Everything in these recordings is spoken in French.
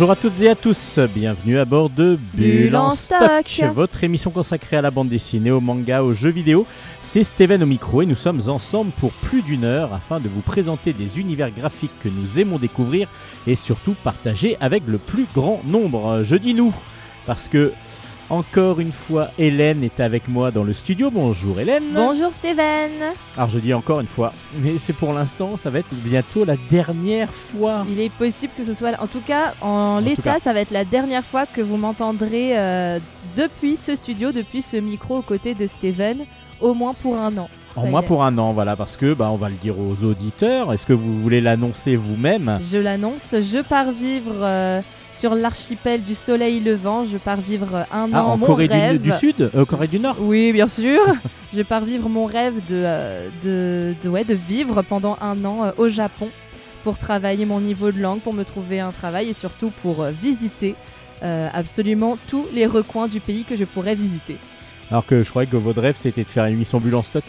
Bonjour à toutes et à tous, bienvenue à bord de Bulle en stock. votre émission consacrée à la bande dessinée, au manga, aux jeux vidéo. C'est Steven au micro et nous sommes ensemble pour plus d'une heure afin de vous présenter des univers graphiques que nous aimons découvrir et surtout partager avec le plus grand nombre. Je dis nous parce que encore une fois, Hélène est avec moi dans le studio. Bonjour Hélène. Bonjour Steven. Alors je dis encore une fois, mais c'est pour l'instant, ça va être bientôt la dernière fois. Il est possible que ce soit, en tout cas, en, l'état, ça va être la dernière fois que vous m'entendrez euh, depuis ce studio, depuis ce micro aux côtés de Steven, au moins pour un an. Au moins pour un an, voilà, parce que bah, on va le dire aux auditeurs. Est-ce que vous voulez l'annoncer vous-même? Je l'annonce. Je pars vivre. Euh, sur l'archipel du soleil levant. Je pars vivre un ah, an en mon Corée rêve. Du, Sud euh, Corée du Nord? Oui, bien sûr. je pars vivre mon rêve de, euh, de, de, ouais, de vivre pendant un an euh, au Japon pour travailler mon niveau de langue, pour me trouver un travail et surtout pour visiter absolument tous les recoins du pays que je pourrais visiter. Alors que je croyais que votre rêve c'était de faire une émission bulle en stock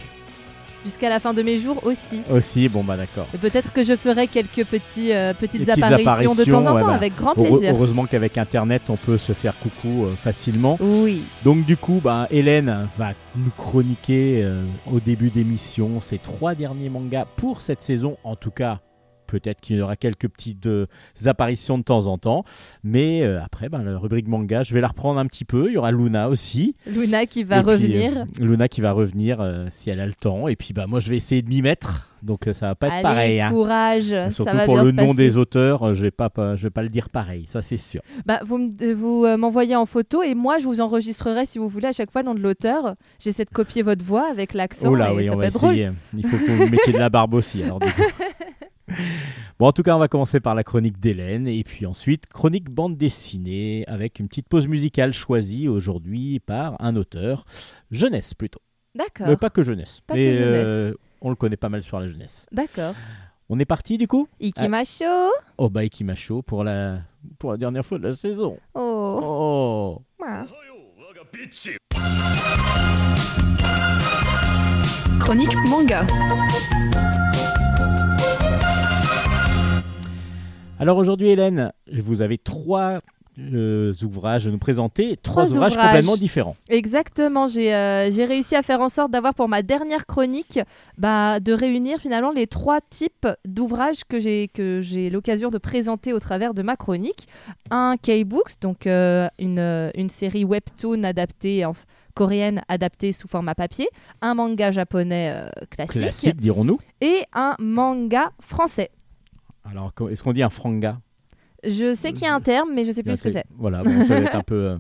jusqu'à la fin de mes jours aussi. Aussi, bon bah d'accord. Peut-être que je ferai quelques petits, euh, petites, apparitions, de temps en temps avec grand plaisir. Heureusement qu'avec Internet on peut se faire coucou euh, facilement. Oui. Donc du coup, bah, Hélène va nous chroniquer euh, au début d'émission ces trois derniers mangas pour cette saison, en tout cas Peut-être qu'il y aura quelques petites euh, apparitions de temps en temps. Mais euh, après, ben, la rubrique manga, je vais la reprendre un petit peu. Il y aura Luna aussi. Luna qui va revenir. Euh, Luna qui va revenir si elle a le temps. Et puis bah, moi, je vais essayer de m'y mettre. Donc ça va pas être pareil. Hein. courage. Surtout pour le nom des auteurs, je vais pas, je vais pas le dire pareil, ça c'est sûr. Bah vous vous m'envoyez en photo et moi je vous enregistrerai si vous voulez à chaque fois le nom de l'auteur. J'essaie de copier votre voix avec l'accent. Oh là oui, on va essayer. Il faut que vous mettiez de la barbe aussi. Alors, bon, en tout cas, on va commencer par la chronique d'Hélène et puis ensuite chronique bande dessinée avec une petite pause musicale choisie aujourd'hui par un auteur jeunesse plutôt. D'accord. Mais pas que jeunesse. Pas mais euh, on le connaît pas mal sur la jeunesse. D'accord. On est parti du coup? Ikimasho Oh bah Ikimasho pour la pour la dernière fois de la saison. Oh. Oh. Chronique manga. Alors aujourd'hui, Hélène, vous avez trois euh, ouvrages à nous présenter, trois, ouvrages, complètement différents. Exactement, euh, j'ai réussi à faire en sorte d'avoir pour ma dernière chronique bah, de réunir finalement les trois types d'ouvrages que j'ai l'occasion de présenter au travers de ma chronique. Un K-Books, donc euh, une, une, série webtoon adaptée en coréenne adaptée sous format papier, un manga japonais classique, classique dirons-nous, et un manga français. Alors, est-ce qu'on dit un franga Je sais qu'il y a un terme, mais je sais plus ce que c'est. Voilà, bon, ça va être un peu euh,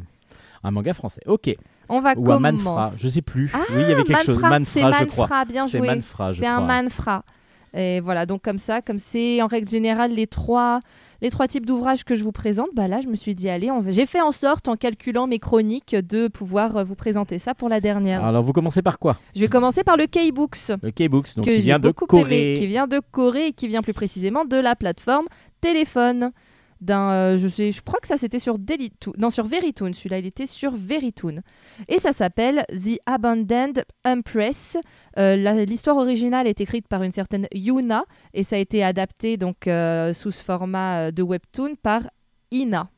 un manga français. Ok. On va Ou commencer. un manfra, je sais plus. Ah, oui, il y avait quelque chose. Manfra, je crois. bien joué. Manfra, C'est un manfra. Et voilà, donc comme ça, comme c'est en règle générale les trois, les trois types d'ouvrages que je vous présente, bah là je me suis dit allez, j'ai fait en sorte en calculant mes chroniques de pouvoir euh, vous présenter ça pour la dernière. Alors vous commencez par quoi? Je vais commencer par le K-Books. Le K-Books, donc qui vient de Corée. qui vient de Corée et qui vient plus précisément de la plateforme téléphone euh, je crois que ça c'était sur Dailytoon non sur celui-là il était sur Verytoon. Et ça s'appelle The Abandoned Empress. Euh, l'histoire originale est écrite par une certaine Yuna et ça a été adapté donc euh, sous ce format de webtoon par Ina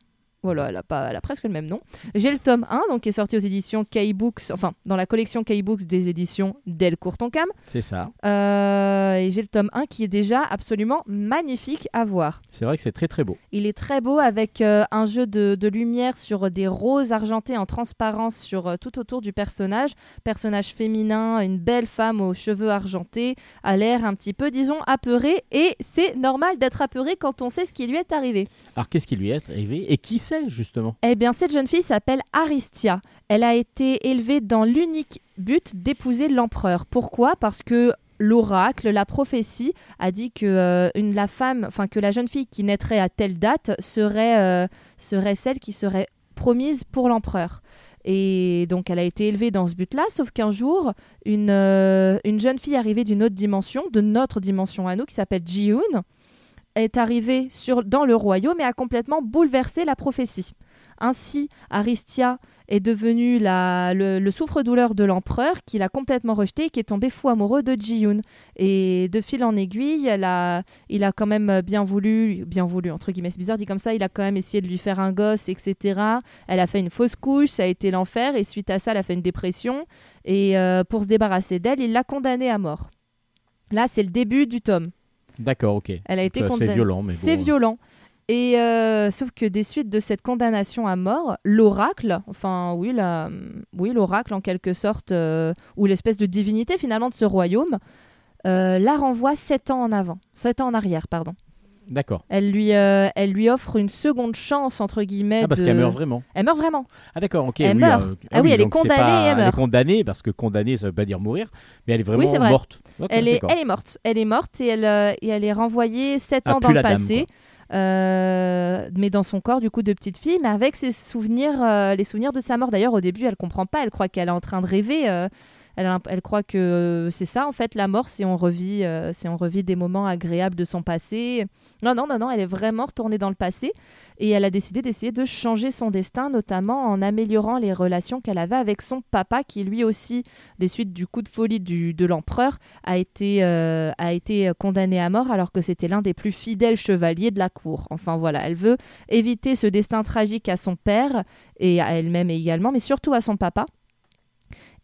voilà, elle a, pas, elle a presque le même nom. J'ai le tome 1, donc qui est sorti aux éditions K-Books, enfin, dans la collection K-Books des éditions Delcourt Tonkam. C'est ça. Euh, et j'ai le tome 1 qui est déjà absolument magnifique à voir. C'est vrai que c'est très très beau. Il est très beau avec euh, un jeu de, de, lumière sur des roses argentées en transparence sur euh, tout autour du personnage. Personnage féminin, une belle femme aux cheveux argentés, a l'air un petit peu, disons, apeuré. Et c'est normal d'être apeuré quand on sait ce qui lui est arrivé. Alors qu'est-ce qui lui est arrivé et qui justement Eh bien, cette jeune fille s'appelle Aristia. Elle a été élevée dans l'unique but d'épouser l'empereur. Pourquoi? Parce que l'oracle, la prophétie a dit que euh, la femme, enfin que la jeune fille qui naîtrait à telle date serait, euh, serait celle qui serait promise pour l'empereur. Et donc elle a été élevée dans ce but-là, sauf qu'un jour, une, euh, une jeune fille arrivée d'une autre dimension, de notre dimension à nous, qui s'appelle Ji-Hoon, est arrivée sur, dans le royaume et a complètement bouleversé la prophétie. Ainsi, Aristia est devenu la- le, le souffre-douleur de l'empereur, qu'il a complètement rejeté et qui est tombé fou amoureux de Ji-yoon. Et de fil en aiguille, il a quand même bien voulu, bien voulu, entre guillemets, c'est bizarre dit comme ça, il a quand même essayé de lui faire un gosse, etc. Elle a fait une fausse couche, ça a été l'enfer, et suite à ça, elle a fait une dépression. Et euh, pour se débarrasser d'elle, il l'a condamnée à mort. Là, c'est le début du tome. D'accord, ok. Elle a été C'est condamnée. violent, mais C'est bon, violent. Et euh, sauf que des suites de cette condamnation à mort, l'oracle, enfin oui, la, oui l'oracle en quelque sorte, euh, ou l'espèce de divinité finalement de ce royaume, euh, la renvoie sept ans en avant, sept ans en arrière, pardon. D'accord. Elle lui, euh, elle lui offre une seconde chance entre guillemets. Ah, parce de- qu'elle meurt vraiment. Elle meurt vraiment. Ah, d'accord, ok. Elle oui, meurt. euh, Ah oui, elle est condamnée pas- elle Elle est meurt. condamnée, parce que condamnée, ça veut pas dire mourir, mais elle est vraiment c'est vrai. morte. Elle est, elle est morte. Elle est morte et elle, euh, et elle est renvoyée sept Ah, ans dans le dame, passé. euh, mais dans son corps du coup de petite fille, mais avec ses souvenirs, les souvenirs de sa mort. D'ailleurs, au début, elle comprend pas. Elle croit qu'elle est en train de rêver. elle, elle croit que c'est ça en fait la mort, si on revit, si on revit des moments agréables de son passé. Non, non, non, non. Elle est vraiment retournée dans le passé et elle a décidé d'essayer de changer son destin, notamment en améliorant les relations qu'elle avait avec son papa, qui lui aussi, des suites du coup de folie de l'empereur, a euh, a été condamné à mort alors que c'était l'un des plus fidèles chevaliers de la cour. Enfin voilà, elle veut éviter ce destin tragique à son père et à elle-même également, mais surtout à son papa.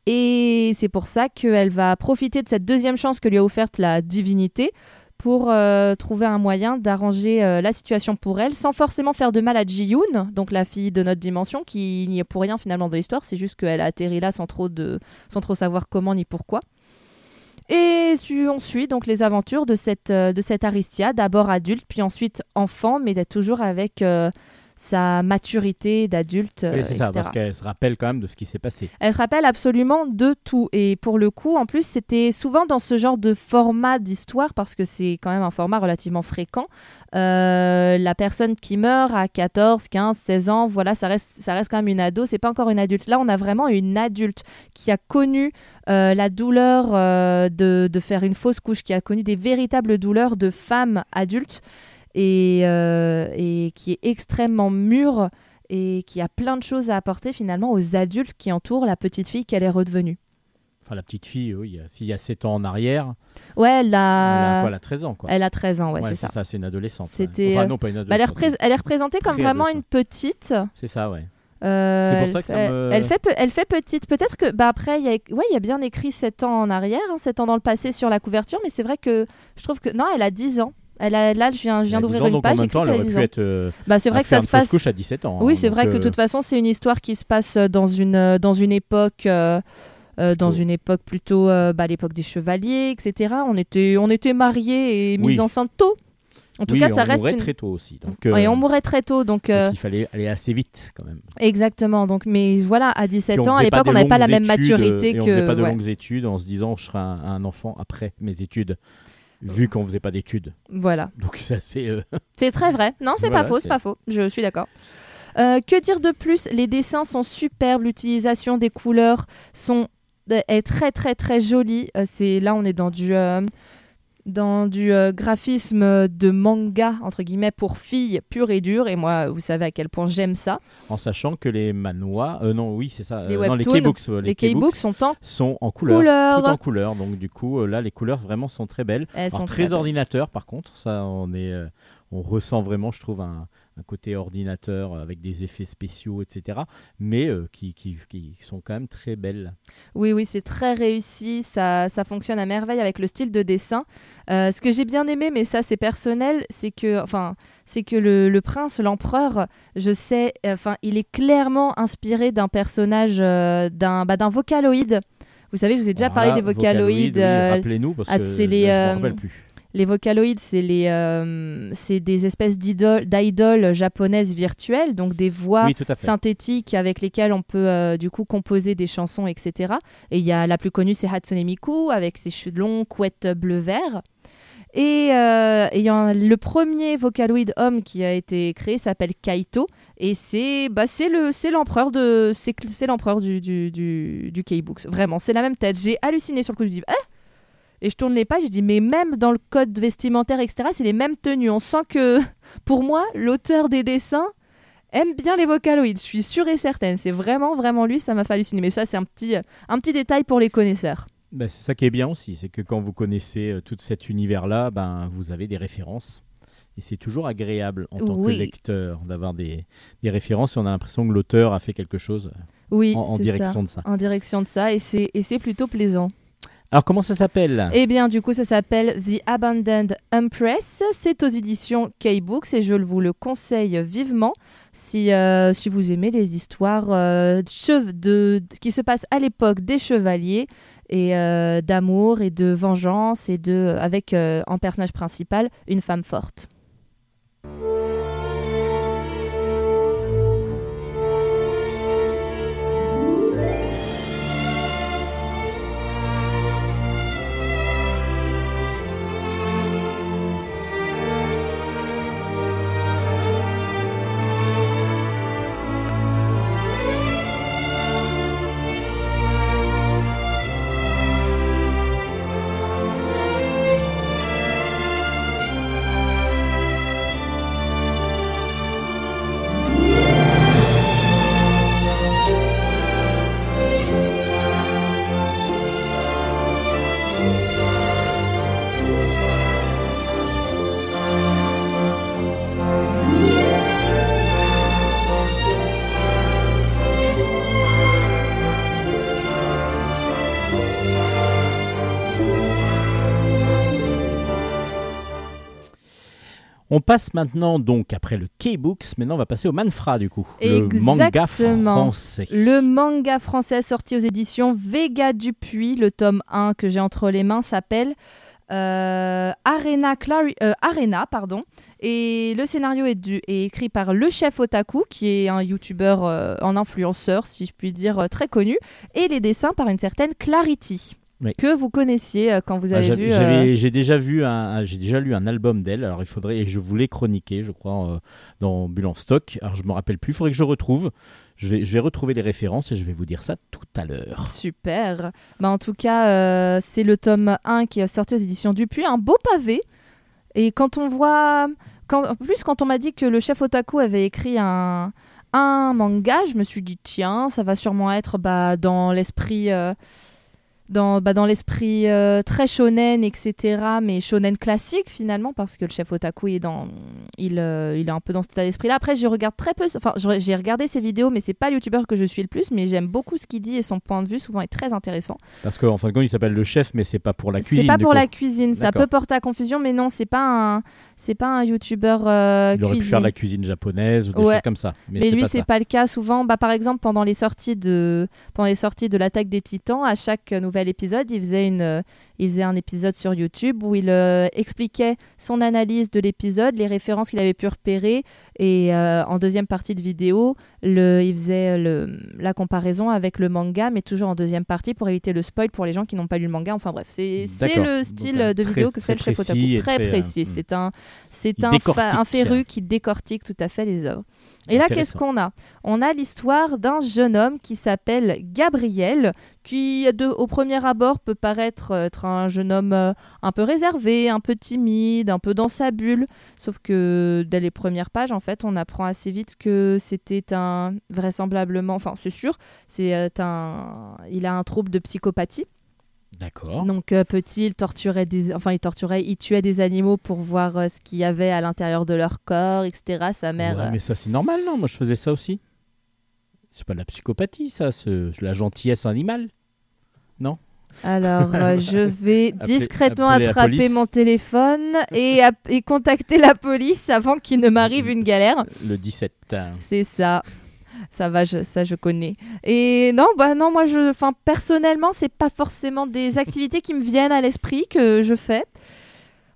Et c'est pour ça qu'elle va profiter de cette deuxième chance que lui a offerte la divinité pour euh, trouver un moyen d'arranger euh, la situation pour elle sans forcément faire de mal à Ji-yoon, donc la fille de notre dimension, qui n'y est pour rien finalement dans l'histoire, c'est juste qu'elle a atterri là sans trop, de, sans trop savoir comment ni pourquoi. Et tu- on suit donc les aventures de cette, euh, de cette Aristia, d'abord adulte, puis ensuite enfant, mais toujours avec sa maturité d'adulte. Oui, c'est ça, parce qu'elle se rappelle quand même de ce qui s'est passé. Elle se rappelle absolument de tout. Et pour le coup, en plus, c'était souvent dans ce genre de format d'histoire, parce que c'est quand même un format relativement fréquent. Euh, la personne qui meurt à 14, 15, 16 ans, voilà, ça reste, ça reste quand même une ado, c'est pas encore une adulte. Là, on a vraiment une adulte qui a connu euh, la douleur euh, de, de faire une fausse couche, qui a connu des véritables douleurs de femme adulte et, euh, et qui est extrêmement mûre et qui a plein de choses à apporter finalement aux adultes qui entourent la petite fille qu'elle est redevenue. Enfin, la petite fille, oui, a- s'il y a 7 ans en arrière, Ouais, elle elle a, quoi, elle a 13 ans, quoi. elle a 13 ans, ouais, Ouais, c'est ça. c'est une adolescente. C'était, Enfin, euh, non, pas une Bah, elle, est adolescente. elle est représentée comme vraiment une petite. C'est ça, ouais. Euh, C'est pour elle ça que ça me- elle, fait pe- elle fait petite. Peut-être que bah après il y a ouais il y a bien écrit 7 ans en arrière, hein, 7 ans dans le passé sur la couverture, mais c'est vrai que je trouve que non elle a 10 ans. Elle a, là je viens, je viens Elle a 10 d'ouvrir une donc page. en même temps, elle aurait 10 pu être. euh, Bah c'est vrai que ça se passe. couche à 17 ans. Oui, hein, c'est donc, vrai que de euh, toute façon, c'est une histoire qui se passe euh, dans une, euh, dans une époque. euh, dans une époque plutôt bah, l'époque des chevaliers, etc. On était, on était mariés et mis Oui. enceinte tôt. En tout oui, cas, ça on reste mourait une... très tôt aussi. Donc, Et on mourait très tôt, donc donc euh, il fallait aller assez vite quand même. exactement. Donc, mais voilà, à 17 Puis on ans, à l'époque, on n'avait pas la même maturité et on que. faisait pas de ouais, longues études en se disant je serai un, un enfant après mes études, vu qu'on faisait pas d'études. Voilà, Donc c'est assez. euh, c'est très vrai. Non, c'est Voilà, pas faux, c'est c'est- pas faux. Je suis d'accord. Euh, que dire de plus? Les dessins sont superbes, l'utilisation des couleurs sont est très très très jolie. Euh, c'est là, on est dans du euh, dans du euh, graphisme de manga entre guillemets pour filles pur et dur. Et moi, vous savez à quel point j'aime ça. en sachant que les manois, euh, non, oui, c'est ça. Les euh, non, les K-books, euh, Les K-books sont en sont en couleur, couleur. tout en couleur. Donc du coup, euh, là, les couleurs vraiment sont très belles. Elles Alors, sont très, belles. ordinateur, par contre, ça, on est, on ressent vraiment, je trouve, un, un côté ordinateur avec des effets spéciaux, etc. Mais euh, qui, qui, qui sont quand même très belles. Oui, oui, c'est très réussi. Ça, ça fonctionne à merveille avec le style de dessin. Euh, ce que j'ai bien aimé, mais ça c'est personnel, c'est que, enfin, c'est que le, le prince, l'empereur, je sais, enfin, il est clairement inspiré d'un personnage, euh, d'un, bah, d'un vocaloïde. Vous savez, je vous ai déjà parlé des vocaloïdes. oui, euh, Rappelez-nous, parce que c'est les, je me rappelle plus. Les vocaloïdes, c'est les, euh, c'est des espèces d'idoles, japonaises virtuelles, donc des voix Oui, synthétiques avec lesquelles on peut euh, du coup composer des chansons, etc. Et il y a la plus connue, c'est Hatsune Miku avec ses cheveux longs, couettes bleu-vert. Et, euh, et il y a le premier Vocaloid homme qui a été créé s'appelle Kaito. Et c'est bah, c'est le c'est l'empereur de c'est l'empereur du du, du, du K-Books. Vraiment c'est la même tête. J'ai halluciné sur le coup je dis ah et je tourne les pages je dis mais même dans le code vestimentaire etc c'est les mêmes tenues on sent que pour moi l'auteur des dessins aime bien les Vocaloids. Je suis sûre et certaine. C'est vraiment, vraiment lui. Ça m'a fait halluciner. Mais ça, c'est un petit, un petit détail pour les connaisseurs. Ben, c'est ça qui est bien aussi, c'est que quand vous connaissez euh, tout cet univers-là, ben, vous avez des références. Et c'est toujours agréable en tant Oui. que lecteur d'avoir des, des références et on a l'impression que l'auteur a fait quelque chose Oui, en, direction de ça. En direction de ça. Et c'est plutôt plaisant. Alors comment ça s'appelle? Eh bien, du coup, ça s'appelle The Abandoned Empress. C'est aux éditions K-Books et je vous le conseille vivement si, euh, si vous aimez les histoires euh, qui se passent à l'époque des chevaliers et euh, d'amour et de vengeance et de avec en personnage principal une femme forte. On passe maintenant donc après le K-Books, maintenant on va passer au Manfra du coup, le manga français. Le manga français sorti aux éditions Vega Dupuis, le tome 1 que j'ai entre les mains s'appelle euh, Arena, euh, Arena pardon. Et le scénario est, du- est écrit par le chef Otaku, qui est un youtubeur, euh, un influenceur, si je puis dire, très connu. Et les dessins par une certaine Clarity, Oui. que vous connaissiez euh, quand vous Ah, avez vu. euh, J'ai déjà vu un, j'ai déjà lu un album d'elle. Alors il faudrait et je voulais chroniquer, je crois, euh, dans Bulle en stock. Alors je me rappelle plus. Il faudrait que je retrouve. Je vais, je vais retrouver les références et je vais vous dire ça tout à l'heure. Super. Bah, en tout cas, euh, c'est le tome 1 qui est sorti aux éditions Dupuis, un beau pavé. Et quand on voit. Quand, en plus, quand on m'a dit que le chef Otaku avait écrit un, un manga, je me suis dit, tiens, ça va sûrement être bah, dans l'esprit. Dans, bah, dans l'esprit euh, très shonen, etc. Mais shonen classique finalement, parce que le chef Otaku il est, dans, il, euh, il est un peu dans cet état d'esprit-là. Après, je regarde très peu, enfin, j'ai regardé ses vidéos, mais c'est pas le youtubeur que je suis le plus, mais j'aime beaucoup ce qu'il dit et son point de vue souvent est très intéressant. Parce qu'en fin de compte, il s'appelle le chef, mais c'est pas pour la cuisine. C'est pas pour coup. la cuisine, ça peut porter à confusion, mais non, c'est pas un, c'est pas un youtubeur euh, Il aurait pu faire de la cuisine japonaise ou des Ouais. choses comme ça. Mais, Mais, lui, c'est pas le cas. Souvent, bah, par exemple, pendant les sorties de, pendant les sorties de l'attaque des Titans, à chaque euh, nouvel épisode, il faisait une, euh, il faisait un épisode sur YouTube où il euh, expliquait son analyse de l'épisode, les références qu'il avait pu repérer, et euh, en deuxième partie de vidéo, le, il faisait le, la comparaison avec le manga, mais toujours en deuxième partie pour éviter le spoil pour les gens qui n'ont pas lu le manga. Enfin bref, c'est le style de très- vidéo que fait le chef Otaku. Très très, précis. hmm. C'est un, c'est Il un, décortique. un féru qui décortique tout à fait les œuvres. Et là, qu'est-ce qu'on a? On a l'histoire d'un jeune homme qui s'appelle Gabriel, qui de, au premier abord peut paraître euh, être un jeune homme euh, un peu réservé, un peu timide, un peu dans sa bulle. Sauf que dès les premières pages, en fait, on apprend assez vite que c'était un vraisemblablement, enfin c'est sûr, c'est euh, un, il a un trouble de psychopathie. D'accord. Donc euh, petit, il torturait des, enfin il torturait, il tuait des animaux pour voir euh, ce qu'il y avait à l'intérieur de leur corps, etc. Sa mère. Ouais, euh, mais ça, c'est normal, non? Moi, je faisais ça aussi. C'est pas de la psychopathie, ça. C'est la gentillesse animale. Alors, euh, je vais discrètement attraper mon téléphone et, contacter la police avant qu'il ne m'arrive une galère. Le 17. hein. C'est ça. Ça va, je, ça je connais. Et non, bah non, moi je, enfin personnellement, c'est pas forcément des activités qui me viennent à l'esprit que je fais.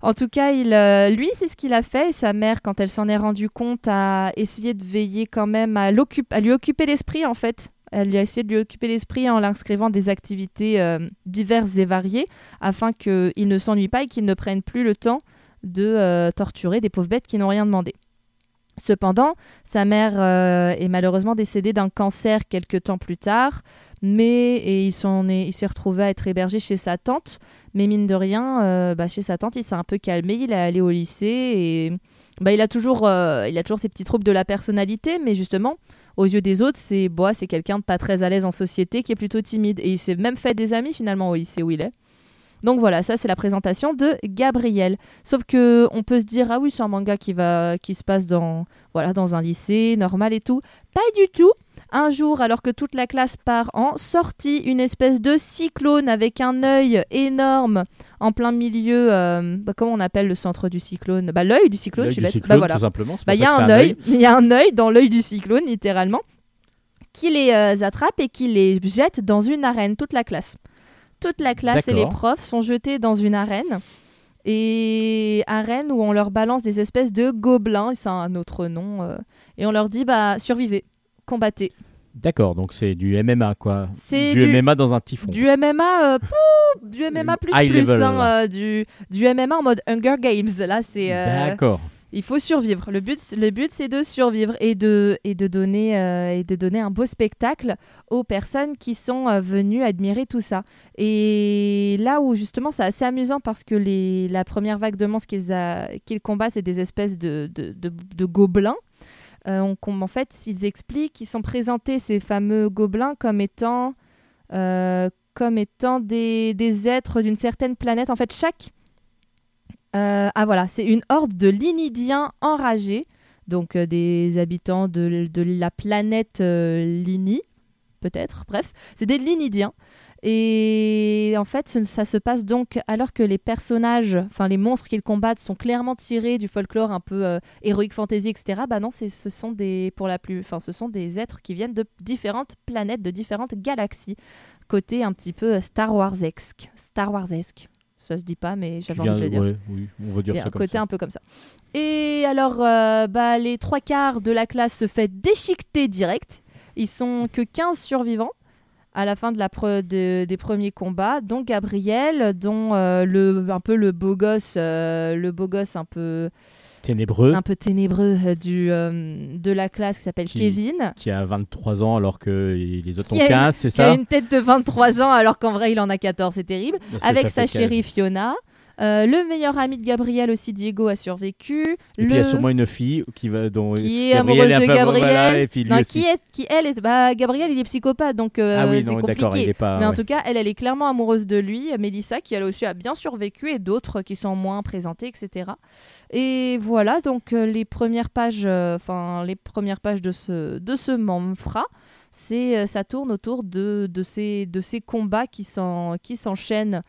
En tout cas, il, euh, lui, c'est ce qu'il a fait. Et sa mère, quand elle s'en est rendue compte, a essayé de veiller quand même à, à lui occuper l'esprit, en fait. Elle lui a essayé de lui occuper l'esprit en l'inscrivant des activités euh, diverses et variées, afin qu'il ne s'ennuie pas et qu'il ne prenne plus le temps de euh, torturer des pauvres bêtes qui n'ont rien demandé. Cependant, sa mère euh, est malheureusement décédée d'un cancer quelques temps plus tard, mais et il s'est retrouvé à être hébergé chez sa tante. Mais mine de rien, euh, bah, chez sa tante, il s'est un peu calmé, il est allé au lycée et, bah, il, a toujours, euh, il a toujours ses petits troubles de la personnalité, mais justement, aux yeux des autres, c'est c'est quelqu'un de pas très à l'aise en société, qui est plutôt timide. Et il s'est même fait des amis finalement au lycée où il est. Donc voilà, ça c'est la présentation de Gabriel. Sauf que on peut se dire ah oui, c'est un manga qui va qui se passe dans voilà, dans un lycée normal et tout. Pas du tout. Un jour, alors que toute la classe part en sortie, une espèce de cyclone avec un œil énorme en plein milieu. euh, bah, comment on appelle le centre du cyclone? Bah l'œil du cyclone, je suis bête. Bah voilà. il y a un œil, il y a un œil dans l'œil du cyclone littéralement qui les euh, attrape et qui les jette dans une arène toute la classe. Toute la classe et les profs sont jetés dans une arène et arène où on leur balance des espèces de gobelins, c'est un autre nom euh, et on leur dit bah survivez, combattez. D'accord, donc c'est du MMA quoi. C'est du, du- MMA dans un typhon. Du MMA euh, pouh, du MMA plus High plus level, hein, euh, du du MMA en mode Hunger Games là c'est D'accord. Il faut survivre. Le but, le but c'est de survivre et de, et, de donner, euh, et de donner un beau spectacle aux personnes qui sont euh, venues admirer tout ça. Et là où justement c'est assez amusant parce que les, la première vague de monstres qu'ils qu'ils combattent, c'est des espèces de, de, de- gobelins. Euh, en fait, ils expliquent qu'ils sont présentés, ces fameux gobelins, comme étant, comme étant des, des êtres d'une certaine planète. En fait, chaque euh, ah voilà, c'est une horde de Linidiens enragés, donc euh, des habitants de, de la planète euh, Lini, peut-être, bref, c'est des Linidiens. Et en fait, ça se passe donc alors que les personnages, enfin les monstres qu'ils combattent sont clairement tirés du folklore un peu euh, héroïque fantasy, etc. Bah non, ce sont des, pour la plus, enfin ce sont des êtres qui viennent de différentes planètes, de différentes galaxies, côté un petit peu Star Wars-esque, Star Wars-esque. Ça se dit pas, mais j'avais envie de le dire. ouais, oui, on va dire ça un comme côté ça. un peu comme ça. Et alors, euh, bah, les trois quarts de la classe se fait déchiqueter direct. Ils sont que 15 survivants à la fin de la pre- de- des premiers combats, dont Gabriel, dont euh, le, un peu le beau gosse, euh, le beau gosse un peu, Ténébreux, un peu ténébreux euh, du, euh, de la classe qui s'appelle Qui- Kevin. qui a 23 ans alors que les autres Qui ont a 15, c'est Qui a ça une tête de 23 ans alors qu'en vrai il en a 14, c'est terrible. Parce que Avec ça sa fait chérie. Fiona. Euh, le meilleur ami de Gabriel aussi, Diego, a survécu. Et le... puis il y a sûrement une fille qui va dont qui est Gabriel amoureuse de Gabriel. voilà, et puis lui non, aussi. qui est, qui elle est, bah, Gabriel, il est psychopathe, donc euh, ah oui, c'est il compliqué. est pas. Mais en ouais. tout cas, elle, elle est clairement amoureuse de lui, Mélissa, qui elle aussi a bien survécu, et d'autres qui sont moins présentées, etc. Et voilà, donc euh, les premières pages, euh, enfin les premières pages de ce de ce Manfra, c'est ça tourne autour de, de ces de ces combats qui s'en qui s'enchaînent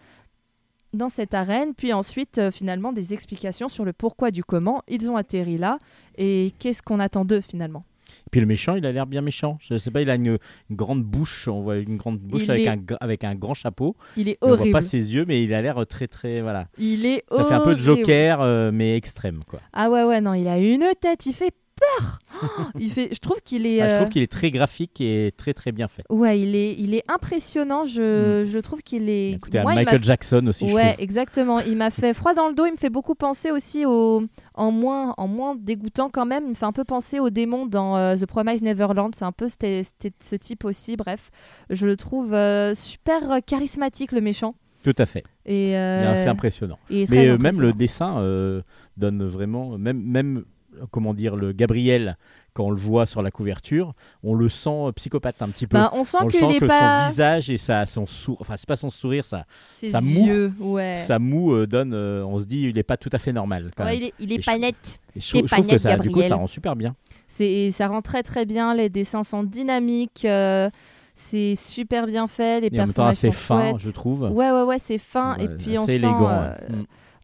dans cette arène, puis ensuite euh, finalement des explications sur le pourquoi du comment ils ont atterri là et qu'est-ce qu'on attend d'eux finalement. Puis le méchant, il a l'air bien méchant. Je sais pas, il a une, une grande bouche. On voit une grande bouche avec est- un, avec un grand chapeau. Il est On voit horrible. pas ses yeux, mais il a l'air très très voilà. Il est Ça fait un peu de horrible. Joker, euh, mais extrême quoi. Ah ouais ouais non, il a une tête, il fait peur. Oh, il fait je trouve qu'il est Ah, je euh, trouve qu'il est très graphique et très très bien fait. Ouais, il est il est impressionnant, je, je trouve qu'il est Écoutez, à Moi, Michael Jackson aussi, Ouais, exactement. Il m'a fait froid dans le dos. Il me fait beaucoup penser aussi au, en moins, en moins dégoûtant quand même. Il me fait un peu penser au démon dans euh, The Promised Neverland. C'est un peu c'était- ce type aussi. Bref, je le trouve euh, super euh, charismatique le méchant. Tout à fait. Et euh, assez impressionnant. et Mais euh, même le dessin euh, donne vraiment, même, même euh, comment dire, le Gabriel, quand on le voit sur la couverture, on le sent euh, psychopathe un petit peu. Ben, on sent on le qu'il sent que pas son visage et sa, son sourire, enfin c'est pas son sourire, ça, ses ça moue. yeux. Ouais. sa moue euh, donne, euh, on se dit il est pas tout à fait normal. Quand Ouais, même. il est, il pas net. Et je, trouve- je pas trouve que net, ça, du coup, Gabriel. ça rend super bien. C'est, ça rend très très bien. Les dessins sont dynamiques. euh, c'est super bien fait. Les Et en même temps personnages assez sont fin, chouettes. je trouve. Ouais, ouais, ouais, c'est fin. et puis on sent, élégant. euh, ouais.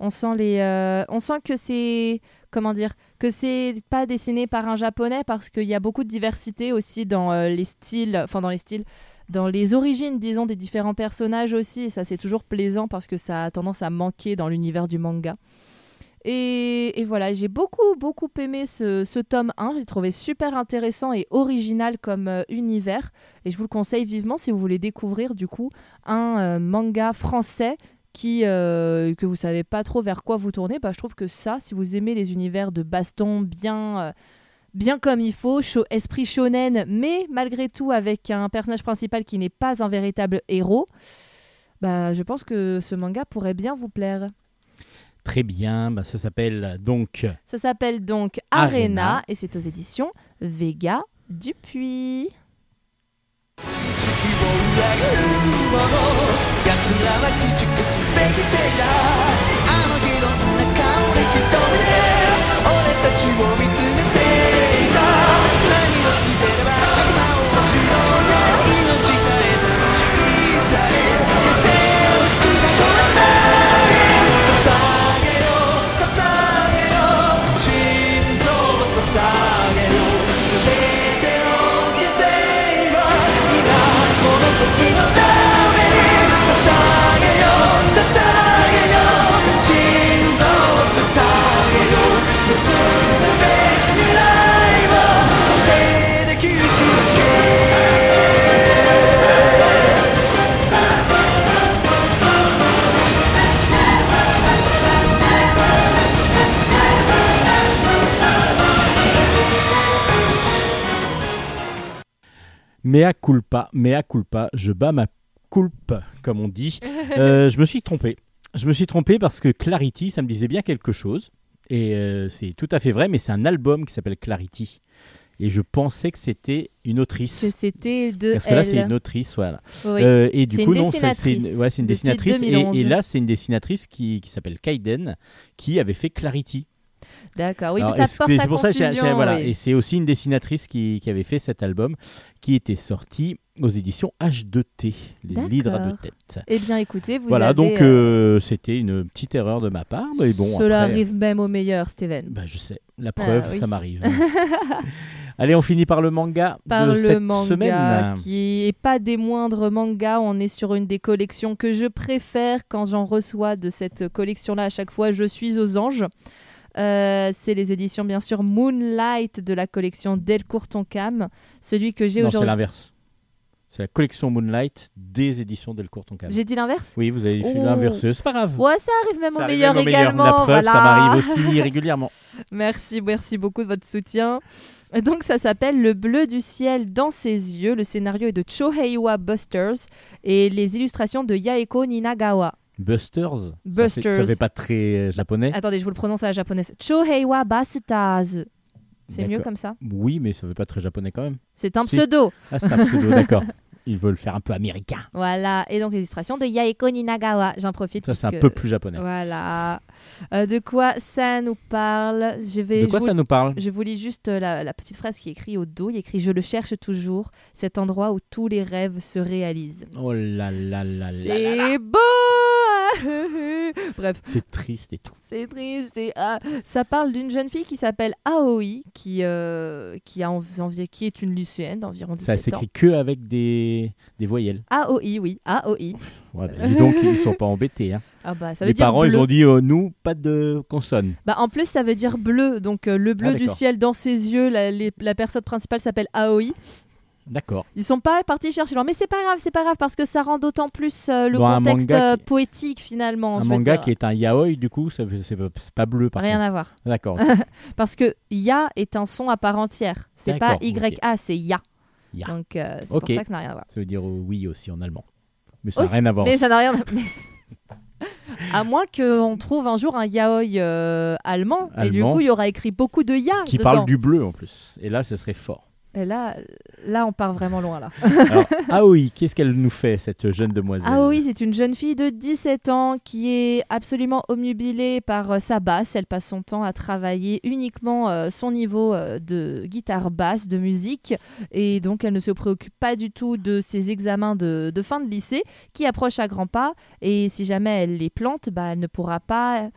On sent les, euh, on sent que c'est, comment dire, que c'est pas dessiné par un japonais parce qu'il y a beaucoup de diversité aussi dans euh, les styles, enfin dans les styles, dans les origines, disons, des différents personnages aussi. Et ça, c'est toujours plaisant parce que ça a tendance à manquer dans l'univers du manga. Et, voilà, j'ai beaucoup, beaucoup aimé ce, ce tome 1. J'ai trouvé super intéressant et original comme euh, univers. Et je vous le conseille vivement si vous voulez découvrir, du coup, un manga français qui, euh, que vous savez pas trop vers quoi vous tourner. Bah, je trouve que ça, si vous aimez les univers de baston bien. euh, Bien comme il faut, esprit shonen, mais malgré tout avec un personnage principal qui n'est pas un véritable héros, bah, je pense que ce manga pourrait bien vous plaire. Très bien, bah, ça s'appelle donc Ça s'appelle donc Arena, Arena. et c'est aux éditions Vega Dupuis. 希望裏切るもの。奴らは駆逐すべき手だ。あの日の中で一人で俺たちを見つ Mea culpa, mea culpa, je bats ma culpe, comme on dit. Euh, je me suis trompé. Je me suis trompé parce que Clarity, ça me disait bien quelque chose. Et euh, c'est tout à fait vrai, mais c'est un album qui s'appelle Clarity. Et je pensais que c'était une Que autrice. c'était de Parce que là, c'est une autrice, voilà. Oui. Euh, et du coup, non, c'est une, ouais, une dessinatrice. Et, 2011. et là, c'est une dessinatrice qui, qui s'appelle Kaiden, qui avait fait Clarity. D'accord, oui, Alors, mais ça porte c'est pour ça voilà. oui. Et c'est aussi une dessinatrice qui, qui avait fait cet album, qui était sorti aux éditions H2T, les livres à deux têtes. Eh bien, écoutez, vous voilà, avez... donc euh, euh, c'était une petite erreur de ma part, mais bon. Cela après, arrive même au meilleur, Steven. bah, je sais, la preuve, oui. ça m'arrive. Allez, on finit par le manga par de le cette manga semaine. qui est pas des moindres mangas. On est sur une des collections que je préfère quand j'en reçois de cette collection-là. À chaque fois, je suis aux anges. Euh, c'est les éditions, bien sûr, Moonlight de la collection Delcourt Tonkam. Celui que j'ai Non, c'est aujourd'hui. l'inverse. C'est la collection Moonlight des éditions Delcourt Tonkam. J'ai dit l'inverse? Oui, vous avez fait Oh. l'inverse, c'est pas grave. Ouais, ça arrive même Ça au arrive meilleur même également. La preuve, ça m'arrive aussi régulièrement. Merci, merci beaucoup de votre soutien. Donc ça s'appelle Le bleu du ciel dans ses yeux. Le scénario est de Choheiwa Busters et les illustrations de Yaeko Ninagawa. Busters. Ça fait, Busters. ça fait pas très euh, japonais. Attendez, je vous le prononce à la japonaise. Choheiwa Busters. C'est mieux comme ça Oui, mais ça fait pas très japonais quand même. C'est un Si. pseudo. Ah, c'est un pseudo, d'accord. Ils veulent faire un peu américain. Voilà. Et donc les illustrations de Yaeko Ninagawa. J'en profite. Ça, c'est un peu plus japonais. Voilà. Euh, de quoi ça nous parle? Je vais. De je quoi vous- ça nous parle? Je vous lis juste euh, la, la petite phrase qui est écrite au dos. Il écrit Je le cherche toujours, cet endroit où tous les rêves se réalisent. Oh là là là là. C'est beau Bref, C'est triste et tout. c'est triste. et, ah, ça parle d'une jeune fille qui s'appelle Aoi, qui, euh, qui, a env- envi- qui est une lycéenne d'environ Ça 17 ans. s'écrit que avec des, des voyelles. Aoi, oui, Aoi. Ouais, bah, dis donc, ils sont pas embêtés. Hein. Ah bah, ça veut Les dire parents, bleu. ils ont dit euh, nous, pas de consonne. Bah, en plus, ça veut dire bleu. Donc, euh, le bleu Ah, du d'accord. ciel dans ses yeux, la, les- la personne principale s'appelle Aoi. D'accord. Ils sont pas partis chercher loin, mais c'est pas grave, c'est pas grave parce que ça rend d'autant plus euh, le Bon, un contexte manga euh, qui- poétique finalement. un je veux manga dire. qui est un yaoi, du coup, ça- c'est pas, c'est pas bleu par rien contre. à voir D'accord. parce que ya est un son à part entière. C'est pas D'accord, y a, c'est ya. Ya. Donc euh, c'est Ok. pour ça que ça n'a rien à voir. Ça veut dire euh, oui aussi en allemand. Mais ça n'a Aussi- rien à voir. Mais ça n'a rien. À... mais c'est- à moins qu'on trouve un jour un yaoi euh, allemand, et du Allemand. coup il y aura écrit beaucoup de ya Qui dedans. parle du bleu en plus. Et là, ce serait fort. Et là, là on part vraiment loin là. Alors, Aoi, qu'est-ce qu'elle nous fait, cette jeune demoiselle? Oui, c'est une jeune fille de 17 ans qui est absolument omnubilée par euh, sa basse. Elle passe son temps à travailler uniquement euh, son niveau euh, de guitare basse, de musique. Et donc, elle ne se préoccupe pas du tout de ses examens de, de fin de lycée qui approchent à grands pas. Et si jamais elle les plante, bah, elle ne pourra pas...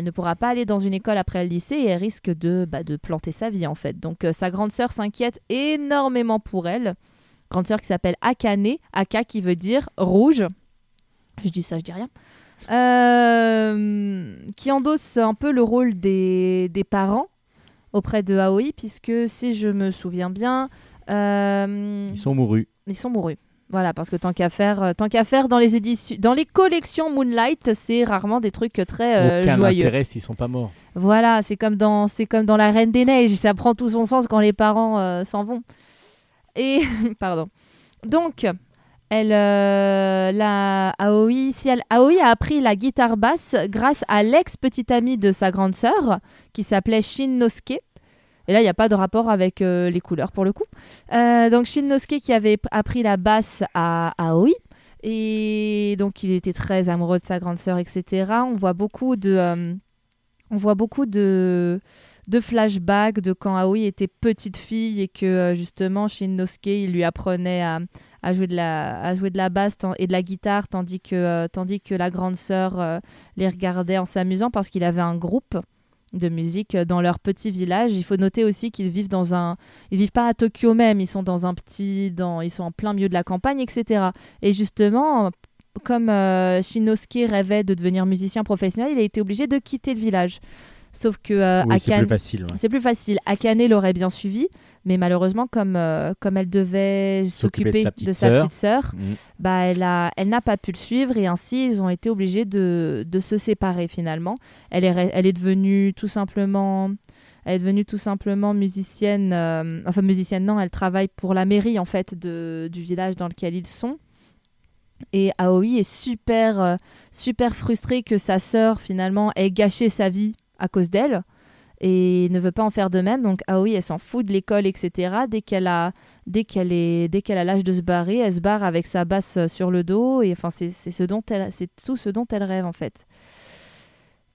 Elle ne pourra pas aller dans une école après le lycée et elle risque de, bah, de planter sa vie en fait. Donc euh, sa grande sœur s'inquiète énormément pour elle. Grande sœur qui s'appelle Akane, Aka qui veut dire rouge. Je dis ça, je dis rien. Euh, qui endosse un peu le rôle des, des parents auprès de Aoi, puisque si je me souviens bien, euh, Ils sont mourus. ils sont mourus. Voilà, parce que tant qu'à faire, euh, tant qu'à faire dans les éditions, dans les collections Moonlight, c'est rarement des trucs très euh, Aucun joyeux. intérêt s'ils sont pas morts. Voilà, c'est comme dans, c'est comme dans la Reine des Neiges, ça prend tout son sens quand les parents euh, s'en vont. Et pardon. Donc, Elle, euh, la Aoi, si elle, Aoi a appris la guitare basse grâce à l'ex-petite amie de sa grande sœur qui s'appelait Shinnosuke. Et là, il n'y a pas de rapport avec euh, les couleurs pour le coup. Euh, donc Shinnosuke qui avait appris la basse à Aoi. Et donc il était très amoureux de sa grande sœur, etc. On voit beaucoup de, euh, on voit beaucoup de, flashbacks de quand Aoi était petite fille et que justement Shinnosuke il lui apprenait à, jouer de la, à jouer de la basse et de la guitare, tandis que, tandis que la grande sœur les regardait en s'amusant parce qu'il avait un groupe de musique dans leur petit village. Il faut noter aussi qu'ils vivent dans un, ils vivent pas à Tokyo même, ils sont dans un petit, dans, ils sont en plein milieu de la campagne, etc. Et justement, comme euh, Shinosuke rêvait de devenir musicien professionnel, il a été obligé de quitter le village. Sauf que euh, Oui, c'est Akane- plus facile. ouais. c'est plus facile. Akane l'aurait bien suivi, mais malheureusement, comme, euh, comme elle devait S'occuper de sa de petite sa sœur. petite sœur, Mm. bah, elle a, elle n'a pas pu le suivre et ainsi ils ont été obligés de, de se séparer finalement. Elle est, elle est devenue tout simplement, elle est devenue tout simplement musicienne. euh, enfin musicienne non, elle travaille pour la mairie en fait de, du village dans lequel ils sont. Et Aoi est super, euh, super frustrée que sa sœur finalement ait gâché sa vie à cause d'elle et ne veut pas en faire de même. Donc Aoi, elle s'en fout de l'école, etc. Dès qu'elle a, dès qu'elle est, dès qu'elle a l'âge de se barrer, elle se barre avec sa basse euh, sur le dos. Et enfin, c'est, ce dont elle, c'est tout ce dont elle rêve en fait.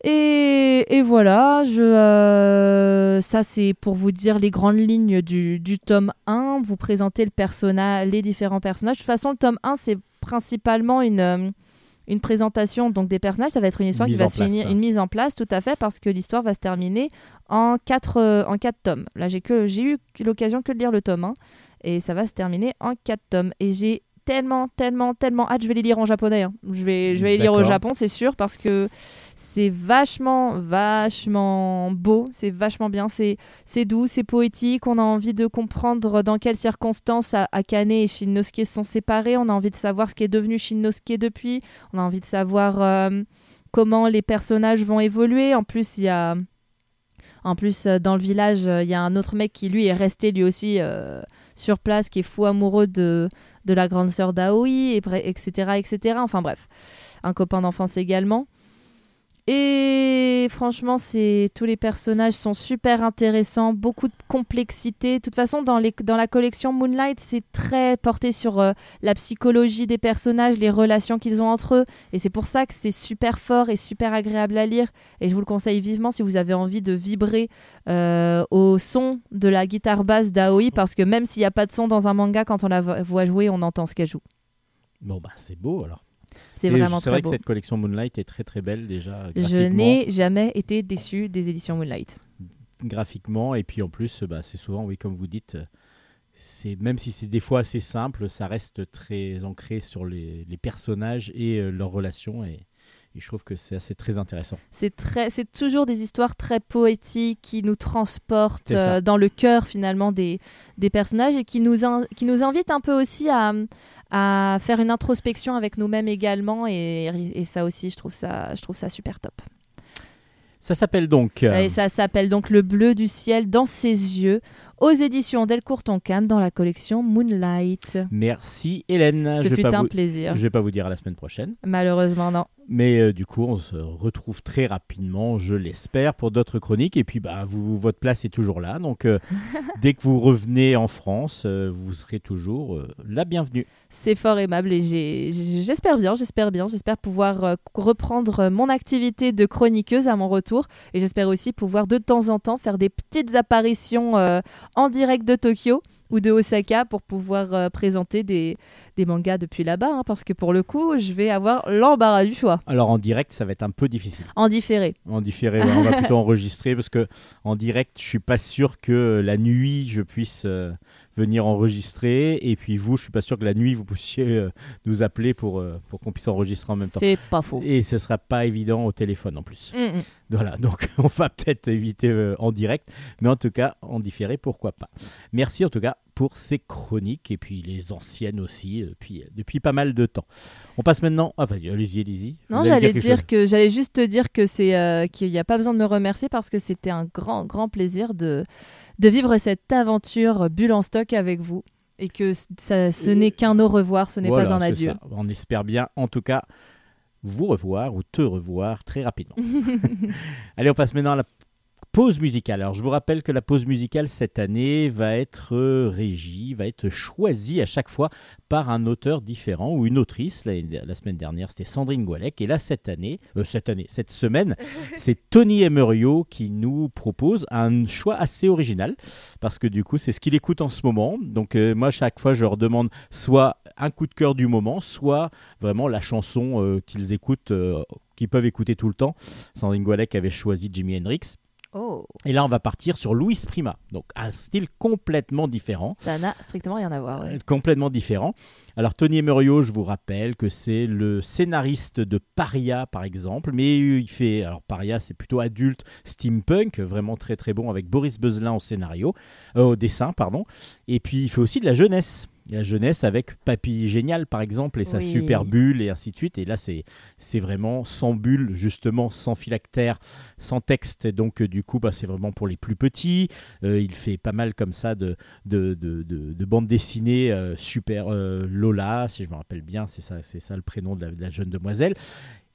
Et, et voilà, je, euh, ça c'est pour vous dire les grandes lignes du, du tome 1, vous présenter le personnage, les différents personnages. De toute façon, le tome 1, c'est principalement une, euh, une présentation donc, des personnages. Ça va être une histoire Mise qui va se place, finir, hein. une mise en place, tout à fait, parce que l'histoire va se terminer en quatre, euh, en quatre tomes. Là, j'ai, que, j'ai eu l'occasion que de lire le tome 1, et ça va se terminer en quatre tomes. Et j'ai tellement, tellement, tellement hâte. Je vais les lire en japonais. hein. Je vais, je vais les lire au. Japon, c'est sûr, parce que c'est vachement, vachement beau. C'est vachement bien. C'est, doux, c'est poétique. On a envie de comprendre dans quelles circonstances Akane et Shinnosuke se sont séparés. On a envie de savoir ce qui est devenu Shinnosuke depuis. On a envie de savoir euh, comment les personnages vont évoluer. En plus, il y a. En plus, euh, dans le village, euh, il y a un autre mec qui, lui, est resté lui aussi sur place, qui est fou amoureux de, de la grande sœur d'Aoi, etc., etc. Enfin bref, un copain d'enfance également. Et franchement, tous les personnages sont super intéressants, beaucoup de complexité. De toute façon, dans, la collection Moonlight, c'est très porté sur euh, la psychologie des personnages, les relations qu'ils ont entre eux. Et c'est pour ça que c'est super fort et super agréable à lire. Et je vous le conseille vivement si vous avez envie de vibrer euh, au son de la guitare basse d'Aoi, parce que même s'il n'y a pas de son dans un manga, quand on la vo- voit jouer, on entend ce qu'elle joue. Bon, bah, c'est beau alors. C'est vraiment C'est très vrai beau. que cette collection Moonlight est très très belle déjà. Je n'ai jamais été déçu des éditions Moonlight. graphiquement et puis en plus bah, c'est souvent oui comme vous dites c'est même si c'est des fois assez simple ça reste très ancré sur les, les personnages et euh, leurs relations et, et je trouve que c'est assez très intéressant. C'est très, c'est toujours des histoires très poétiques qui nous transportent euh, dans le cœur finalement des, des personnages et qui nous, in- qui nous invitent un peu aussi à, à faire une introspection avec nous-mêmes également. Et, et ça aussi je trouve ça, je trouve ça super top. ça s'appelle donc euh, Et ça s'appelle donc Le bleu du ciel dans ses yeux aux éditions Delcourt Toncam dans la collection Moonlight. merci Hélène. Ce je fut un vous, plaisir. je vais pas vous dire à la semaine prochaine. Malheureusement non. mais euh, du coup on se retrouve très rapidement je l'espère pour d'autres chroniques. Et puis bah vous votre place est toujours là. Donc euh, dès que vous revenez en France euh, vous serez toujours la bienvenue. C'est fort aimable et j'espère bien, j'espère bien, j'espère pouvoir reprendre mon activité de chroniqueuse à mon retour. Et j'espère aussi pouvoir de temps en temps faire des petites apparitions en direct de Tokyo ou de Osaka pour pouvoir euh, présenter des, des mangas depuis là-bas hein, parce que pour le coup je vais avoir l'embarras du choix alors en direct ça va être un peu difficile en différé. En différé, ouais, on va plutôt enregistrer parce que en direct, je suis pas sûr que la nuit je puisse euh, venir enregistrer et puis vous, je suis pas sûr que la nuit vous puissiez euh, nous appeler pour euh, pour qu'on puisse enregistrer en même temps. C'est pas faux. Et ce sera pas évident au téléphone en plus. Mm, mm. Voilà, donc on va peut-être éviter euh, en direct, mais en tout cas en différé, pourquoi pas. Merci en tout cas pour ces chroniques et puis les anciennes aussi, depuis, depuis pas mal de temps. On passe maintenant. Ah, vas-y, allez-y, allez-y. Non, j'allais dire que j'allais juste te dire que c'est euh, qu'il n'y a pas besoin de me remercier parce que c'était un grand grand plaisir de de vivre cette aventure bulle en stock avec vous. Et que ça, ce n'est qu'un au revoir, ce n'est Voilà, pas un adieu. ça. On espère bien, en tout cas, vous revoir ou te revoir très rapidement. Allez, on passe maintenant à la pause musicale. Alors, je vous rappelle que la pause musicale cette année va être euh, régie, va être choisie à chaque fois par un auteur différent ou une autrice. La, la semaine dernière, c'était Sandrine Goualec. Et là, cette année, euh, cette année, cette semaine, c'est Tony Emerio qui nous propose un choix assez original parce que du coup, c'est ce qu'il écoute en ce moment. Donc, euh, moi, chaque fois, je leur demande soit un coup de cœur du moment, soit vraiment la chanson euh, qu'ils écoutent, qu'ils peuvent écouter tout le temps. Sandrine Goualec avait choisi Jimi Hendrix. Oh, Et là, on va partir sur Louis Prima. Donc, un style complètement différent. ça n'a strictement rien à voir. ouais. Euh, Complètement différent. Alors, Tony Emerio, je vous rappelle que c'est le scénariste de Paria, par exemple. Mais il fait. Alors, Paria, c'est plutôt adulte, steampunk, vraiment très très bon, avec Boris Bezelin au scénario, euh, au dessin, pardon. Et puis, il fait aussi de la jeunesse. La jeunesse avec Papy Génial, par exemple, et sa Oui. super bulle, et ainsi de suite. Et là, c'est vraiment sans bulle, justement, sans phylactère, sans texte. Et donc, euh, du coup, bah, c'est vraiment pour les plus petits. Euh, il fait pas mal comme ça de, de, de, de- de bandes dessinées euh, super euh, Lola, si je me rappelle bien, c'est ça, c'est ça le prénom de la, de la jeune demoiselle.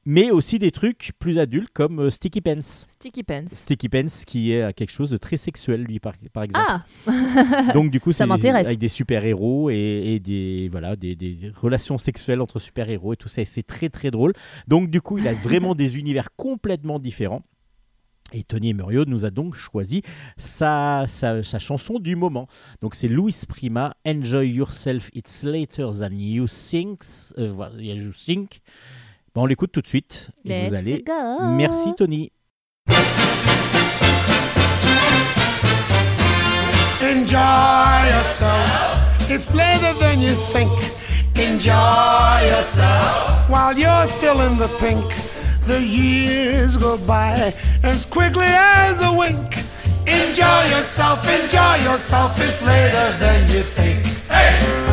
Mais aussi des trucs plus adultes comme euh, Sticky Pants. Sticky Pants. Sticky Pants qui est euh, quelque chose de très sexuel, lui, par, par exemple. Ah, Donc, du coup, Ça c'est m'intéresse. avec des super-héros et, et des, voilà, des, des relations sexuelles entre super-héros et tout ça. Et c'est très, très drôle. Donc, du coup, il a vraiment des univers complètement différents. Et Tony Emerio nous a donc choisi sa, sa, sa chanson du moment. Donc c'est Louis Prima, Enjoy Yourself, It's Later Than You Think. Euh, voilà, you think. Bon, on l'écoute tout de suite. Et vous let's allez. go. Merci Tony. Enjoy yourself. It's later than you think. Enjoy yourself while you're still in the pink. The years go by as quickly as a wink. Enjoy yourself, enjoy yourself. It's later than you think. Look,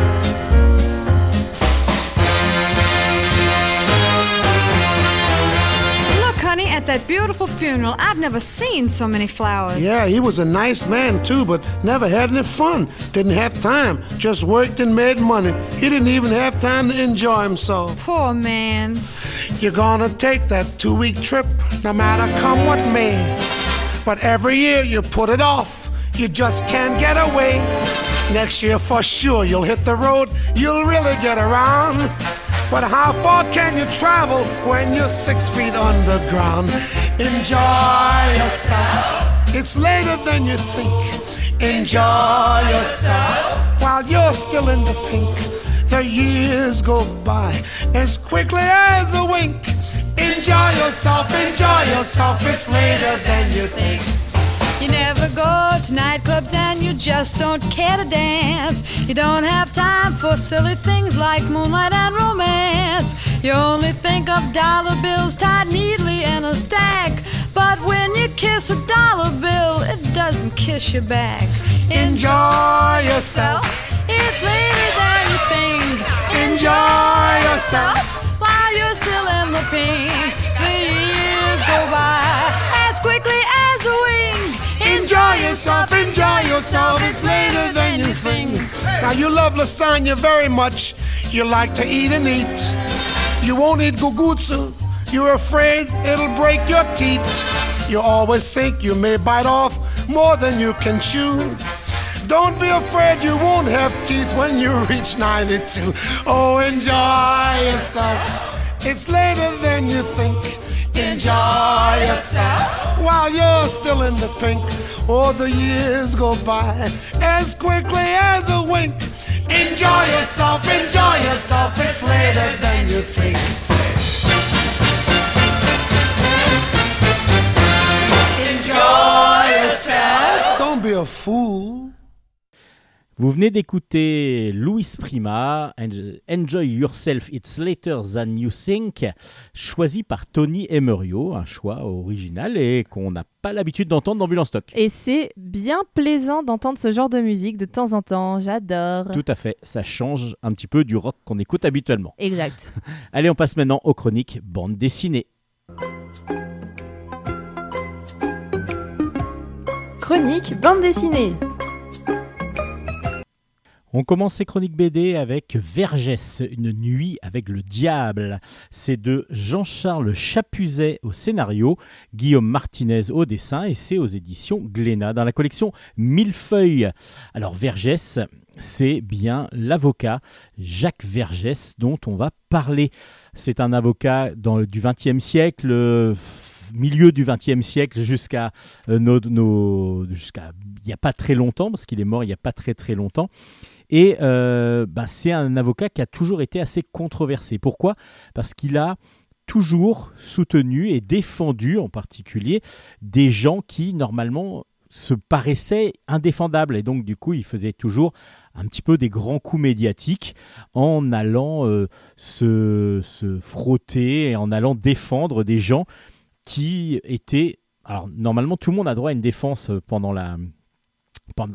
honey, at that beautiful funeral, I've never seen so many flowers. Yeah, he was a nice man too, but never had any fun. Didn't have time. Just worked and made money. He didn't even have time to enjoy himself. Poor man. You're gonna take that two week trip, no matter come what may. But every year you put it off, you just can't get away. Next year for sure you'll hit the road, you'll really get around. But how far can you travel when you're six feet underground? Enjoy yourself, it's later than you think. Enjoy yourself while you're still in the pink. The years go by as quickly as a wink. Enjoy yourself, enjoy yourself, it's later than you think. You never go to nightclubs and you just don't care to dance. You don't have time for silly things like moonlight and romance. You only think of dollar bills tied neatly in a stack. But when you kiss a dollar bill, it doesn't kiss you back. Enjoy yourself, It's later than you think. enjoy yourself. while you're still in the pink. The years go by as quickly as a wink. Enjoy yourself, enjoy yourself, it's later than you think. Now you love lasagna very much, you like to eat and eat. You won't eat gugutsu, you're afraid it'll break your teeth. You always think you may bite off more than you can chew. Don't be afraid you won't have teeth when you reach 92. Oh, enjoy yourself. It's later than you think. Enjoy yourself while you're still in the pink. Oh, the years go by as quickly as a wink. Enjoy yourself, enjoy yourself. It's later than you think. Enjoy yourself. Don't be a fool. Vous venez d'écouter Louis Prima, En- Enjoy Yourself, It's Later Than You Think, choisi par Tony Emerio, un choix original et qu'on n'a pas l'habitude d'entendre dans Ambulance Stock. Et c'est bien plaisant d'entendre ce genre de musique de temps en temps. J'adore. Tout à fait, ça change un petit peu du rock qu'on écoute habituellement. Exact. Allez, on passe maintenant aux chroniques bande dessinée. Chronique bande dessinée. On commence ces chroniques BD avec Vergès, une nuit avec le diable. C'est de Jean-Charles Chapuzet au scénario, Guillaume Martinez au dessin et c'est aux éditions Glénat dans la collection Millefeuille. Alors Vergès, c'est bien l'avocat Jacques Vergès dont on va parler. C'est un avocat du XXe siècle, milieu du XXe siècle jusqu'à euh, jusqu'à il n'y a pas très longtemps parce qu'il est mort il n'y a pas très très longtemps. Et euh, bah, c'est un avocat qui a toujours été assez controversé. Pourquoi? Parce qu'il a toujours soutenu et défendu en particulier des gens qui normalement se paraissaient indéfendables. Et donc du coup, il faisait toujours un petit peu des grands coups médiatiques en allant euh, se, se frotter et en allant défendre des gens qui étaient... Alors normalement, tout le monde a droit à une défense pendant la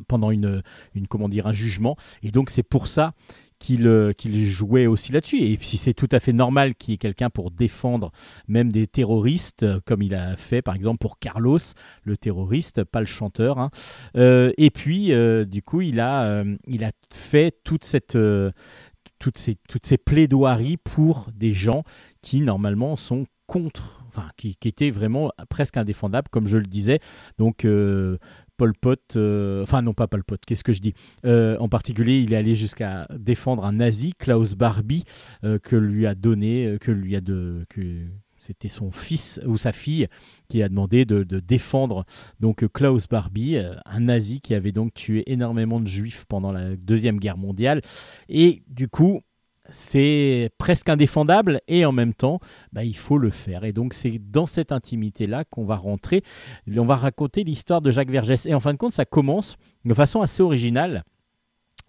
pendant- une, comment dire un jugement. Et donc c'est pour ça qu'il euh, qu'il jouait aussi là-dessus. Et si c'est tout à fait normal qu'il y ait quelqu'un pour défendre même des terroristes euh, comme il a fait par exemple pour Carlos le terroriste pas le chanteur hein. Euh, et puis du coup il a il a fait toute cette toutes ces toutes ces plaidoiries pour des gens qui normalement sont contre enfin qui, qui étaient vraiment presque indéfendables comme je le disais. Donc Pol Pot, euh, enfin non pas Pol Pot, qu'est-ce que je dis? Euh, En particulier, il est allé jusqu'à défendre un nazi, Klaus Barbie, euh, que lui a donné, que lui a de, que c'était son fils ou sa fille qui a demandé de, de défendre donc Klaus Barbie, un nazi qui avait donc tué énormément de juifs pendant la deuxième guerre mondiale, et du coup c'est presque indéfendable et en même temps bah, il faut le faire et donc c'est dans cette intimité là qu'on va rentrer on va raconter l'histoire de Jacques Vergès. Et en fin de compte, ça commence de façon assez originale.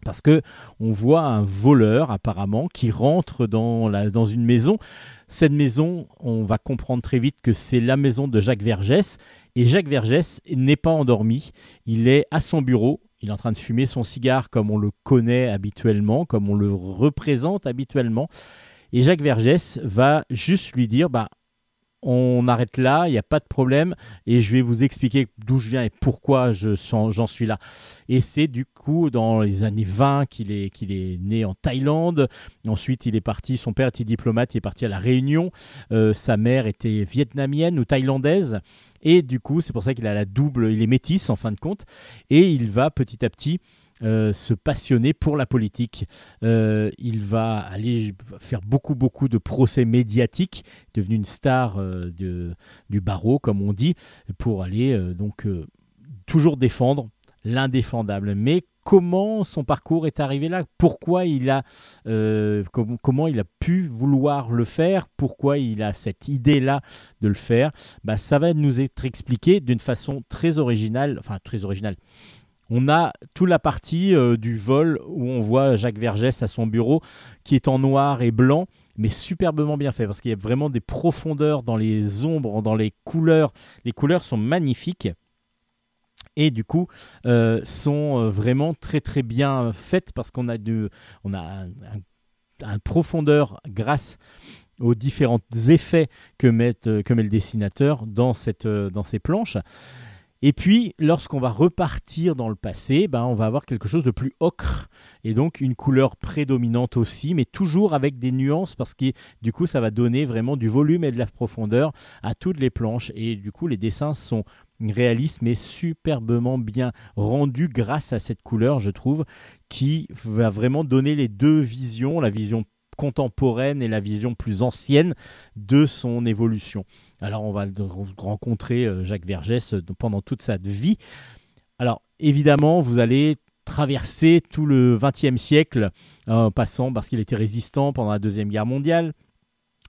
Parce que on voit un voleur apparemment qui rentre dans une maison. Cette maison, on va comprendre très vite que c'est la maison de Jacques Vergès. Et Jacques Vergès n'est pas endormi. Il est à son bureau. Il est en train de fumer son cigare comme on le connaît habituellement, comme on le représente habituellement. Et Jacques Vergès va juste lui dire bah, on arrête là, il n'y a pas de problème, et je vais vous expliquer d'où je viens et pourquoi j'en suis là. Et c'est du coup dans les années 20 qu'il est, est né en Thaïlande. Ensuite, il est parti, son père était diplomate, il est parti à La Réunion. Euh, sa mère était vietnamienne ou thaïlandaise. Et du coup, c'est pour ça qu'il a la double, il est métis en fin de compte. Et il va petit à petit euh, se passionner pour la politique. Euh, il va aller faire beaucoup, beaucoup de procès médiatiques, devenu une star euh, du barreau, comme on dit, pour aller donc toujours défendre l'indéfendable. Mais comment son parcours est arrivé là? Pourquoi il a, com- comment il a pu vouloir le faire? Pourquoi il a cette idée-là de le faire? Bah, Ça va nous être expliqué d'une façon très originale, enfin très originale. On a toute la partie euh, du vol où on voit Jacques Vergès à son bureau qui est en noir et blanc, mais superbement bien fait parce qu'il y a vraiment des profondeurs dans les ombres, dans les couleurs. Les couleurs sont magnifiques et du coup euh, sont euh, vraiment très très bien faites parce qu'on a, de, on a profondeur grâce aux différents effets que met, que met le dessinateur dans ces planches. Et puis, lorsqu'on va repartir dans le passé, ben, on va avoir quelque chose de plus ocre et donc une couleur prédominante aussi, mais toujours avec des nuances parce que du coup, ça va donner vraiment du volume et de la profondeur à toutes les planches. Et du coup, les dessins sont réalistes mais superbement bien rendus grâce à cette couleur, je trouve, qui va vraiment donner les deux visions, la vision contemporaine et la vision plus ancienne de son évolution. Alors on va rencontrer euh, Jacques Vergès euh, pendant toute sa vie. Alors évidemment, vous allez traverser tout le XXe siècle en passant parce qu'il était résistant pendant la Deuxième Guerre mondiale.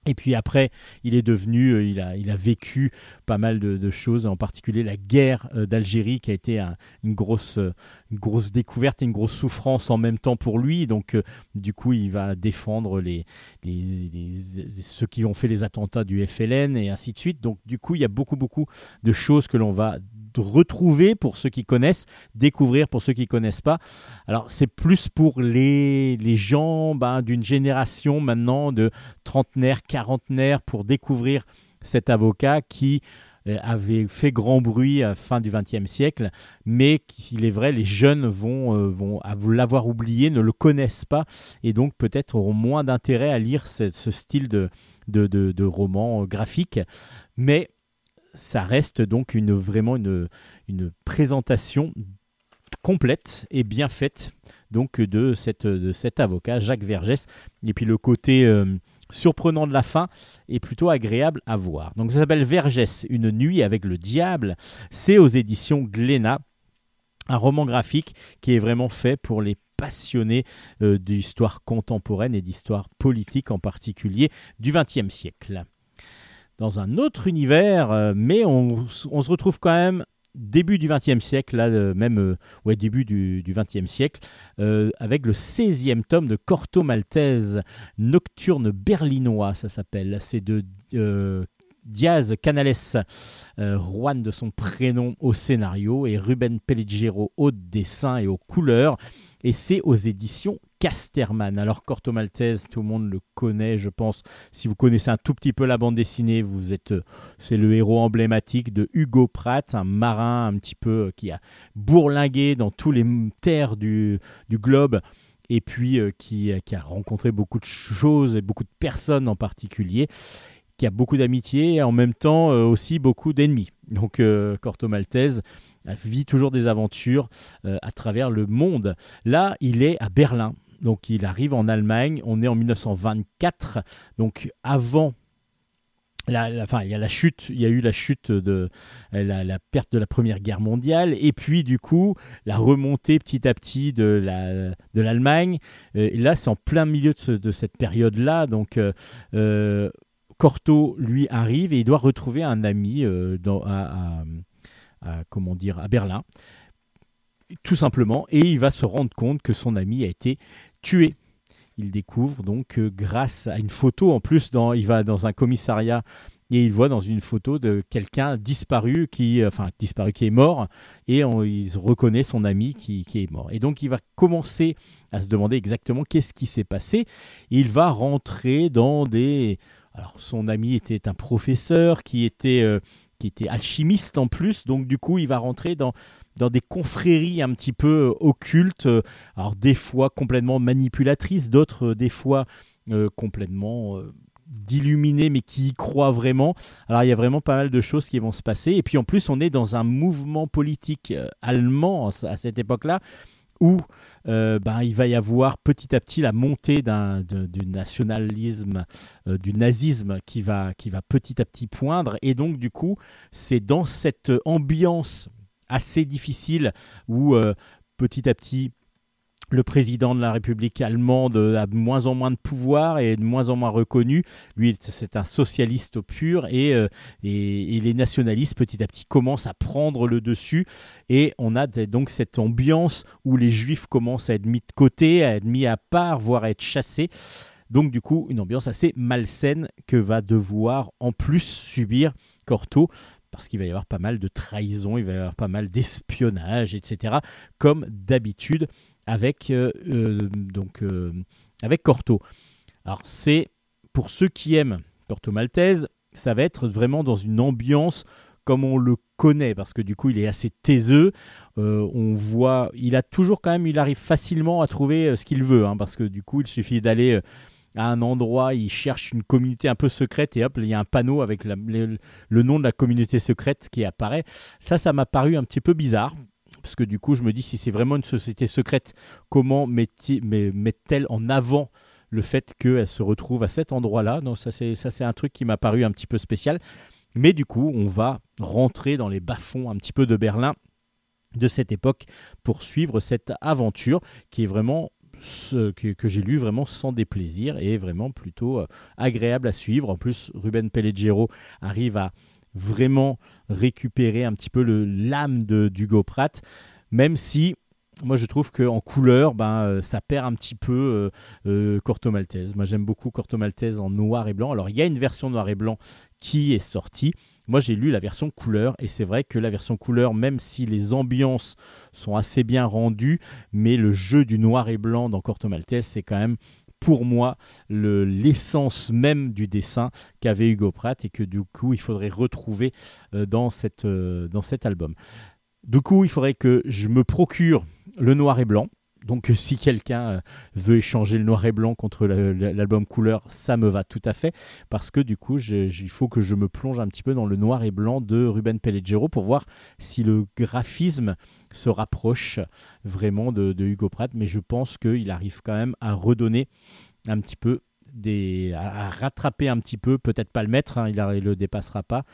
Et puis après, il est devenu, euh, il, a, il a vécu pas mal de, choses, en particulier la guerre euh, d'Algérie qui a été un- une, grosse, euh, une grosse découverte et une grosse souffrance en même temps pour lui. Donc du coup, il va défendre les- les- ceux qui ont fait les attentats du FLN et ainsi de suite. Donc du coup, il y a beaucoup, beaucoup de choses que l'on va retrouver pour ceux qui connaissent, découvrir pour ceux qui connaissent pas. Alors c'est plus pour les, les gens ben, d'une génération maintenant de trentenaires, quarantenaires pour découvrir cet avocat qui euh, avait fait grand bruit à fin du XXe siècle, mais il est vrai, les jeunes vont, euh, vont l'avoir oublié, ne le connaissent pas, et donc peut-être auront moins d'intérêt à lire ce, ce style de, de, de- de roman euh, graphique. Mais ça reste donc une, vraiment une, présentation complète et bien faite donc de cet avocat, Jacques Vergès. Et puis le côté euh, surprenant de la fin est plutôt agréable à voir. Donc ça s'appelle Vergès, Une nuit avec le diable. C'est aux éditions Glénat. Un roman graphique qui est vraiment fait pour les passionnés euh, d'histoire contemporaine et d'histoire politique en particulier du XXe siècle. Dans un autre univers, euh, mais on, se retrouve quand même début du XXe siècle, là, euh, même euh, ouais, début du XXe siècle, avec le 16e tome de Corto Maltese, Nocturne berlinois, ça s'appelle. C'est de Diaz Canales, Juan de son prénom au scénario, et Ruben Pelliggero au dessin et aux couleurs. Et c'est aux éditions Casterman. Alors Corto Maltese, tout le monde le connaît, je pense. Si vous connaissez un tout petit peu la bande dessinée, vous êtes, euh, c'est le héros emblématique de Hugo Pratt, un marin un petit peu euh, qui a bourlingué dans tous les terres du, du globe et puis euh, qui, qui a rencontré beaucoup de choses et beaucoup de personnes en particulier, qui a beaucoup d'amitié et en même temps aussi beaucoup d'ennemis. Donc Corto Maltese vit toujours des aventures à travers le monde. Là, il est à Berlin. Donc il arrive en Allemagne, on est en 1924, donc avant la, il y a la chute, il y a eu la chute de la, perte de la Première Guerre mondiale, et puis du coup la remontée petit à petit de la de l'Allemagne. Là, c'est en plein milieu de, ce- de cette période-là, donc euh, euh, Corto lui arrive et il doit retrouver un ami euh, comment dire à Berlin, tout simplement, et il va se rendre compte que son ami a été tué. Il découvre donc que grâce à une photo, en plus, dans, il va dans un commissariat et il voit dans une photo de quelqu'un disparu qui, enfin disparu qui est mort, et on- il reconnaît son ami qui, qui est mort. Et donc il va commencer à se demander exactement qu'est-ce qui s'est passé. Il va rentrer dans des, alors son ami était un professeur qui était euh, qui était alchimiste en plus, donc du coup il va rentrer dans dans des confréries un petit peu euh, occultes, euh, alors des fois complètement manipulatrices, d'autres euh, des fois complètement euh, d'illuminés mais qui y croient vraiment. Alors il y a vraiment pas mal de choses qui vont se passer. Et puis en plus on est dans un mouvement politique allemand à cette époque-là où euh, ben, il va y avoir petit à petit la montée d'un, du nationalisme, du nazisme qui va, qui va petit à petit poindre. Et donc du coup c'est dans cette ambiance assez difficile où euh, petit à petit le président de la République allemande a de moins en moins de pouvoir et de moins en moins reconnu. Lui, c'est un socialiste au pur et, euh, et, et les nationalistes, petit à petit, commencent à prendre le dessus. Et on a donc cette ambiance où les juifs commencent à être mis de côté, à être mis à part, voire à être chassés. Donc, du coup, une ambiance assez malsaine que va devoir en plus subir Corto parce qu'il va y avoir pas mal de trahison, il va y avoir pas mal d'espionnage, etc. Comme d'habitude avec, euh, euh, donc, euh, avec Corto. Alors c'est, pour ceux qui aiment Corto Maltese, ça va être vraiment dans une ambiance comme on le connaît, parce que du coup il est assez taiseux, on voit, il a toujours quand même, il arrive facilement à trouver ce qu'il veut, hein, parce que du coup il suffit d'aller à un endroit, il cherche une communauté un peu secrète et hop, il y a un panneau avec le, le nom de la communauté secrète qui apparaît. Ça, ça m'a paru un petit peu bizarre. Parce que du coup, je me dis, si c'est vraiment une société secrète, comment met- met- met-elle en avant le fait qu'elle se retrouve à cet endroit-là? C'est, ça c'est un truc qui m'a paru un petit peu spécial. Mais du coup, on va rentrer dans les bas-fonds un petit peu de Berlin de cette époque pour suivre cette aventure qui est vraiment que, j'ai lu vraiment sans déplaisir et vraiment plutôt euh, agréable à suivre. En plus, Ruben Pelleggero arrive à vraiment récupérer un petit peu l'âme d'Hugo Pratt, même si moi je trouve qu'en couleur, ben, euh, ça perd un petit peu euh, Corto Maltese. Moi j'aime beaucoup Corto Maltese en noir et blanc. Alors il y a une version noir et blanc qui est sortie. Moi j'ai lu la version couleur et c'est vrai que la version couleur, même si les ambiances sont assez bien rendues, mais le jeu du noir et blanc dans Corto Maltese c'est quand même pour moi le- l'essence même du dessin qu'avait Hugo Pratt et que du coup il faudrait retrouver euh, euh, dans cet album. Du coup, il faudrait que je me procure le noir et blanc. Donc, euh, si quelqu'un euh, veut échanger le noir et blanc contre l'album couleur, ça me va tout à fait. Parce que du coup, il faut que je me plonge un petit peu dans le noir et blanc de Ruben Pelleggero pour voir si le graphisme se rapproche vraiment de, Hugo Pratt. Mais je pense qu'il arrive quand même à redonner un petit peu à rattraper un petit peu, peut-être pas le mettre, hein, il ne le dépassera pas,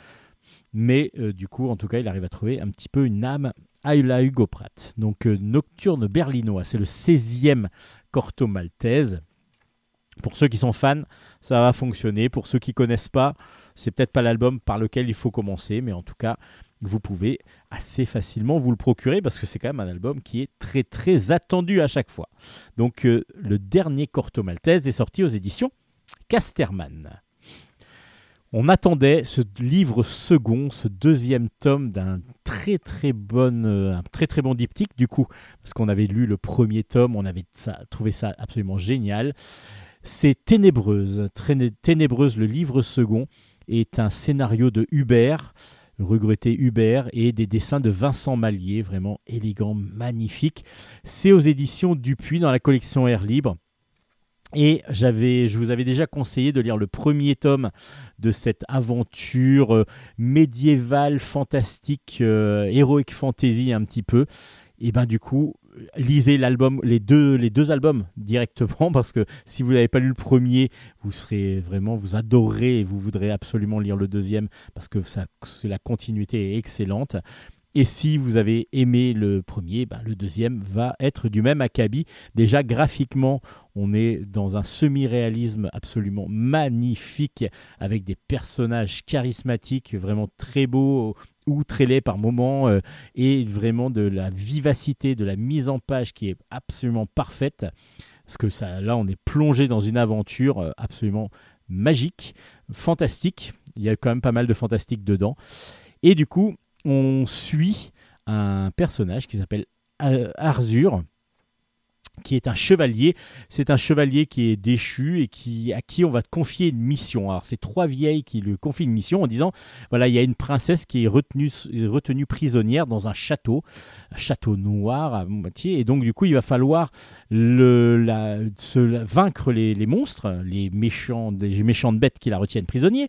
mais euh, du coup, en tout cas, il arrive à trouver un petit peu une âme à la Hugo Pratt. Donc, euh, Nocturne berlinois, c'est le 16e Corto Maltese. Pour ceux qui sont fans, ça va fonctionner. Pour ceux qui connaissent pas, c'est peut-être pas l'album par lequel il faut commencer, mais en tout cas, vous pouvez assez facilement vous le procurer parce que c'est quand même un album qui est très très attendu à chaque fois. Donc, euh, le dernier Corto Maltese est sorti aux éditions Casterman. On attendait ce livre second, ce deuxième tome d'un très très bon, euh, très très bon diptyque du coup, parce qu'on avait lu le premier tome, on avait trouvé ça absolument génial. C'est Ténébreuse, Ténébreuse, le livre second est un scénario de Hubert, regretté Hubert, et des dessins de Vincent Mallier, vraiment élégant, magnifique. C'est aux éditions Dupuis dans la collection Air Libre. Et je vous avais déjà conseillé de lire le premier tome de cette aventure euh, médiévale, fantastique, euh, heroic fantasy un petit peu. Et ben du coup, lisez l'album, les deux, albums directement parce que si vous n'avez pas lu le premier, vous serez vraiment, vous adorerez et vous voudrez absolument lire le deuxième parce que la continuité est excellente. Et si vous avez aimé le premier, ben, le deuxième va être du même acabit. Déjà graphiquement, on est dans un semi-réalisme absolument magnifique avec des personnages charismatiques, vraiment très beaux ou très laids par moments, euh, et vraiment de la vivacité, de la mise en page qui est absolument parfaite. Parce que ça, là, on est plongé dans une aventure euh, absolument magique, fantastique. Il y a quand même pas mal de fantastique dedans. Et du coup, on suit un personnage qui s'appelle euh, Arzur, qui est un chevalier. C'est un chevalier qui est déchu et à qui on va confier une mission. Alors, c'est trois vieilles qui lui confient une mission en disant voilà, il y a une princesse qui est retenue, prisonnière dans un château, un château noir à moitié. Et donc, du coup, il va falloir se, vaincre les, les monstres, les, méchants, les méchantes bêtes qui la retiennent prisonnier,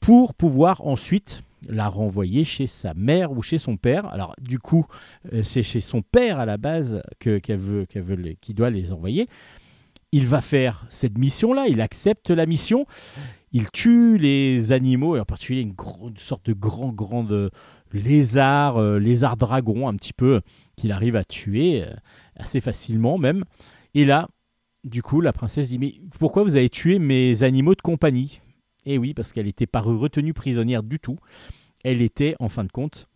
pour pouvoir ensuite la renvoyer chez sa mère ou chez son père. Alors du coup, euh, c'est chez son père à la base que, qu'elle veut, qu'elle veut doit les envoyer. Il va faire cette mission-là, il accepte la mission, il tue les animaux, et en particulier une, sorte de grand, grand euh, lézard, euh, lézard dragon un petit peu, qu'il arrive à tuer assez facilement même. Et là, du coup, la princesse dit, mais pourquoi vous avez tué mes animaux de compagnie? Et oui, parce qu'elle n'était pas retenue prisonnière du tout. Elle était, en fin de compte,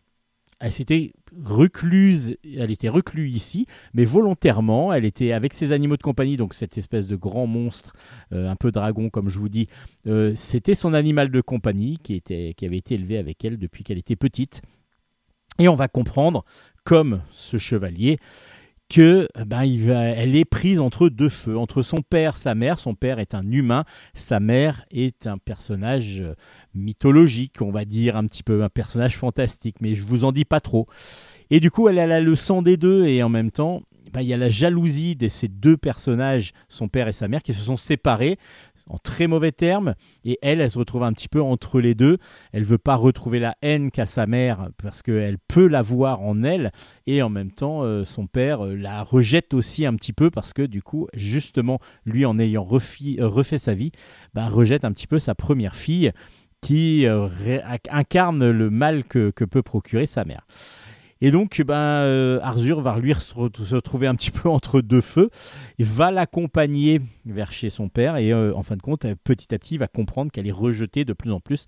elle s'était recluse, elle était reclue ici, mais volontairement, elle était avec ses animaux de compagnie, donc cette espèce de grand monstre, euh, un peu dragon comme je vous dis, euh, c'était son animal de compagnie qui, était, qui avait été élevé avec elle depuis qu'elle était petite. Et on va comprendre, comme ce chevalier, que ben, elle est prise entre deux feux, entre son père, sa mère. Son père est un humain, sa mère est un personnage euh, mythologique, on va dire un petit peu un personnage fantastique, mais je vous en dis pas trop. Et du coup, elle a le sang des deux et en même temps, ben, il y a la jalousie de ces deux personnages, son père et sa mère, qui se sont séparés en très mauvais termes. Et elle, elle se retrouve un petit peu entre les deux. Elle veut pas retrouver la haine qu'a sa mère parce qu'elle peut la voir en elle. Et en même temps, euh, son père euh, la rejette aussi un petit peu parce que du coup, justement, lui, en ayant euh, refait sa vie, bah, rejette un petit peu sa première fille qui incarne le mal que peut procurer sa mère. Et donc, ben, euh, Arzur va lui se re- se retrouver un petit peu entre deux feux, et va l'accompagner vers chez son père, et euh, en fin de compte, petit à petit, il va comprendre qu'elle est rejetée de plus en plus.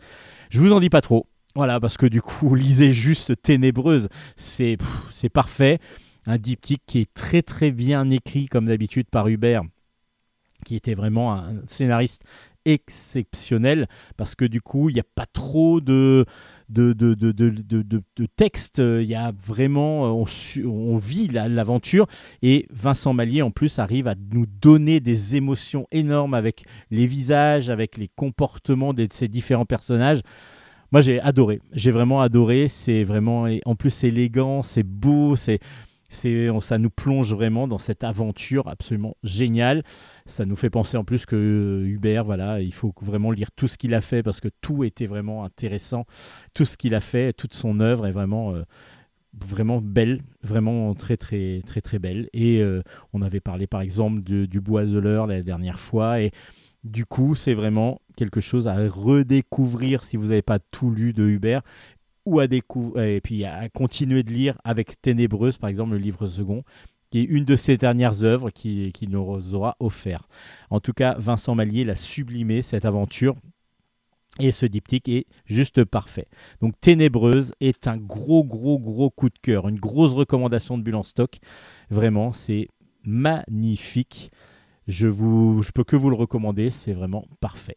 Je vous en dis pas trop, voilà, parce que du coup, lisez juste Ténébreuse, c'est c'est parfait. Un diptyque qui est très très bien écrit, comme d'habitude, par Hubert, qui était vraiment un scénariste exceptionnel, parce que du coup, il n'y a pas trop de de, de, de, de, de- de- de texte. Il y a vraiment, euh, on, on vit la- l'aventure. Et Vincent Mallier, en plus, arrive à nous donner des émotions énormes avec les visages, avec les comportements de ces différents personnages. Moi, j'ai adoré. J'ai vraiment adoré. C'est vraiment, en plus, élégant, c'est beau, c'est, c'est, ça nous plonge vraiment dans cette aventure absolument géniale. Ça nous fait penser en plus que euh, Hubert, voilà, il faut vraiment lire tout ce qu'il a fait parce que tout était vraiment intéressant. Tout ce qu'il a fait, toute son œuvre est vraiment, euh, vraiment belle, vraiment très très très très belle. Et euh, on avait parlé par exemple de- du Boiseleur la dernière fois et du coup, c'est vraiment quelque chose à redécouvrir si vous n'avez pas tout lu de Hubert ou à découvrir et puis à continuer de lire avec Ténébreuse par exemple le livre second qui est une de ses dernières œuvres qu'il qui nous aura offert. En tout cas, Vincent Mallier l'a sublimé cette aventure et ce diptyque est juste parfait. Donc Ténébreuse est un gros gros gros coup de cœur, une grosse recommandation de Bulle en stock. Vraiment, c'est magnifique. Je vous je peux que vous le recommander, c'est vraiment parfait.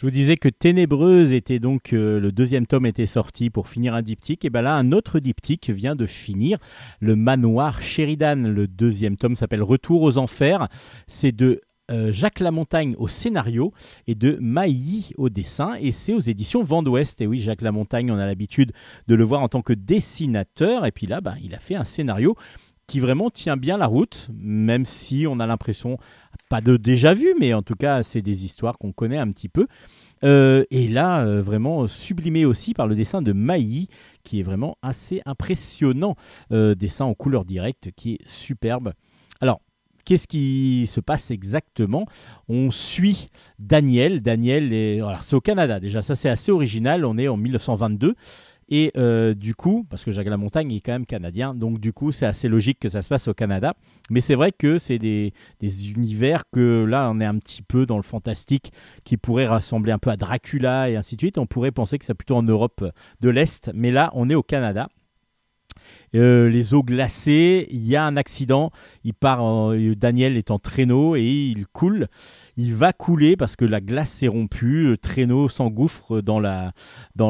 Je vous disais que Ténébreuse était donc euh, le deuxième tome était sorti pour finir un diptyque. Et ben là, un autre diptyque vient de finir, le Manoir Sheridan. Le deuxième tome s'appelle Retour aux enfers. C'est de euh, Jacques Lamontagne au scénario et de Mailly au dessin. Et c'est aux éditions Vent d'Ouest. Et oui, Jacques Lamontagne, on a l'habitude de le voir en tant que dessinateur. Et puis là, ben, il a fait un scénario qui vraiment tient bien la route, même si on a l'impression, pas de déjà vu, mais en tout cas, c'est des histoires qu'on connaît un petit peu. Euh, et là, euh, vraiment sublimé aussi par le dessin de Mailly, qui est vraiment assez impressionnant. Euh, dessin en couleur directe qui est superbe. Alors, qu'est-ce qui se passe exactement? On suit Daniel. Daniel, est... c'est au Canada déjà, ça c'est assez original. On est en 1922. Et du coup, parce que Jacques Lamontagne est quand même canadien, donc du coup c'est assez logique que ça se passe au Canada. Mais c'est vrai que c'est des, univers que là on est un petit peu dans le fantastique qui pourrait rassembler un peu à Dracula et ainsi de suite. On pourrait penser que c'est plutôt en Europe de l'Est, mais là on est au Canada. Euh, les eaux glacées, il y a un accident, il part, Daniel est en traîneau et il coule. Il va couler parce que la glace s'est rompue, le traîneau s'engouffre dans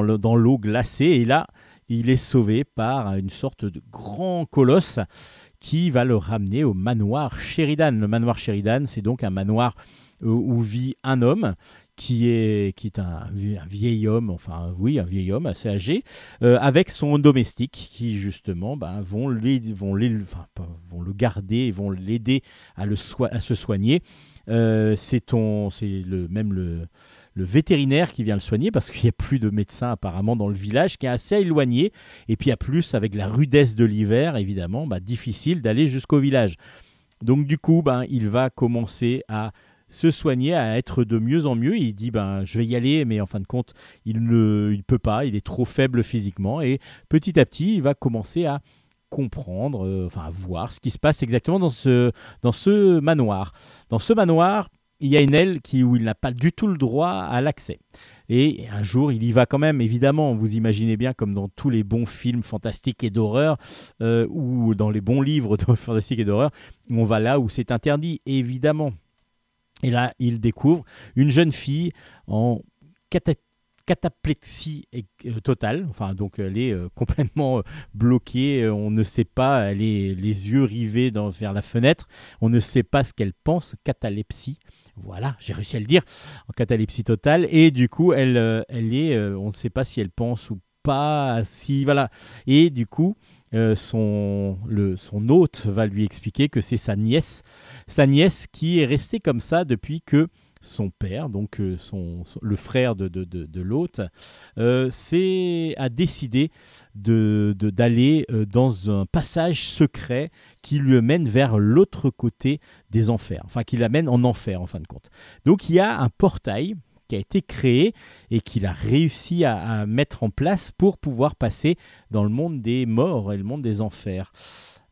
l'eau glacée et là il est sauvé par une sorte de grand colosse qui va le ramener au manoir Sheridan. Le manoir Sheridan, c'est donc un manoir euh, où vit un homme qui est, qui est un, vie- un vieil homme, enfin oui, un vieil homme assez âgé, euh, avec son domestique qui justement ben, vont, vont, le garder vont l'aider à, le se soigner. Euh, c'est c'est le, même le, le vétérinaire qui vient le soigner parce qu'il n'y a plus de médecin apparemment dans le village qui est assez éloigné. Et puis à plus, avec la rudesse de l'hiver, évidemment, bah, difficile d'aller jusqu'au village. Donc du coup, ben, il va commencer à se soigner, à être de mieux en mieux. Il dit, ben, je vais y aller, mais en fin de compte, il ne peut pas, il est trop faible physiquement. Et petit à petit, il va commencer à comprendre, euh, enfin à voir ce qui se passe exactement dans ce, dans ce manoir. Dans ce manoir, il y a une aile qui, où il n'a pas du tout le droit à l'accès. Et un jour, il y va quand même, évidemment, vous imaginez bien, comme dans tous les bons films fantastiques et d'horreur, euh, ou dans les bons livres de fantastique et d'horreur, on va là où c'est interdit, évidemment. Et là, il découvre une jeune fille en cata- cataplexie euh, totale. Enfin, donc elle est euh, complètement bloquée. on ne sait pas. Elle est les yeux rivés vers la fenêtre. On ne sait pas ce qu'elle pense. Catalepsie. Voilà, j'ai réussi à le dire. En catalepsie totale. Et du coup, elle, euh, elle est. euh, on ne sait pas si elle pense ou pas. Si voilà. Et du coup. euh, son, le, son hôte va lui expliquer que c'est sa nièce, sa nièce qui est restée comme ça depuis que son père, donc euh, son, le frère de, de, de, l'hôte, euh, a décidé de- de- d'aller euh, dans un passage secret qui le mène vers l'autre côté des enfers, enfin qui l'amène en enfer en fin de compte. Donc il y a un portail qui a été créé et qu'il a réussi à mettre en place pour pouvoir passer dans le monde des morts et le monde des enfers.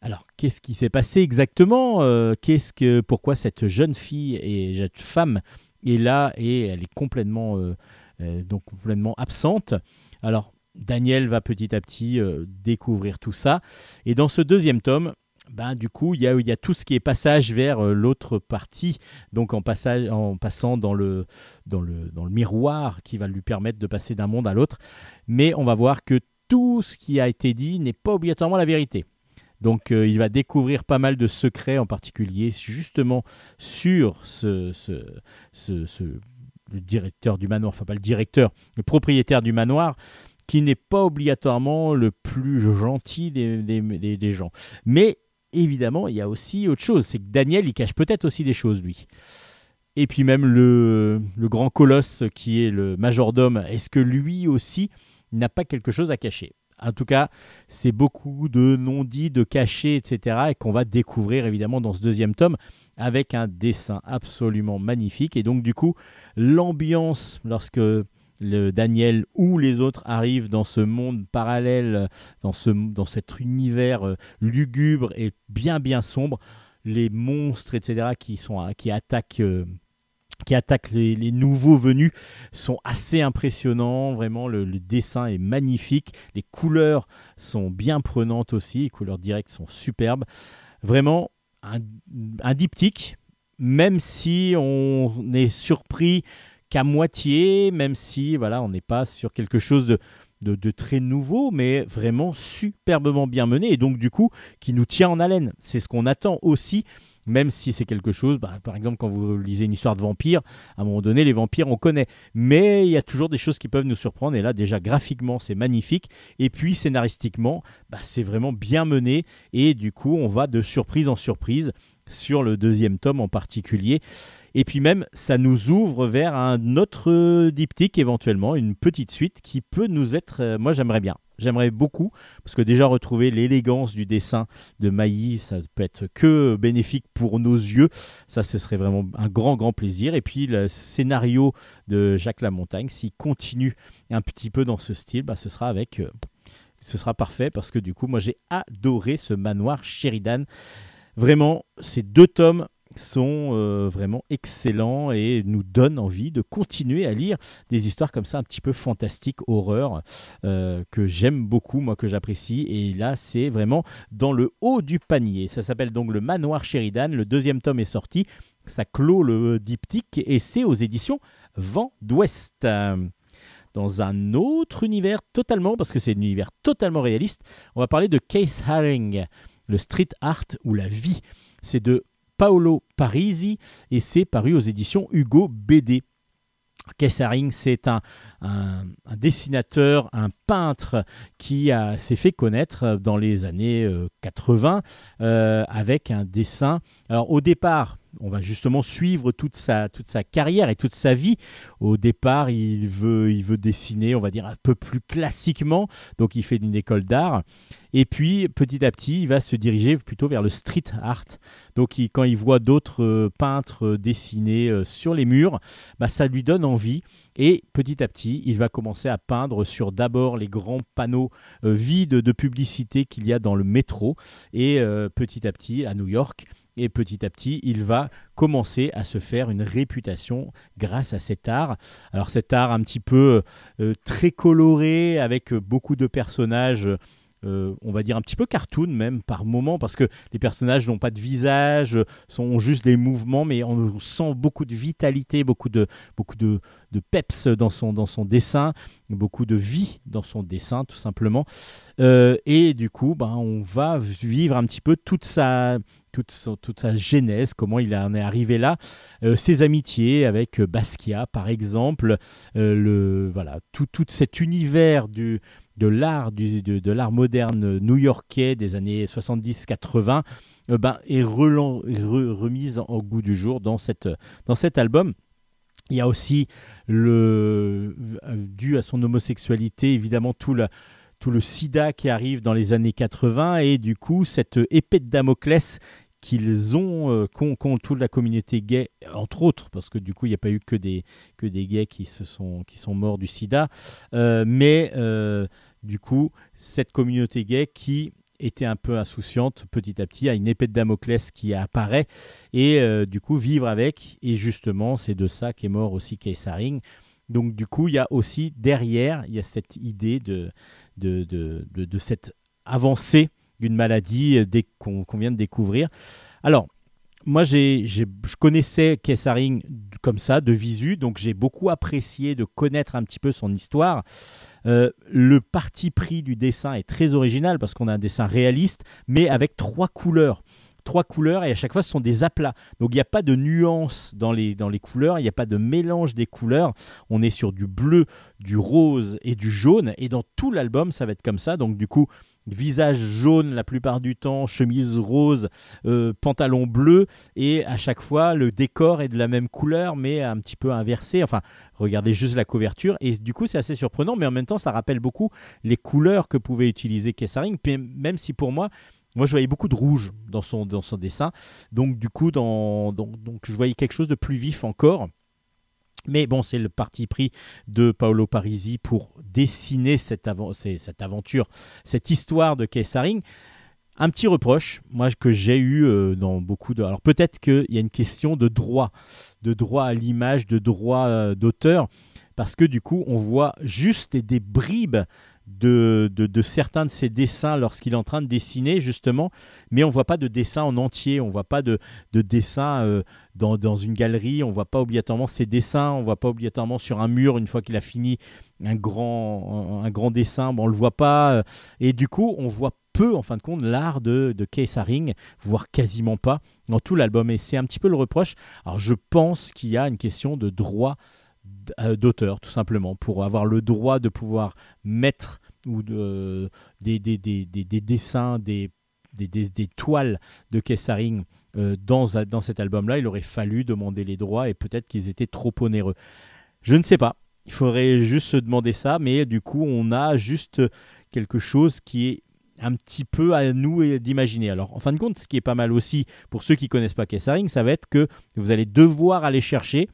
Alors, qu'est-ce qui s'est passé exactement Euh, Qu'est-ce que, pourquoi cette jeune fille et cette femme est là et elle est complètement, euh, euh, donc complètement absente? Alors, Daniel va petit à petit découvrir tout ça. Et dans ce deuxième tome, ben, du coup, il y a, tout ce qui est passage vers l'autre partie, donc en, passant dans le, dans, le, dans le miroir qui va lui permettre de passer d'un monde à l'autre. Mais on va voir que tout ce qui a été dit n'est pas obligatoirement la vérité. Donc euh, il va découvrir pas mal de secrets, en particulier justement sur ce, le directeur du manoir, enfin pas le directeur, le propriétaire du manoir, qui n'est pas obligatoirement le plus gentil des, gens. Mais évidemment, il y a aussi autre chose, c'est que Daniel, il cache peut-être aussi des choses, lui. Et puis même le, le grand colosse qui est le majordome, est-ce que lui aussi n'a pas quelque chose à cacher? En tout cas, c'est beaucoup de non-dits, de cachés, etc. et qu'on va découvrir évidemment dans ce deuxième tome avec un dessin absolument magnifique. Et donc du coup, l'ambiance lorsque le Daniel ou les autres arrivent dans ce monde parallèle, dans, ce, dans cet univers euh, lugubre et bien bien sombre, les monstres, etc., qui, sont, qui attaquent... euh, qui attaquent les, nouveaux venus sont assez impressionnants. Vraiment, le, dessin est magnifique. Les couleurs sont bien prenantes aussi. Les couleurs directes sont superbes. Vraiment, un, diptyque, même si on est surpris qu'à moitié, même si voilà, on n'est pas sur quelque chose de, de très nouveau, mais vraiment superbement bien mené et donc du coup qui nous tient en haleine. C'est ce qu'on attend aussi même si c'est quelque chose, bah, par exemple quand vous lisez une histoire de vampire, à un moment donné les vampires on connaît, mais il y a toujours des choses qui peuvent nous surprendre. Et là déjà graphiquement c'est magnifique. Et puis scénaristiquement bah, c'est vraiment bien mené. Et du coup on va de surprise en surprise sur le deuxième tome en particulier. Et puis même, ça nous ouvre vers un autre diptyque éventuellement, une petite suite qui peut nous être... euh, moi j'aimerais bien, j'aimerais beaucoup, parce que déjà retrouver l'élégance du dessin de Mailly, ça peut être que bénéfique pour nos yeux. Ça, ce serait vraiment un grand, grand plaisir. Et puis le scénario de Jacques Lamontagne, s'il continue un petit peu dans ce style, bah, ce sera avec... euh, ce sera parfait parce que du coup, moi j'ai adoré ce manoir Sheridan. Vraiment, ces deux tomes sont euh, vraiment excellents et nous donnent envie de continuer à lire des histoires comme ça un petit peu fantastiques, horreur, euh, que j'aime beaucoup, moi que j'apprécie. Et là, c'est vraiment dans le haut du panier. Ça s'appelle donc le Manoir Sheridan. Le deuxième tome est sorti. Ça clôt le diptyque et c'est aux éditions Vent d'Ouest. Dans un autre univers totalement, parce que c'est un univers totalement réaliste, on va parler de Case Haring, le street art ou la vie. C'est de Paolo Parisi et c'est paru aux éditions Hugo BD. Kessaring, c'est un, dessinateur, un peintre qui s'est fait connaître dans les années euh, 80 euh, avec un dessin. Alors au départ, on va justement suivre toute sa, toute sa carrière et toute sa vie. Au départ, il veut, il veut dessiner, on va dire, un peu plus classiquement. Donc il fait une école d'art. Et puis petit à petit, il va se diriger plutôt vers le street art. Donc quand il voit d'autres euh, peintres euh, dessiner euh, sur les murs, bah, ça lui donne envie. Et petit à petit, il va commencer à peindre sur d'abord les grands panneaux vides de publicité qu'il y a dans le métro. Et petit à petit, à New York, Et petit à petit, il va commencer à se faire une réputation grâce à cet art. Alors cet art un petit peu euh, très coloré, avec beaucoup de personnages euh, on va dire un petit peu cartoon même par moment parce que les personnages n'ont pas de visage, sont juste des mouvements, mais on sent beaucoup de vitalité, beaucoup de, beaucoup de, de peps dans son, dans son dessin, beaucoup de vie dans son dessin tout simplement. Euh, et du coup, ben, on va vivre un petit peu toute sa, toute, toute sa genèse, comment il en est arrivé là, euh, ses amitiés avec Basquiat par exemple, le, voilà, tout, tout cet univers du de l'art de, de l'art moderne new-yorkais des années 70-80 euh, ben, est remise en goût du jour dans, cette, dans cet album. Il y a aussi, le, dû à son homosexualité, évidemment tout tout le sida qui arrive dans les années 80 et du coup cette épée de Damoclès qu'ils ont, euh, qu'ont, toute la communauté gay, entre autres, parce que du coup, il n'y a pas eu que des, que des gays qui, se sont, qui sont morts du sida, euh, mais du coup, cette communauté gay qui était un peu insouciante petit à petit, a une épée de Damoclès qui apparaît et euh, du coup vivre avec. Et justement, c'est de ça qu'est mort aussi Keisaring. Donc du coup, il y a aussi derrière, il y a cette idée de, de, de, cette avancée d'une maladie euh, qu'on vient de découvrir. Alors, moi, j'ai, je connaissais Kessaring comme ça, de visu, donc j'ai beaucoup apprécié de connaître un petit peu son histoire. Euh, le parti pris du dessin est très original parce qu'on a un dessin réaliste, mais avec trois couleurs. Trois couleurs et à chaque fois ce sont des aplats. Donc il n'y a pas de nuance dans les, dans les couleurs, il n'y a pas de mélange des couleurs. On est sur du bleu, du rose et du jaune. Et dans tout l'album, ça va être comme ça. Donc du coup, visage jaune la plupart du temps, chemise rose, euh, pantalon bleu, et à chaque fois le décor est de la même couleur mais un petit peu inversé. Enfin, regardez juste la couverture, et du coup c'est assez surprenant, mais en même temps ça rappelle beaucoup les couleurs que pouvait utiliser Kessaring, même si pour moi moi, je voyais beaucoup de rouge dans son, dans son dessin. Donc, du coup, dans, donc, je voyais quelque chose de plus vif encore. Mais bon, c'est le parti pris de Paolo Parisi pour dessiner cette, cette aventure, cette histoire de Kessaring. Un petit reproche, moi, que j'ai eu euh, dans beaucoup de. Alors, peut-être qu'il y a une question de droit, de droit à l'image, de droit euh, d'auteur, parce que du coup, on voit juste des bribes de, certains de ses dessins lorsqu'il est en train de dessiner, justement, mais on ne voit pas de dessin en entier, on ne voit pas de, de dessin euh, dans, une galerie, on ne voit pas obligatoirement ses dessins, on ne voit pas obligatoirement sur un mur une fois qu'il a fini un grand, un, grand dessin, bon, on ne le voit pas, euh, et du coup, on voit peu, en fin de compte, l'art de, de Kay Saring, voire quasiment pas, dans tout l'album, et c'est un petit peu le reproche. Alors, je pense qu'il y a une question de droit d'auteur, tout simplement, pour avoir le droit de pouvoir mettre ou de, des, des, des, des dessins, des, des, toiles de Kessaring euh, dans, dans cet album-là, il aurait fallu demander les droits et peut-être qu'ils étaient trop onéreux. Je ne sais pas. Il faudrait juste se demander ça, mais du coup, on a juste quelque chose qui est un petit peu à nous d'imaginer. Alors, en fin de compte, ce qui est pas mal aussi pour ceux qui connaissent pas Kessaring, ça va être que vous allez devoir aller chercher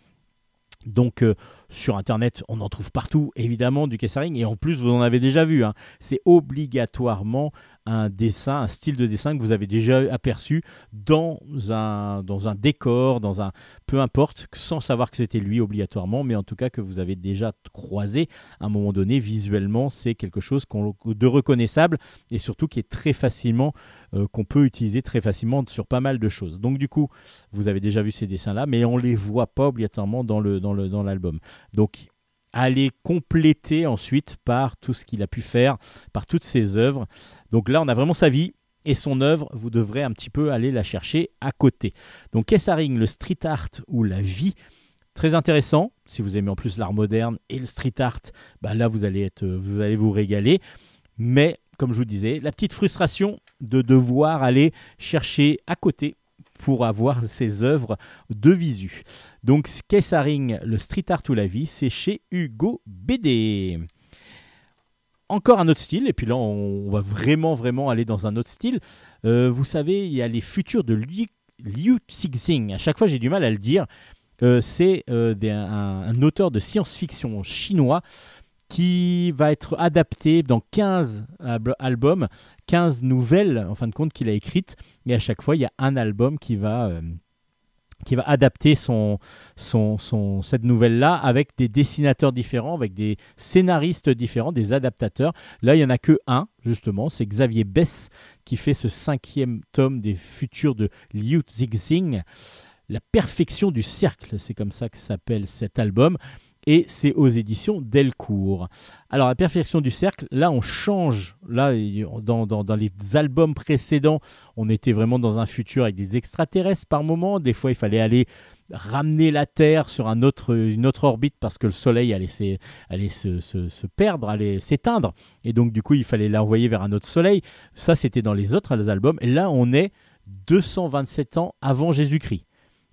donc euh, sur Internet, on en trouve partout, évidemment, du Kessaring. Et en plus, vous en avez déjà vu. Hein. C'est obligatoirement un dessin, un style de dessin que vous avez déjà aperçu dans un, dans un décor, dans un peu importe, sans savoir que c'était lui obligatoirement, mais en tout cas que vous avez déjà croisé à un moment donné visuellement, c'est quelque chose de reconnaissable et surtout qui est très facilement euh, qu'on peut utiliser très facilement sur pas mal de choses. Donc du coup, vous avez déjà vu ces dessins-là, mais on les voit pas obligatoirement dans le dans le dans l'album. Donc aller compléter ensuite par tout ce qu'il a pu faire, par toutes ses œuvres. Donc là, on a vraiment sa vie et son œuvre, vous devrez un petit peu aller la chercher à côté. Donc Kessaring, le street art ou la vie, très intéressant. Si vous aimez en plus l'art moderne et le street art, bah là vous allez, être, vous allez vous régaler. Mais comme je vous disais, la petite frustration de devoir aller chercher à côté pour avoir ses œuvres de visu. Donc Kessaring, le street art ou la vie, c'est chez Hugo BD. Encore un autre style, et puis là on va vraiment vraiment aller dans un autre style. Euh, vous savez, il y a les futurs de Liu, Liu Cixing. À chaque fois j'ai du mal à le dire. Euh, c'est euh, un, auteur de science-fiction chinois qui va être adapté dans 15 ab- albums, 15 nouvelles en fin de compte qu'il a écrites, et à chaque fois il y a un album qui va, qui va adapter son, cette nouvelle-là avec des dessinateurs différents, avec des scénaristes différents, des adaptateurs. Là, il n'y en a que un, justement, c'est Xavier Bess qui fait ce cinquième tome des futurs de Liu Zixing. La perfection du cercle, c'est comme ça que s'appelle cet album. Et c'est aux éditions Delcourt. Alors, la perfection du cercle, là, on change. Là, dans, dans- dans les albums précédents, on était vraiment dans un futur avec des extraterrestres par moment. Des fois, il fallait aller ramener la Terre sur un autre, une autre orbite parce que le Soleil allait, allait se, se- se perdre, allait s'éteindre. Et donc, du coup, il fallait l'envoyer vers un autre Soleil. Ça, c'était dans les autres albums. Et là, on est 227 ans avant Jésus-Christ.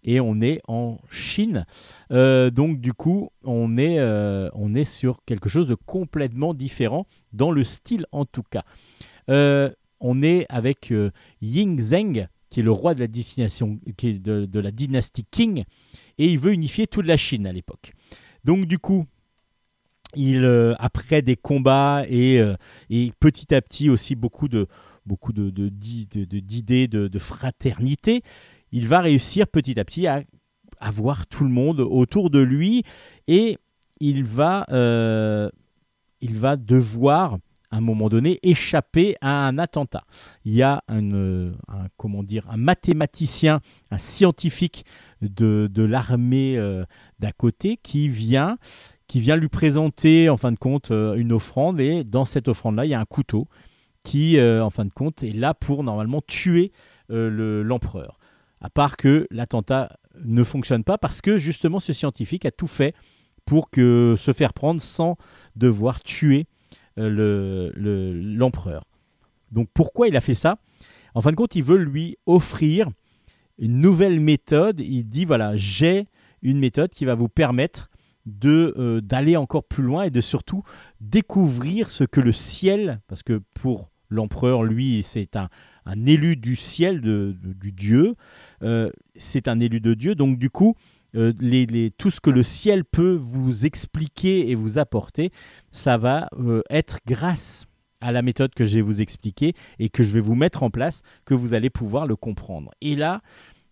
Et on est en Chine. Euh, donc, du coup, on est, euh, on est sur quelque chose de complètement différent, dans le style en tout cas. Euh, on est avec Ying Zheng, qui est le roi de la, destination, qui est de, la dynastie Qing, et il veut unifier toute la Chine à l'époque. Donc, du coup, il, après des combats et, et petit à petit aussi beaucoup de beaucoup de, de- de- d'idées de, de fraternité, il va réussir petit à petit à avoir tout le monde autour de lui et il va, euh, devoir à un moment donné échapper à un attentat. Il y a un, euh, comment dire, un mathématicien, un scientifique de, l'armée euh, d'à côté qui vient, qui vient lui présenter en fin de compte une offrande et dans cette offrande-là, il y a un couteau qui, en fin de compte, est là pour normalement tuer le- l'empereur. À part que l'attentat ne fonctionne pas parce que justement ce scientifique a tout fait pour se faire prendre sans devoir tuer euh, le- le- l'empereur. Donc pourquoi il a fait ça? En fin de compte, il veut lui offrir une nouvelle méthode. Il dit voilà, j'ai une méthode qui va vous permettre de euh, d'aller encore plus loin et de surtout découvrir ce que le ciel, parce que pour l'empereur, lui, c'est un, élu du ciel, du Dieu, euh, c'est un élu de Dieu, donc du coup, euh, tout ce que le ciel peut vous expliquer et vous apporter, ça va euh, être grâce à la méthode que je vais vous expliquer et que je vais vous mettre en place, que vous allez pouvoir le comprendre. Et là,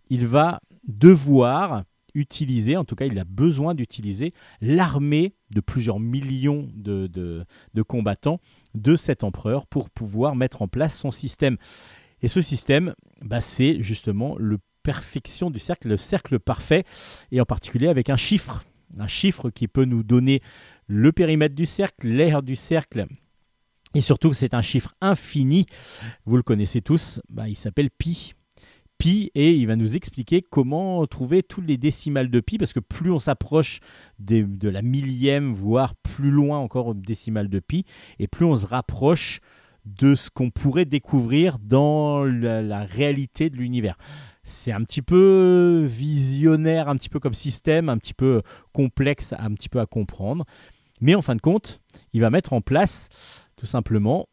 il va devoir utiliser, en tout cas il a besoin d'utiliser l'armée de plusieurs millions de combattants de cet empereur pour pouvoir mettre en place son système. Et ce système, bah, c'est justement le perfection du cercle, le cercle parfait, et en particulier avec un chiffre, un chiffre qui peut nous donner le périmètre du cercle, l'aire du cercle, et surtout c'est un chiffre infini, vous le connaissez tous, bah, il s'appelle pi. Pi et il va nous expliquer comment trouver tous les décimales de pi parce que plus on s'approche de la millième voire plus loin encore au décimal de pi et plus on se rapproche de ce qu'on pourrait découvrir dans la réalité de l'univers. C'est un petit peu visionnaire, un petit peu comme système, un petit peu complexe, un petit peu à comprendre. Mais en fin de compte, il va mettre en place tout simplement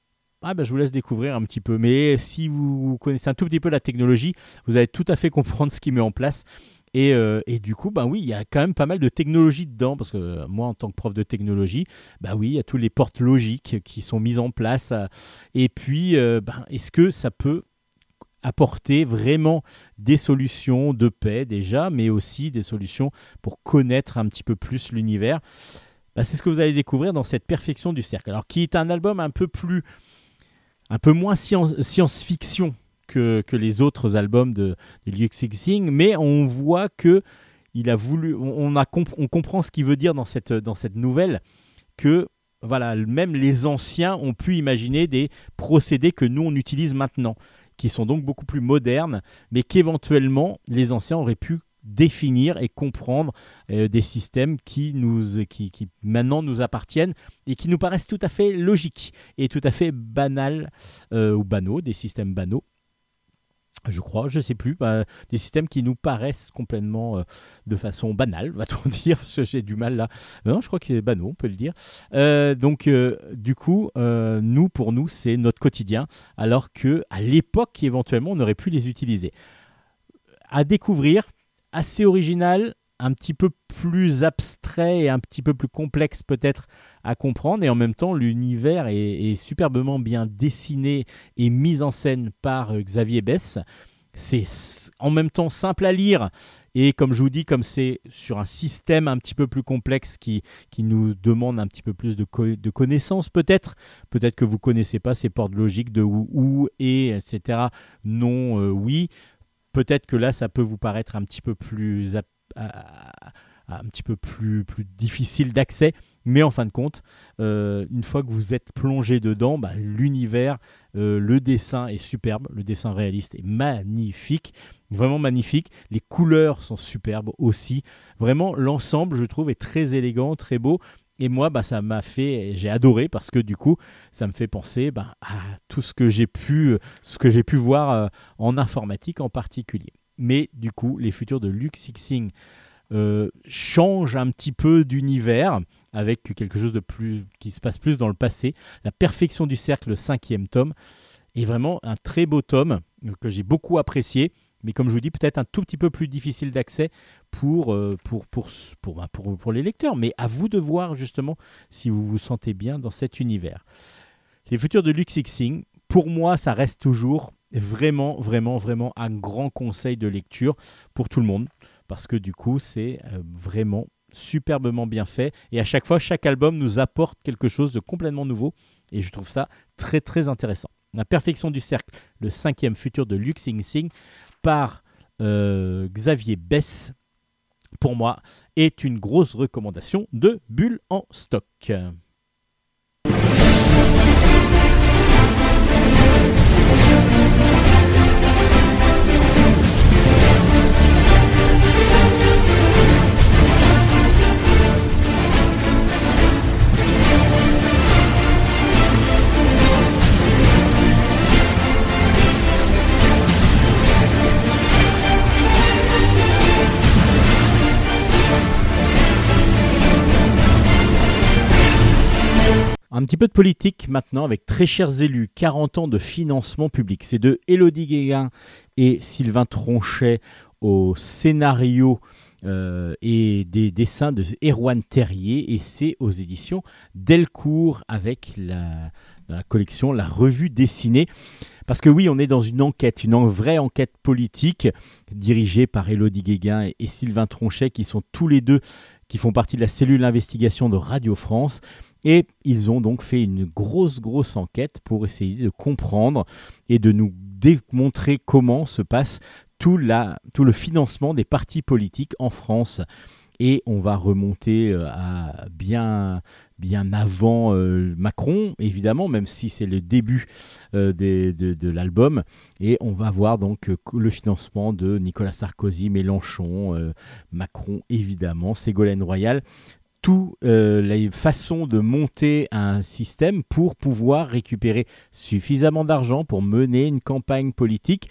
ah ben, je vous laisse découvrir un petit peu. Mais si vous connaissez un tout petit peu la technologie, vous allez tout à fait comprendre ce qu'il met en place. Et, euh, et du coup, ben oui, il y a quand même pas mal de technologie dedans, parce que euh, moi, en tant que prof de technologie, bah oui, il y a tous les portes logiques qui sont mises en place. Et puis, euh, ben, est-ce que ça peut apporter vraiment des solutions de paix déjà, mais aussi des solutions pour connaître un petit peu plus l'univers? Bah, C'est ce que vous allez découvrir dans cette perfection du cercle. Alors, qui est un album un peu plus un peu moins science- science-fiction que, les autres albums de, de Liu Xixing, mais on voit que il a voulu, on, comprend ce qu'il veut dire dans cette, dans cette nouvelle, que voilà, même les anciens ont pu imaginer des procédés que nous on utilise maintenant, qui sont donc beaucoup plus modernes, mais qu'éventuellement les anciens auraient pu définir et comprendre euh, des systèmes qui nous qui, qui maintenant nous appartiennent et qui nous paraissent tout à fait logiques et tout à fait banals euh, ou banaux, des systèmes banaux. Je crois, je sais plus, bah, des systèmes qui nous paraissent complètement euh, de façon banale, va-t-on dire, parce que j'ai du mal là. Non, je crois que c'est banaux, on peut le dire. Donc, du coup, nous, pour nous, c'est notre quotidien, alors que à l'époque, éventuellement, on aurait pu les utiliser. À découvrir, assez original, un petit peu plus abstrait et un petit peu plus complexe peut-être à comprendre et en même temps l'univers est, superbement bien dessiné et mis en scène par euh, Xavier Bess. C'est en même temps simple à lire et comme je vous dis, comme c'est sur un système un petit peu plus complexe qui, qui nous demande un petit peu plus de, de connaissances peut-être, peut-être que vous connaissez pas ces portes logiques de où, où et etc. Non, euh, oui. Peut-être que là, ça peut vous paraître un petit peu plus, difficile d'accès. Mais en fin de compte, euh, une fois que vous êtes plongé dedans, bah, l'univers, euh, le dessin est superbe, le dessin réaliste est magnifique, vraiment magnifique. Les couleurs sont superbes aussi. Vraiment, l'ensemble, je trouve, est très élégant, très beau. Et moi, bah, ça m'a fait, j'ai adoré parce que du coup, ça me fait penser bah, à tout ce que j'ai pu, ce que j'ai pu voir euh, en informatique en particulier. Mais du coup, les futurs de Luke euh, changent un petit peu d'univers avec quelque chose de plus qui se passe plus dans le passé. La perfection du cercle, le cinquième tome, est vraiment un très beau tome que j'ai beaucoup apprécié. Mais comme je vous dis, peut-être un tout petit peu plus difficile d'accès pour, euh, pour, pour, pour, bah, pour, pour les lecteurs. Mais à vous de voir justement si vous vous sentez bien dans cet univers. Les futurs de Luke Sixing, pour moi, ça reste toujours vraiment, vraiment, vraiment un grand conseil de lecture pour tout le monde. Parce que du coup, c'est euh, vraiment superbement bien fait. Et à chaque fois, chaque album nous apporte quelque chose de complètement nouveau. Et je trouve ça très, très intéressant. La perfection du cercle, le cinquième futur de Luke Sing Sing, euh, Xavier Bess, pour moi, est une grosse recommandation de Bulle en stock. Un petit peu de politique maintenant avec très chers élus, 40 ans de financement public. C'est de Élodie Guéguin et Sylvain Tronchet au scénario euh, et des dessins de Erwan Terrier et c'est aux éditions Delcourt avec la, collection La Revue dessinée. Parce que oui, on est dans une enquête, une vraie enquête politique dirigée par Élodie Guéguin et, et Sylvain Tronchet qui sont tous les deux qui font partie de la cellule d'investigation de Radio France. Et ils ont donc fait une grosse, grosse enquête pour essayer de comprendre et de nous démontrer comment se passe tout, la, tout le financement des partis politiques en France. Et on va remonter euh, à bien, bien avant euh, Macron, évidemment, même si c'est le début euh, des- de, de l'album. Et on va voir donc le financement de Nicolas Sarkozy, Mélenchon, Macron, évidemment, Ségolène Royal toutes euh, les façons de monter un système pour pouvoir récupérer suffisamment d'argent pour mener une campagne politique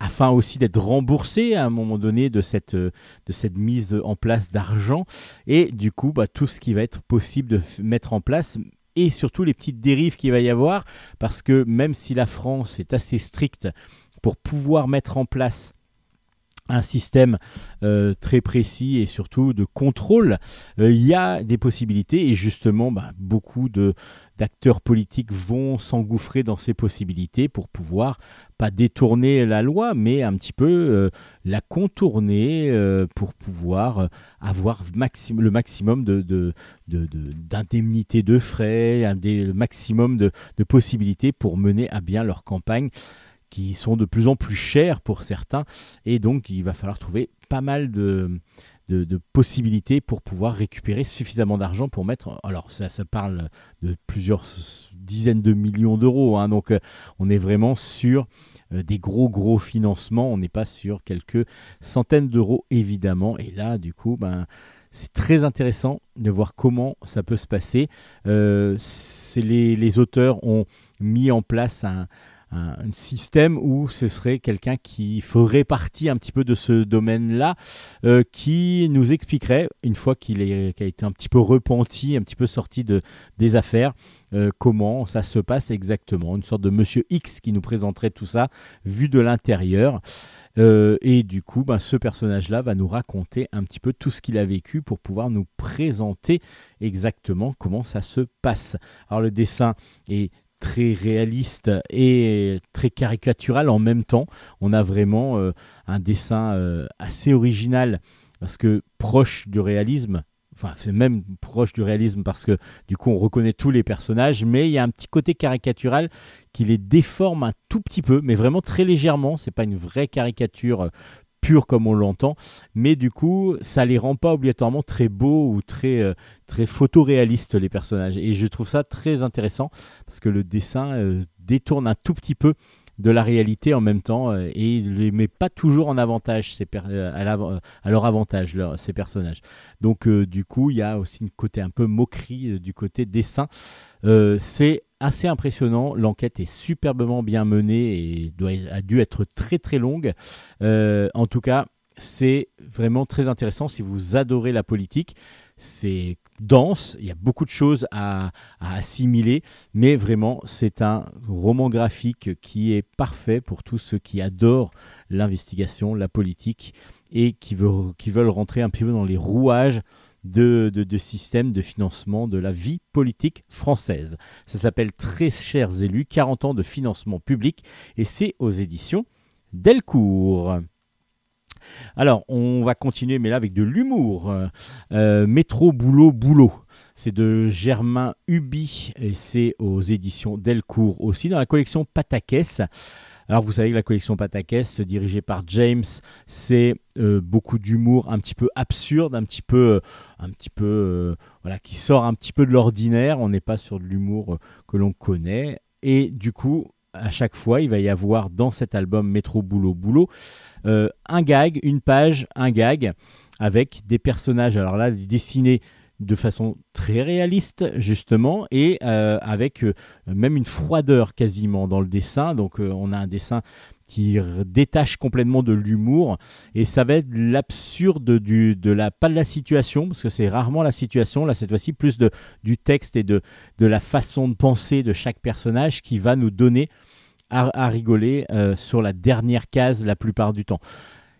afin aussi d'être remboursé à un moment donné de cette, euh, de cette mise en place d'argent. Et du coup bah, tout ce qui va être possible de mettre en place et surtout les petites dérives qu'il va y avoir parce que même si la France est assez stricte pour pouvoir mettre en place un système euh, très précis et surtout de contrôle, euh, il y a des possibilités et justement bah, beaucoup de d'acteurs politiques vont s'engouffrer dans ces possibilités pour pouvoir pas détourner la loi mais un petit peu euh, la contourner euh, pour pouvoir euh, avoir le maximum de, de, de- de- d'indemnités de frais, un des- le maximum de possibilités pour mener à bien leur campagne qui sont de plus en plus chères pour certains. Et donc il va falloir trouver pas mal de, de, possibilités pour pouvoir récupérer suffisamment d'argent pour mettre alors ça, ça parle de plusieurs dizaines de millions d'euros hein, donc euh, on est vraiment sur euh, des gros gros financements. On n'est pas sur quelques centaines d'euros évidemment. Et là du coup ben c'est très intéressant de voir comment ça peut se passer. Euh, les, les auteurs ont mis en place un, un, système où ce serait quelqu'un qui ferait partie un petit peu de ce domaine-là, euh, qui nous expliquerait, une fois qu'il a été un petit peu repenti, un petit peu sorti de, des affaires, euh, comment ça se passe exactement. Une sorte de Monsieur X qui nous présenterait tout ça vu de l'intérieur. Euh, et du coup, ben, ce personnage-là va nous raconter un petit peu tout ce qu'il a vécu pour pouvoir nous présenter exactement comment ça se passe. Alors le dessin est très réaliste et très caricatural en même temps. On a vraiment euh, un dessin euh, assez original parce que proche du réalisme. Enfin, c'est même proche du réalisme parce que du coup on reconnaît tous les personnages, mais il y a un petit côté caricatural qui les déforme un tout petit peu, mais vraiment très légèrement. C'est pas une vraie caricature euh, pure comme on l'entend, mais du coup ça les rend pas obligatoirement très beaux ou très très photoréalistes les personnages. Et je trouve ça très intéressant parce que le dessin euh, détourne un tout petit peu de la réalité en même temps euh, et il les met pas toujours en avantage ces euh, à, leur avantage leur- ces personnages. Donc euh, du coup il y a aussi une côté un peu moquerie du côté dessin. C'est assez impressionnant. L'enquête est superbement bien menée et a dû être très très longue. En tout cas, c'est vraiment très intéressant si vous adorez la politique. C'est dense, il y a beaucoup de choses à, assimiler, mais vraiment, c'est un roman graphique qui est parfait pour tous ceux qui adorent l'investigation, la politique et qui, veulent rentrer un peu dans les rouages de, de, de système de financement de la vie politique française. Ça s'appelle Très chers élus, 40 ans de financement public, et c'est aux éditions Delcourt. Alors, on va continuer, mais là avec de l'humour. Euh, euh, Métro, boulot, boulot. C'est de Germain Hubi, et c'est aux éditions Delcourt aussi, dans la collection Patakès. Alors, vous savez que la collection Patakès, dirigée par James, c'est euh, beaucoup d'humour un petit peu absurde, un petit peu, un petit peu, voilà, qui sort un petit peu de l'ordinaire. On n'est pas sur de l'humour que l'on connaît. Et du coup, à chaque fois, il va y avoir dans cet album Métro Boulot Boulot euh, un gag, une page, un gag avec des personnages. Alors là, dessinés de façon très réaliste justement et euh, avec euh, même une froideur quasiment dans le dessin. Donc on a un dessin qui détache complètement de l'humour et ça va être l'absurde de la pas de la situation parce que c'est rarement la situation là cette fois-ci plus de du texte et de de la façon de penser de chaque personnage qui va nous donner à, rigoler euh, sur la dernière case la plupart du temps.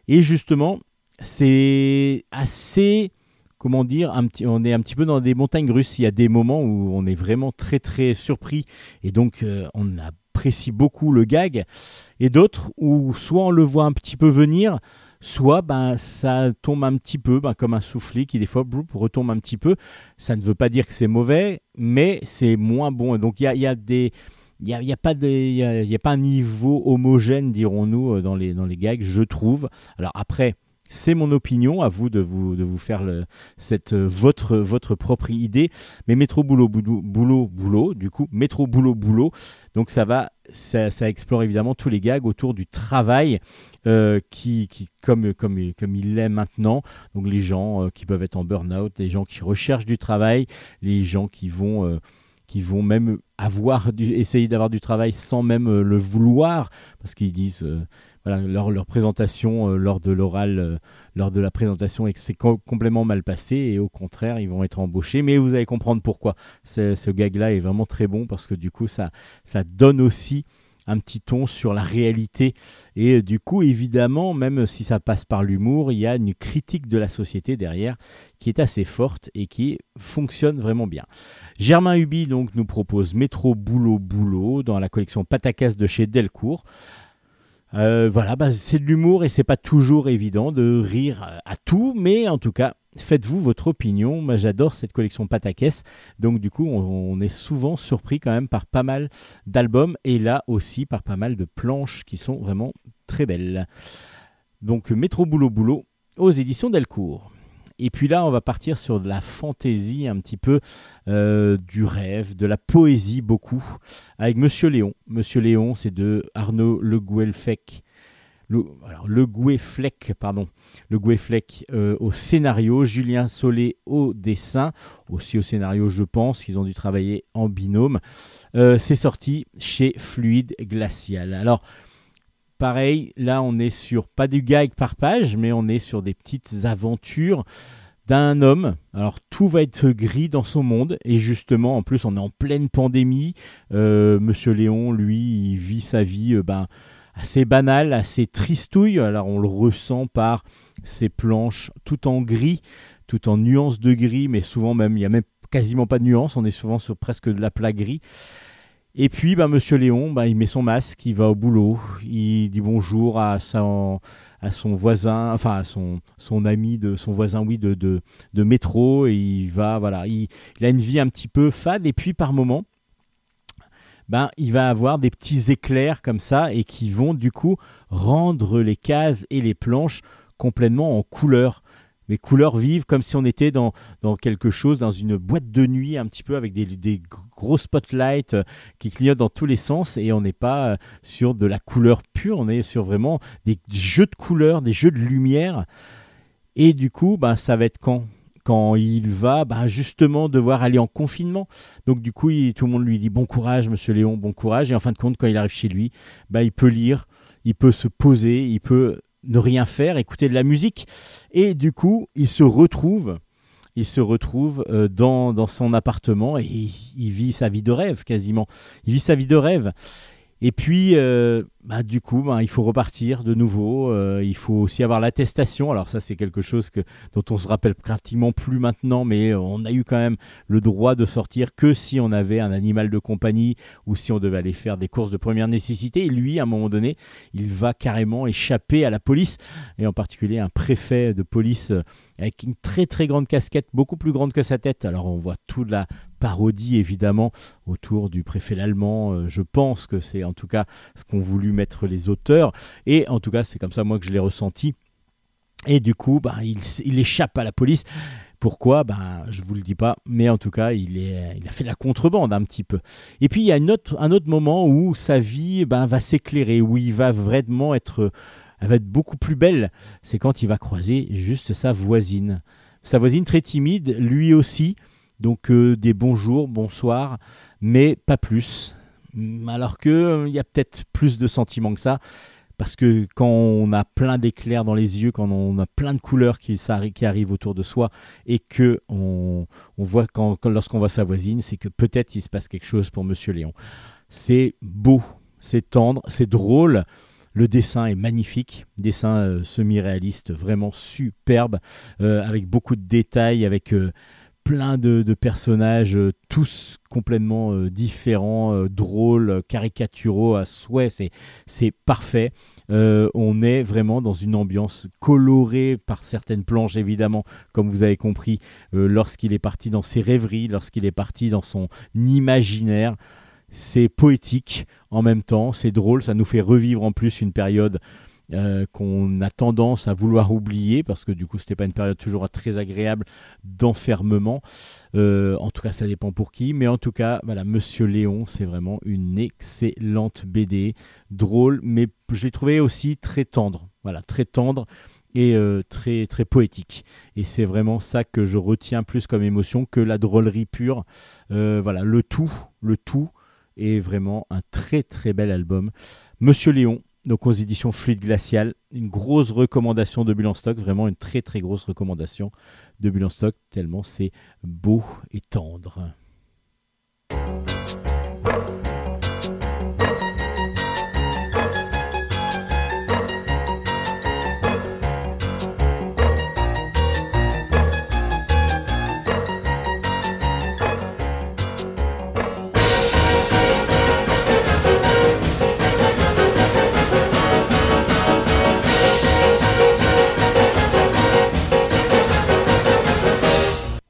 Et justement c'est assez comment dire un petit, on est un petit peu dans des montagnes russes. Il y a des moments où on est vraiment très très surpris et donc euh, on apprécie beaucoup le gag. Et d'autres où soit on le voit un petit peu venir soit ben, ça tombe un petit peu ben, comme un soufflet qui des fois bloup, retombe un petit peu. Ça ne veut pas dire que c'est mauvais mais c'est moins bon. Donc il y y a des il n'y a, a, pas y a- pas un niveau homogène, dirons-nous, euh, dans les, dans les gags, je trouve. Alors après, c'est mon opinion, à vous de vous, de vous faire cette, euh, votre, votre propre idée. Mais métro, boulot, boulot, boulot, boulot, du coup, métro, boulot, boulot. Donc ça va, ça, ça explore évidemment tous les gags autour du travail euh, qui, qui comme, comme, comme il l'est maintenant. Donc les gens qui peuvent être en burn-out, les gens qui recherchent du travail, les gens qui vont... qui vont même avoir du, essayer d'avoir du travail sans même euh, le vouloir parce qu'ils disent euh, voilà leur, leur présentation euh, lors de l'oral lors de la présentation et que c'est co- complètement mal passé et au contraire ils vont être embauchés. Mais vous allez comprendre pourquoi. Ce gag là est vraiment très bon parce que du coup ça ça donne aussi un petit ton sur la réalité et euh, du coup évidemment même si ça passe par l'humour il y a une critique de la société derrière qui est assez forte et qui fonctionne vraiment bien Germain Hubi donc nous propose Métro Boulot Boulot dans la collection Patacas de chez Delcourt. Euh, voilà, bah, c'est de l'humour et c'est pas toujours évident de rire à tout, mais en tout cas, faites-vous votre opinion. Moi, j'adore cette collection Patacas, donc du coup, on, on est souvent surpris quand même par pas mal d'albums et là aussi par pas mal de planches qui sont vraiment très belles. Donc, Métro Boulot Boulot aux éditions Delcourt. Et puis là, on va partir sur de la fantaisie un petit peu, euh, du rêve, de la poésie beaucoup, avec Monsieur Léon. Monsieur Léon, c'est de Arnaud Le Gouelfec. Le, alors, pardon, le euh, au scénario, Julien Solé au dessin, aussi au scénario, je pense, qu'ils ont dû travailler en binôme. Euh, c'est sorti chez Fluide Glacial. Alors, pareil, là, on est sur pas du gag par page, mais on est sur des petites aventures d'un homme. Alors tout va être gris dans son monde et justement en plus on est en pleine pandémie. Euh, Monsieur Léon lui il vit sa vie euh, ben, assez banale, assez tristouille. Alors on le ressent par ses planches tout en gris, tout en nuances de gris, mais souvent même il y a même quasiment pas de nuances. On est souvent sur presque de la plat gris. Et puis, ben, Monsieur Léon, ben, il met son masque, il va au boulot, il dit bonjour à son, à son voisin, enfin à son, son ami de son voisin, oui, de, de, de métro, et il va, voilà, il, il a une vie un petit peu fade, et puis par moment, ben, il va avoir des petits éclairs comme ça, et qui vont du coup rendre les cases et les planches complètement en couleur mais couleurs vives, comme si on était dans, dans quelque chose, dans une boîte de nuit, un petit peu avec des, des gros spotlights euh, qui clignotent dans tous les sens, et on n'est pas euh, sur de la couleur pure, on est sur vraiment des jeux de couleurs, des jeux de lumière. Et du coup, ben, ça va être quand? Quand il va ben, justement devoir aller en confinement. Donc du coup, tout le monde lui dit bon courage, monsieur Léon, bon courage. Et en fin de compte, quand il arrive chez lui, ben, il peut lire, il peut se poser, il peut ne rien faire, écouter de la musique. Et du coup, il se retrouve, il se retrouve euh, dans, dans son appartement et il vit sa vie de rêve quasiment. Il vit sa vie de rêve. Et puis, euh, bah, du coup, bah, il faut repartir de nouveau. euh, il faut aussi avoir l'attestation. Alors ça, c'est quelque chose que, dont on se rappelle pratiquement plus maintenant, mais on a eu quand même le droit de sortir que si on avait un animal de compagnie ou si on devait aller faire des courses de première nécessité. Lui, à un moment donné, il va carrément échapper à la police, et en particulier un préfet de police euh, avec une très très grande casquette, beaucoup plus grande que sa tête. Alors on voit toute la parodie évidemment autour du préfet l'allemand. Euh, je pense que c'est en tout cas ce qu'ont voulu mettre les auteurs, et en tout cas c'est comme ça moi que je l'ai ressenti. Et du coup, bah, il, il échappe à la police. Pourquoi? Ben, Je vous le dis pas, mais en tout cas, il, est, il a fait la contrebande un petit peu. Et puis, il y a une autre, un autre moment où sa vie ben, va s'éclairer, où il va vraiment être, va être beaucoup plus belle. C'est quand il va croiser juste sa voisine. Sa voisine très timide, lui aussi. Donc, euh, des bonjours, bonsoir, mais pas plus. Mm, Alors que euh, y a peut-être plus de sentiments que ça. Parce que quand on a plein d'éclairs dans les yeux, quand on a plein de couleurs qui, ça arrivent autour de soi, et que on, voit quand, lorsqu'on voit sa voisine, c'est que peut-être il se passe quelque chose pour Monsieur Léon. C'est beau, c'est tendre, c'est drôle. Le dessin est magnifique, dessin euh, semi-réaliste, vraiment superbe, euh, avec beaucoup de détails, avec plein de, personnages, euh, tous complètement euh, différents, euh, drôles, caricaturaux à souhait. C'est parfait. On est vraiment dans une ambiance colorée par certaines planches, évidemment, comme vous avez compris, lorsqu'il est parti dans ses rêveries, lorsqu'il est parti dans son imaginaire. C'est poétique en même temps, c'est drôle, ça nous fait revivre en plus une période euh, qu'on a tendance à vouloir oublier parce que du coup c'était pas une période toujours très agréable d'enfermement. Euh, en tout cas, ça dépend pour qui, mais en tout cas, voilà, Monsieur Léon, c'est vraiment une excellente BD, drôle, mais je l'ai trouvé aussi très tendre. Voilà, très tendre et euh, très très poétique. Et c'est vraiment ça que je retiens plus comme émotion que la drôlerie pure. Voilà, le tout, le tout est vraiment un très très bel album. Monsieur Léon, donc aux éditions Fluide Glacial, une grosse recommandation de Bulle stock, vraiment une très très grosse recommandation de Bulle stock, tellement c'est beau et tendre.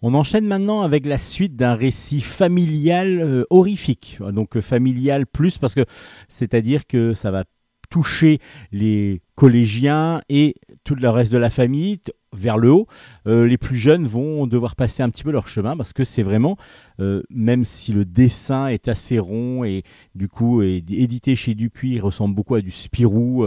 On enchaîne maintenant avec la suite d'un récit familial euh, horrifique. Donc euh, familial plus parce que c'est-à-dire que ça va toucher les collégiens et tout le reste de la famille vers le haut. Euh, les plus jeunes vont devoir passer un petit peu leur chemin parce que c'est vraiment, même si le dessin est assez rond et du coup est édité chez Dupuis, il ressemble beaucoup à du Spirou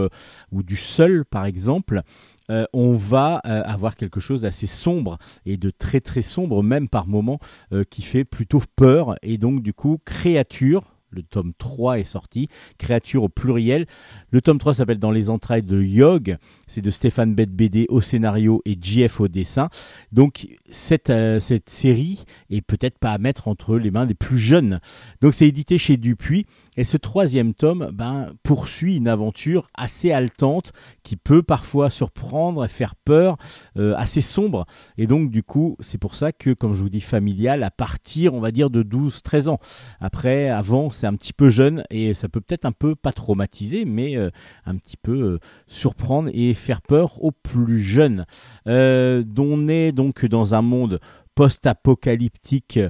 ou du Seul par exemple. Euh, on va euh, avoir quelque chose d'assez sombre et de très très sombre même par moments euh, qui fait plutôt peur et donc du coup créature le tome 3 est sorti, créature au pluriel. Le tome 3 s'appelle Dans les entrailles de Yog, c'est de Stéphane Bette BD au scénario et JF au dessin. Donc cette, euh, cette série est peut-être pas à mettre entre les mains des plus jeunes. Donc c'est édité chez Dupuis et ce troisième tome ben, poursuit une aventure assez haletante qui peut parfois surprendre et faire peur, euh, assez sombre. Et donc du coup c'est pour ça que comme je vous dis familial à partir on va dire de 12-13 ans. Après avant c'est un petit peu jeune et ça peut peut-être un peu pas traumatiser mais euh, un petit peu euh, surprendre et faire peur aux plus jeunes. On est donc dans un monde post-apocalyptique.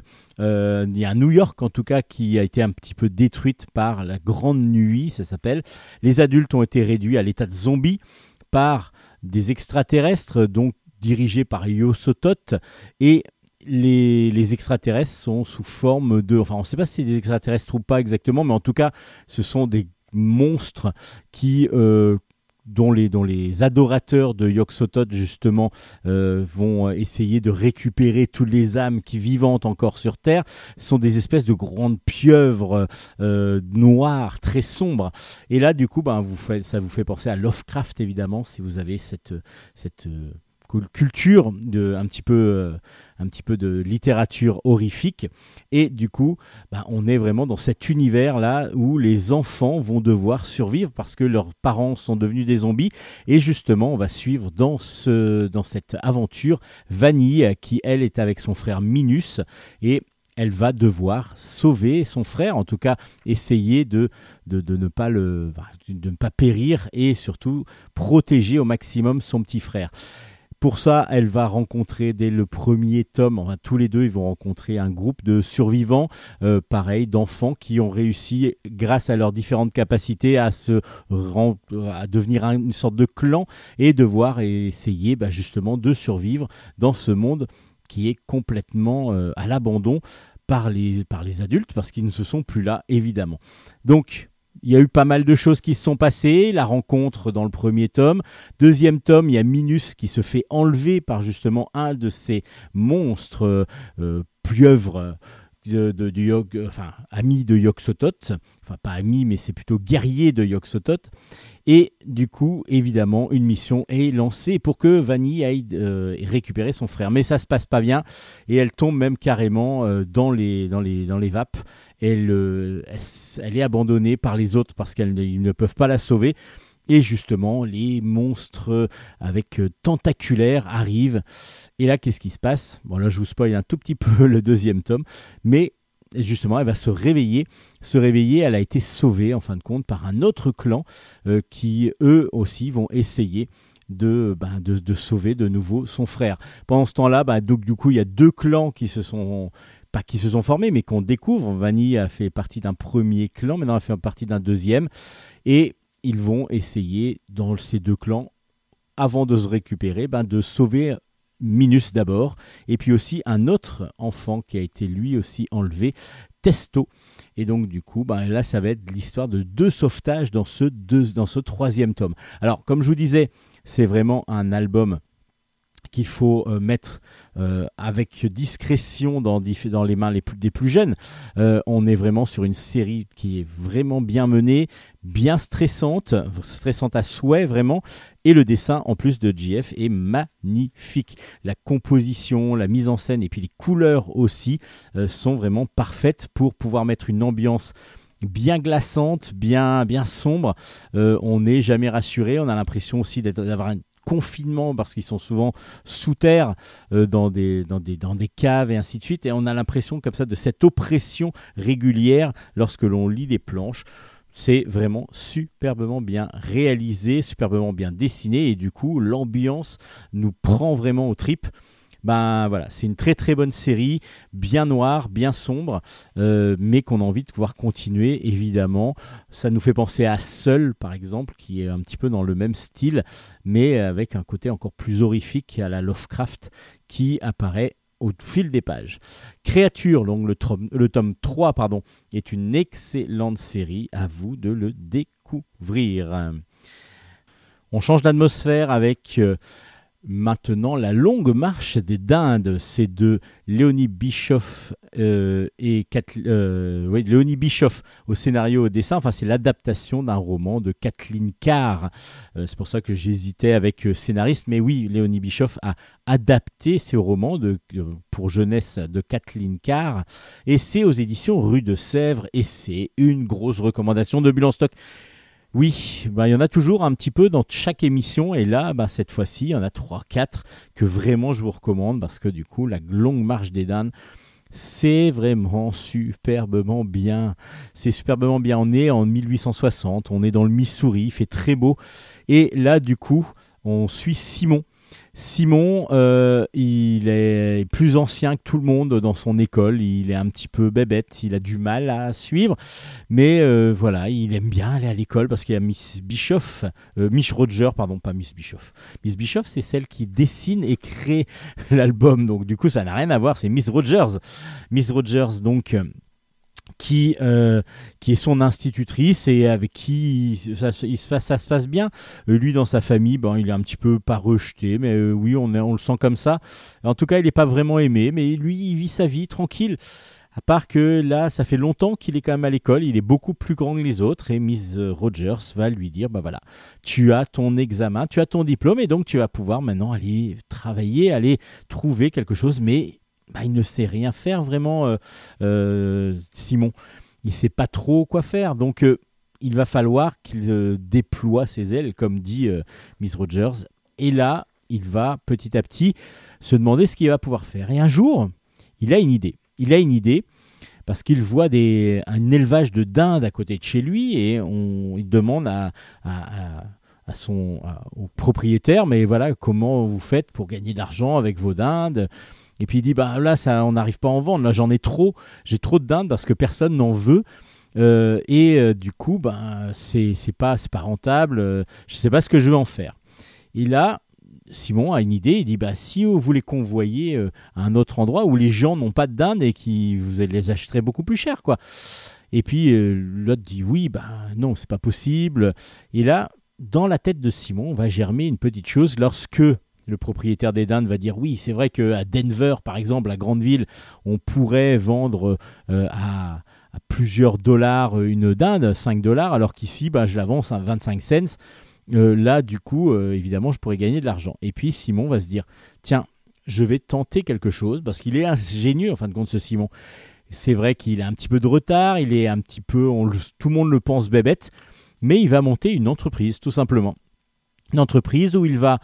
Euh, il y a New York en tout cas qui a été un petit peu détruite par la grande nuit, ça s'appelle. Les adultes ont été réduits à l'état de zombies par des extraterrestres, donc dirigés par Yosotot et les, les extraterrestres sont sous forme de... Enfin, on ne sait pas si c'est des extraterrestres ou pas exactement, mais en tout cas, ce sont des monstres qui... euh, dont les, adorateurs de Yog-Sothoth justement euh, vont essayer de récupérer toutes les âmes qui vivantes encore sur Terre. Sont des espèces de grandes pieuvres euh, noires, très sombres. Et là, du coup, ben, ça vous fait penser à Lovecraft, évidemment, si vous avez cette, cette culture de un petit peu euh, un petit peu de littérature horrifique. Et du coup bah, on est vraiment dans cet univers là où les enfants vont devoir survivre parce que leurs parents sont devenus des zombies. Et justement on va suivre dans ce dans cette aventure Vanille qui elle est avec son frère Minus. Et elle va devoir sauver son frère, en tout cas essayer de, de, de ne, pas le, de ne pas périr et surtout protéger au maximum son petit frère. Pour ça, elle va rencontrer dès le premier tome, enfin tous les deux, ils vont rencontrer un groupe de survivants, euh, pareil, d'enfants qui ont réussi, grâce à leurs différentes capacités, à se à devenir un- une sorte de clan et devoir essayer bah, justement de survivre dans ce monde qui est complètement euh, à l'abandon par les, par les adultes parce qu'ils ne se sont plus là, évidemment. Donc, il y a eu pas mal de choses qui se sont passées. La rencontre dans le premier tome. Deuxième tome, il y a Minus qui se fait enlever par justement un de ces monstres euh, de, de- enfin, amis de Yog-Sothoth. Enfin, pas amis, mais c'est plutôt guerrier de Yog-Sothoth. Et du coup, évidemment, une mission est lancée pour que Vanille aille euh, récupérer son frère. Mais ça se passe pas bien et elle tombe même carrément euh, dans, les, dans, les, dans les vapes. Elle, est abandonnée par les autres parce qu'ils ne, peuvent pas la sauver. Et justement, les monstres avec euh, tentaculaires arrivent. Et là, qu'est-ce qui se passe? Bon, là, je vous spoil un tout petit peu le deuxième tome. Mais justement, elle va se réveiller. Se réveiller, elle a été sauvée, en fin de compte, par un autre clan euh, qui, eux aussi, vont essayer de, ben, de, de sauver de nouveau son frère. Pendant ce temps-là, ben, donc, du coup, il y a deux clans qui se sont pas qui se sont formés, mais qu'on découvre. Vanille a fait partie d'un premier clan, maintenant elle fait partie d'un deuxième. Et ils vont essayer, dans ces deux clans, avant de se récupérer, ben, de sauver Minus d'abord, et puis aussi un autre enfant qui a été lui aussi enlevé, Testo. Et donc du coup, ben, là, ça va être l'histoire de deux sauvetages dans ce, deux, dans ce troisième tome. Alors, comme je vous disais, c'est vraiment un album qu'il faut euh, mettre euh, avec discrétion dans, les mains des plus jeunes. Euh, on est vraiment sur une série qui est vraiment bien menée, bien stressante, stressante à souhait vraiment, et le dessin en plus de GF est magnifique. La composition, la mise en scène et puis les couleurs aussi sont vraiment parfaites pour pouvoir mettre une ambiance bien glaçante, bien, bien sombre. On n'est jamais rassuré, on a l'impression aussi d'avoir un confinement parce qu'ils sont souvent sous terre euh, dans, des, dans, des, dans des caves et ainsi de suite. Et on a l'impression comme ça de cette oppression régulière lorsque l'on lit les planches. C'est vraiment superbement bien réalisé, superbement bien dessiné. Et du coup l'ambiance nous prend vraiment aux tripes Ben voilà, c'est une très très bonne série, bien noire, bien sombre, euh, mais qu'on a envie de pouvoir continuer, évidemment. Ça nous fait penser à Seul, par exemple, qui est un petit peu dans le même style, mais avec un côté encore plus horrifique à la Lovecraft qui apparaît au fil des pages. Créature, donc le, tome- le tome 3, pardon, est une excellente série. À vous de le découvrir. On change d'atmosphère avec euh, maintenant la longue marche des dindes. C'est de Léonie Bischoff euh, et euh, oui, Léonie Bischoff au scénario au dessin. Enfin, c'est l'adaptation d'un roman de Kathleen Carr. Euh, c'est pour ça que j'hésitais avec euh, scénariste. Mais oui, Léonie Bischoff a adapté ce roman de, euh, pour jeunesse de Kathleen Carr. Et c'est aux éditions Rue de Sèvres. Et c'est une grosse recommandation de Bulle en stock. Oui, bah, il y en a toujours un petit peu dans chaque émission. Et là, bah, cette fois-ci, il y en a 3-4 que vraiment je vous recommande parce que du coup, la longue marche des dames, c'est vraiment superbement bien. C'est superbement bien. On est en 1860, on est dans le Missouri, il fait très beau. Et là, du coup, on suit Simon. Simon, euh, il est plus ancien que tout le monde dans son école. Il est un petit peu bébête, il a du mal à suivre. Mais euh, voilà, il aime bien aller à l'école parce qu'il y a Miss Bischoff, euh, Miss Roger, pardon, pas Miss Bischoff. Miss Bischoff, c'est celle qui dessine et crée l'album. Donc du coup, ça n'a rien à voir. C'est Miss Rogers. Miss Rogers, donc. Qui, euh, qui est son institutrice et avec qui ça, se- passe, bien. Euh, lui, dans sa famille, ben, il est un petit peu pas rejeté, mais euh, oui, on, le sent comme ça. En tout cas, il n'est pas vraiment aimé, mais lui, il vit sa vie tranquille. À part que là, ça fait longtemps qu'il est quand même à l'école, il est beaucoup plus grand que les autres, et Miss Rogers va lui dire, bah voilà, tu as ton examen, tu as ton diplôme, et donc tu vas pouvoir maintenant aller travailler, aller trouver quelque chose, mais bah, il ne sait rien faire vraiment, euh, euh, Simon. Il sait pas trop quoi faire, donc euh, il va falloir qu'il déploie ses ailes, comme dit Miss Rogers, et là, il va petit à petit se demander ce qu'il va pouvoir faire. Et un jour, il a une idée. Il a une idée parce qu'il voit un élevage de dindes à côté de chez lui et on, il demande à, son, au propriétaire, mais voilà, comment vous faites pour gagner de l'argent avec vos dindes? Et puis il dit, bah là, ça, on n'arrive pas à en vendre, là j'en ai trop, j'ai trop de dindes parce que personne n'en veut. Euh, et euh, du coup, ben, c'est pas, c'est pas rentable, euh, je sais pas ce que je vais en faire. Et là, Simon a une idée, il dit, bah, si vous les convoyez euh, à un autre endroit où les gens n'ont pas de dindes et qui vous les achèteraient beaucoup plus cher, quoi. Et puis euh, l'autre dit oui, ben non, c'est pas possible. Et là, dans la tête de Simon, va germer une petite chose lorsque le propriétaire des dindes va dire oui, c'est vrai qu'à Denver, par exemple, la grande ville, on pourrait vendre euh, à, à plusieurs dollars une dinde, 5 dollars, alors qu'ici, bah, je la vends à 25 cents. Euh, là, du coup, euh, évidemment, je pourrais gagner de l'argent. Et puis Simon va se dire tiens, je vais tenter quelque chose parce qu'il est ingénieux en fin de compte, ce Simon. C'est vrai qu'il a un petit peu de retard, il est un petit peu, tout le monde le pense bébête, mais il va monter une entreprise, tout simplement. Une entreprise où il va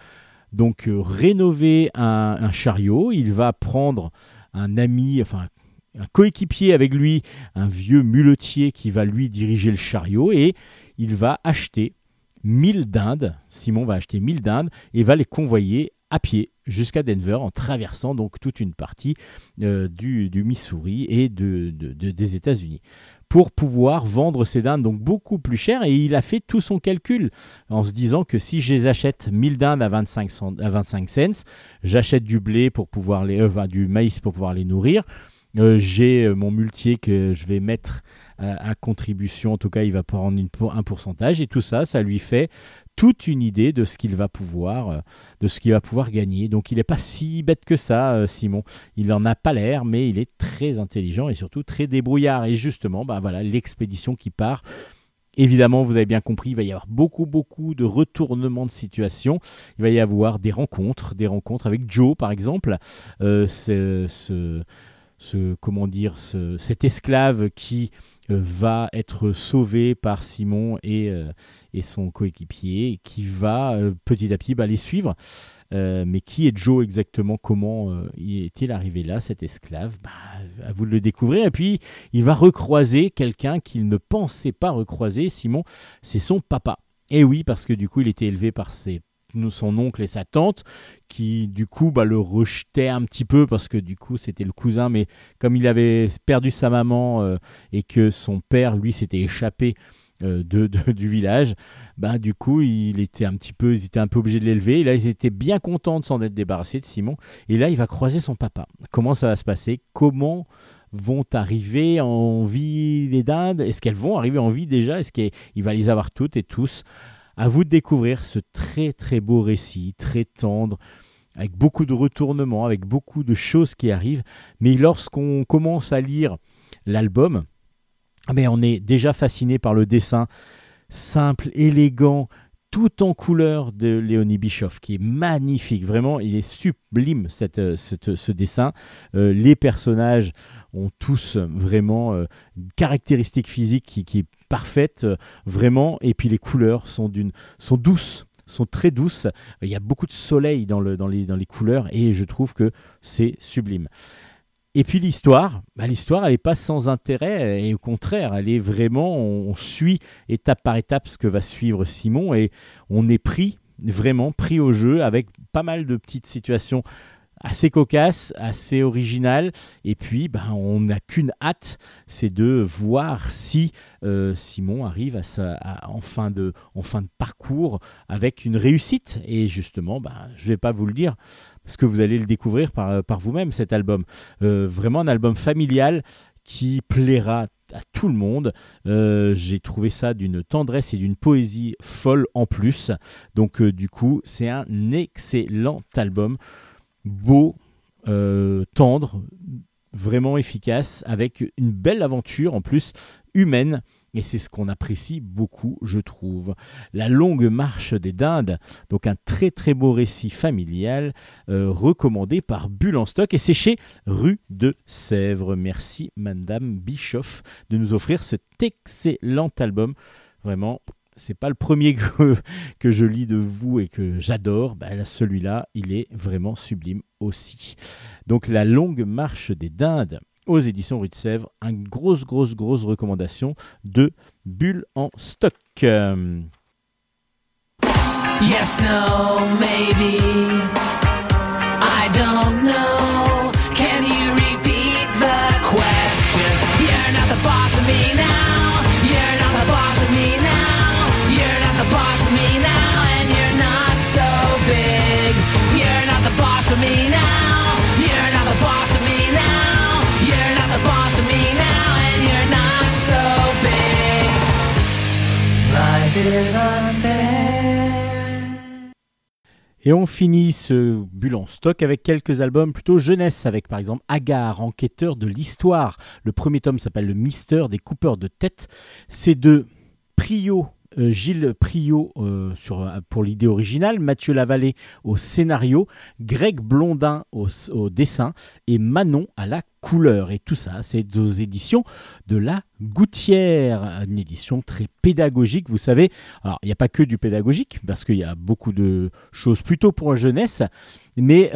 donc euh, rénover un, chariot, il va prendre un ami, enfin un coéquipier avec lui, un vieux muletier qui va lui diriger le chariot et il va acheter 1000 dindes. Simon va acheter 1000 dindes et va les convoyer à pied jusqu'à Denver en traversant donc toute une partie euh, du, Missouri et de, de- de- des États-Unis pour pouvoir vendre ces dindes donc beaucoup plus cher et il a fait tout son calcul en se disant que si je les achète 1000 dindes à 25, cent- à 25 cents, j'achète du blé pour pouvoir les, euh, du maïs pour pouvoir les nourrir, euh, j'ai euh, mon muletier que je vais mettre euh, à contribution, en tout cas il va prendre une un pourcentage et tout ça, ça lui fait toute une idée de ce qu'il va pouvoir, euh, de ce qu'il va pouvoir gagner. Donc il n'est pas si bête que ça, euh, Simon. Il n'en a pas l'air, mais il est très intelligent et surtout très débrouillard. Et justement, bah voilà, l'expédition qui part. Évidemment, vous avez bien compris, il va y avoir beaucoup, beaucoup de retournements de situation. Il va y avoir des rencontres, des rencontres avec Joe, par exemple. Euh, ce, comment dire, ce- cet esclave qui va être sauvé par Simon et, euh, et son coéquipier, qui va euh, petit à petit bah, les suivre. Euh, mais qui est Joe exactement? Comment euh, est-il arrivé là, cet esclave? Bah, À vous de le découvrir. Et puis, il va recroiser quelqu'un qu'il ne pensait pas recroiser. Simon, c'est son papa. Et oui, parce que du coup, il était élevé par ses son oncle et sa tante, qui du coup bah, le rejetaient un petit peu parce que du coup c'était le cousin, mais comme il avait perdu sa maman euh, et que son père, lui, s'était échappé euh, de, du village, bah, du coup il était un petit peu, ils étaient un peu obligés de l'élever. Et là ils étaient bien contents de s'en être débarrassés de Simon. Et là il va croiser son papa. Comment ça va se passer? Comment vont arriver en vie les dindes? Est-ce qu'elles vont arriver en vie déjà? Est-ce qu'il va les avoir toutes et tous? À vous de découvrir ce très très beau récit, très tendre, avec beaucoup de retournements, avec beaucoup de choses qui arrivent. Mais lorsqu'on commence à lire l'album, ah ben, on est déjà fasciné par le dessin simple, élégant, tout en couleur de Léonie Bischoff, qui est magnifique. Vraiment, il est sublime euh, ce dessin. Euh, les personnages ont tous vraiment euh, une caractéristique physique qui, qui parfaite, euh, vraiment. Et puis les couleurs sont, d'une, sont douces, sont très douces. Il y a beaucoup de soleil dans, le, dans, les, dans les couleurs et je trouve que c'est sublime. Et puis l'histoire, bah, l'histoire, elle n'est pas sans intérêt, et au contraire, elle est vraiment, on, on suit étape par étape ce que va suivre Simon, et on est pris, vraiment pris au jeu, avec pas mal de petites situations assez cocasses, assez originales, et puis bah, on n'a qu'une hâte, c'est de voir si euh, Simon arrive à sa, en, fin de, en fin de parcours avec une réussite, et justement, bah, je ne vais pas vous le dire, parce que vous allez le découvrir par, par vous-même, cet album. Euh, vraiment un album familial qui plaira à tout le monde. Euh, J'ai trouvé ça d'une tendresse et d'une poésie folle en plus. Donc du coup, c'est un excellent album, beau, euh, tendre, vraiment efficace, avec une belle aventure en plus humaine. Et c'est ce qu'on apprécie beaucoup, je trouve. La longue marche des dindes, donc un très très beau récit familial euh, recommandé par Bulle en stock et c'est chez Rue de Sèvres. Merci Madame Bischoff de nous offrir cet excellent album. Vraiment, c'est pas le premier que, que je lis de vous et que j'adore. Là, Celui-là, il est vraiment sublime aussi. Donc la longue marche des dindes aux éditions Rue de Sèvres, une grosse, grosse, grosse recommandation de Bulle en stock. Yes, no, maybe. I don't know. Et on finit ce bulle en stock avec quelques albums plutôt jeunesse, avec par exemple Agar, enquêteur de l'histoire. Le premier tome s'appelle Le Mister des coupeurs de tête. C'est de Prio. Euh, Gilles Priot euh, euh, pour l'idée originale, Mathieu Lavallée au scénario, Greg Blondin au, dessin et Manon à la couleur. Et tout ça, c'est aux éditions de la Gouttière, une édition très pédagogique, vous savez. Alors, il n'y a pas que du pédagogique, parce qu'il y a beaucoup de choses plutôt pour la jeunesse, mais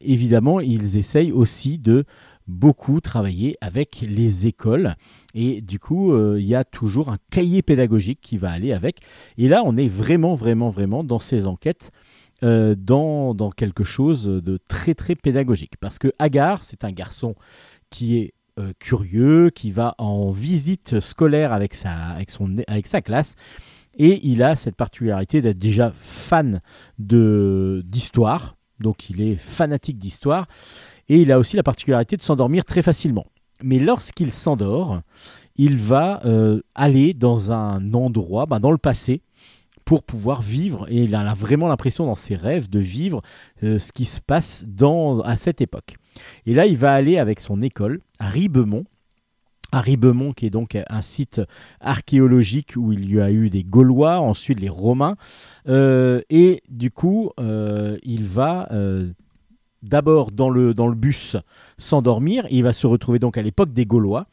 évidemment, ils essayent aussi de beaucoup travailler avec les écoles. Et du coup, euh, il y a toujours un cahier pédagogique qui va aller avec. Et là, on est vraiment, vraiment, vraiment dans ces enquêtes. euh, dans, dans quelque chose de très très pédagogique. Parce que Agar, c'est un garçon qui est euh, curieux, qui va en visite scolaire avec sa, avec son, avec sa classe. Et il a cette particularité d'être déjà fan d'histoire. Donc il est fanatique d'histoire. Et il a aussi la particularité de s'endormir très facilement. Mais lorsqu'il s'endort, il va euh, aller dans un endroit, ben, dans le passé, pour pouvoir vivre. Et il a vraiment l'impression dans ses rêves de vivre euh, ce qui se passe à cette époque. Et là, il va aller avec son école à Ribemont. À Ribemont, qui est donc un site archéologique où il y a eu des Gaulois, ensuite les Romains. Euh, et du coup, il va d'abord dans le, dans le bus s'endormir. Il va se retrouver donc à l'époque des Gaulois.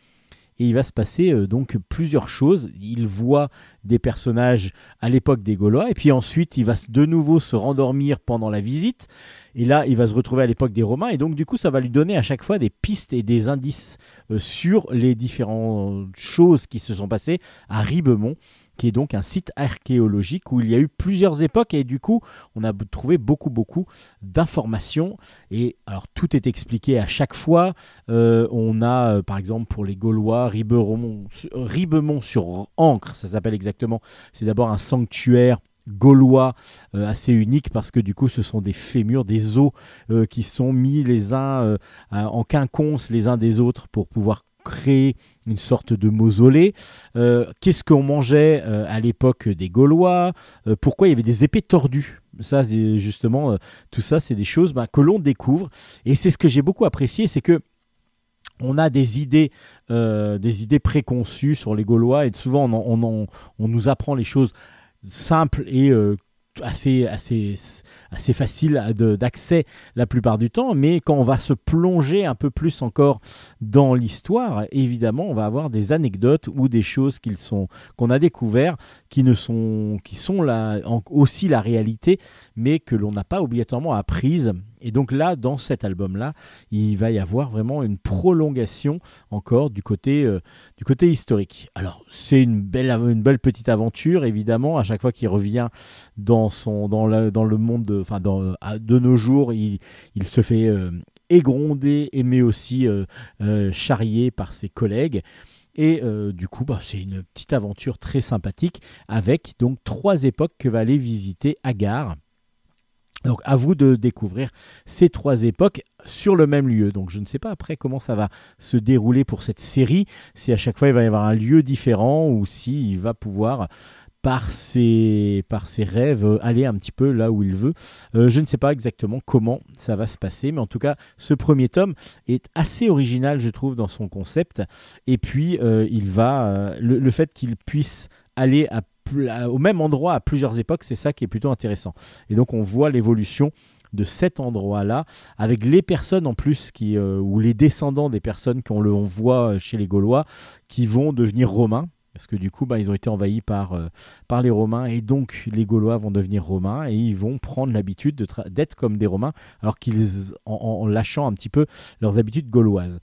Et il va se passer euh, donc plusieurs choses. Il voit des personnages à l'époque des Gaulois, et puis ensuite il va de nouveau se rendormir pendant la visite. Et là, il va se retrouver à l'époque des Romains, et donc du coup, ça va lui donner à chaque fois des pistes et des indices euh, sur les différentes choses qui se sont passées à Ribemont qui est donc un site archéologique où il y a eu plusieurs époques et du coup on a trouvé beaucoup beaucoup d'informations et alors tout est expliqué à chaque fois. Euh, on a euh, par exemple pour les Gaulois Ribemont, sur Ancre, ça s'appelle exactement. C'est d'abord un sanctuaire gaulois euh, assez unique parce que du coup ce sont des fémurs, des os qui sont mis les uns en quinconce les uns des autres pour pouvoir créer une sorte de mausolée. Euh, Qu'est-ce qu'on mangeait euh, à l'époque des Gaulois? Euh, Pourquoi il y avait des épées tordues? Ça, justement, tout ça, c'est des choses bah, que l'on découvre. Et c'est ce que j'ai beaucoup apprécié, c'est que on a des idées, des idées préconçues sur les Gaulois et souvent on, on nous apprend les choses simples et assez, assez, de- d'accès la plupart du temps, mais quand on va se plonger un peu plus encore dans l'histoire, évidemment, on va avoir des anecdotes ou des choses qu'ils sont qu'on a découvert qui sont aussi la réalité, mais que l'on n'a pas obligatoirement apprises. Et donc là, dans cet album-là, il va y avoir vraiment une prolongation encore du côté euh, historique. Alors c'est une belle une belle petite aventure évidemment. À chaque fois qu'il revient dans son dans le, monde de, nos jours, il, il se fait euh, égronder, mais aussi euh, euh, charrier par ses collègues. Et euh, du coup, bah, c'est une petite aventure très sympathique avec donc trois époques que va aller visiter Agar. Donc à vous de découvrir ces trois époques sur le même lieu. Donc je ne sais pas après comment ça va se dérouler pour cette série, si à chaque fois il va y avoir un lieu différent ou si il va pouvoir par ses, par ses rêves euh, aller un petit peu là où il veut. Euh, je ne sais pas exactement comment ça va se passer, mais en tout cas ce premier tome est assez original je trouve dans son concept. Et puis euh, il va, le, le fait qu'il puisse aller à- au même endroit à plusieurs époques, c'est ça qui est plutôt intéressant. Et donc on voit l'évolution de cet endroit-là, avec les personnes en plus qui, euh, ou les descendants des personnes qu'on le voit chez les Gaulois, qui vont devenir romains. Parce que du coup, bah, ils ont été envahis par, euh, par les Romains et donc les Gaulois vont devenir Romains et ils vont prendre l'habitude d'être comme des Romains alors qu'ils, en lâchant un petit peu leurs habitudes gauloises.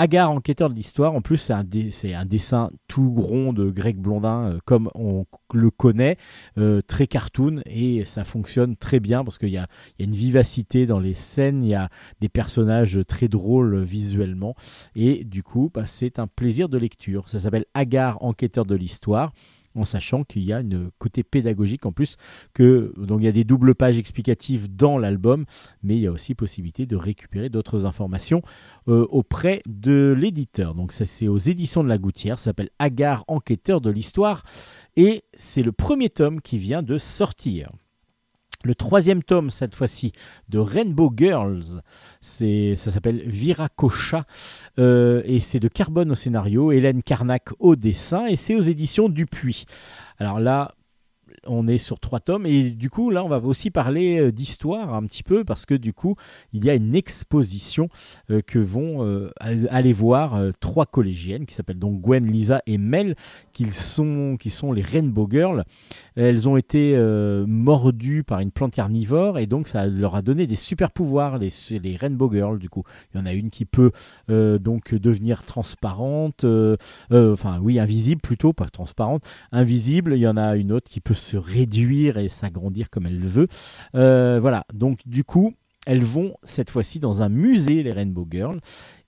Agar, enquêteur de l'histoire, en plus c'est un, dessin tout rond de Greg Blondin euh, comme on le connaît, euh, très cartoon et ça fonctionne très bien parce qu'il y a, il y a une vivacité dans les scènes, il y a des personnages très drôles visuellement. Et du coup bah, c'est un plaisir de lecture. Ça s'appelle Agar, enquêteur de l'histoire en sachant qu'il y a une côté pédagogique en plus que donc il y a des doubles pages explicatives dans l'album mais il y a aussi possibilité de récupérer d'autres informations euh, auprès de l'éditeur. Donc ça c'est aux éditions de la Gouttière, ça s'appelle Agar enquêteur de l'histoire et c'est le premier tome qui vient de sortir. Le troisième tome, cette fois-ci, de Rainbow Girls, ça s'appelle Viracocha, euh, et c'est de Carbone au scénario, Hélène Carnac au dessin, et c'est aux éditions Dupuis. Alors là, on est sur trois tomes, et du coup, là, on va aussi parler euh, d'histoire un petit peu, parce que du coup, il y a une exposition euh, que vont euh, aller voir trois collégiennes, qui s'appellent donc Gwen, Lisa et Mel, qui sont, les Rainbow Girls. Elles ont été mordues par une plante carnivore et donc ça leur a donné des super pouvoirs, les, les Rainbow Girls du coup. Il y en a une qui peut donc devenir transparente, enfin oui invisible plutôt, pas transparente, invisible. Il y en a une autre qui peut se réduire et s'agrandir comme elle le veut. Euh, voilà, donc du coup elles vont cette fois-ci dans un musée, les Rainbow Girls,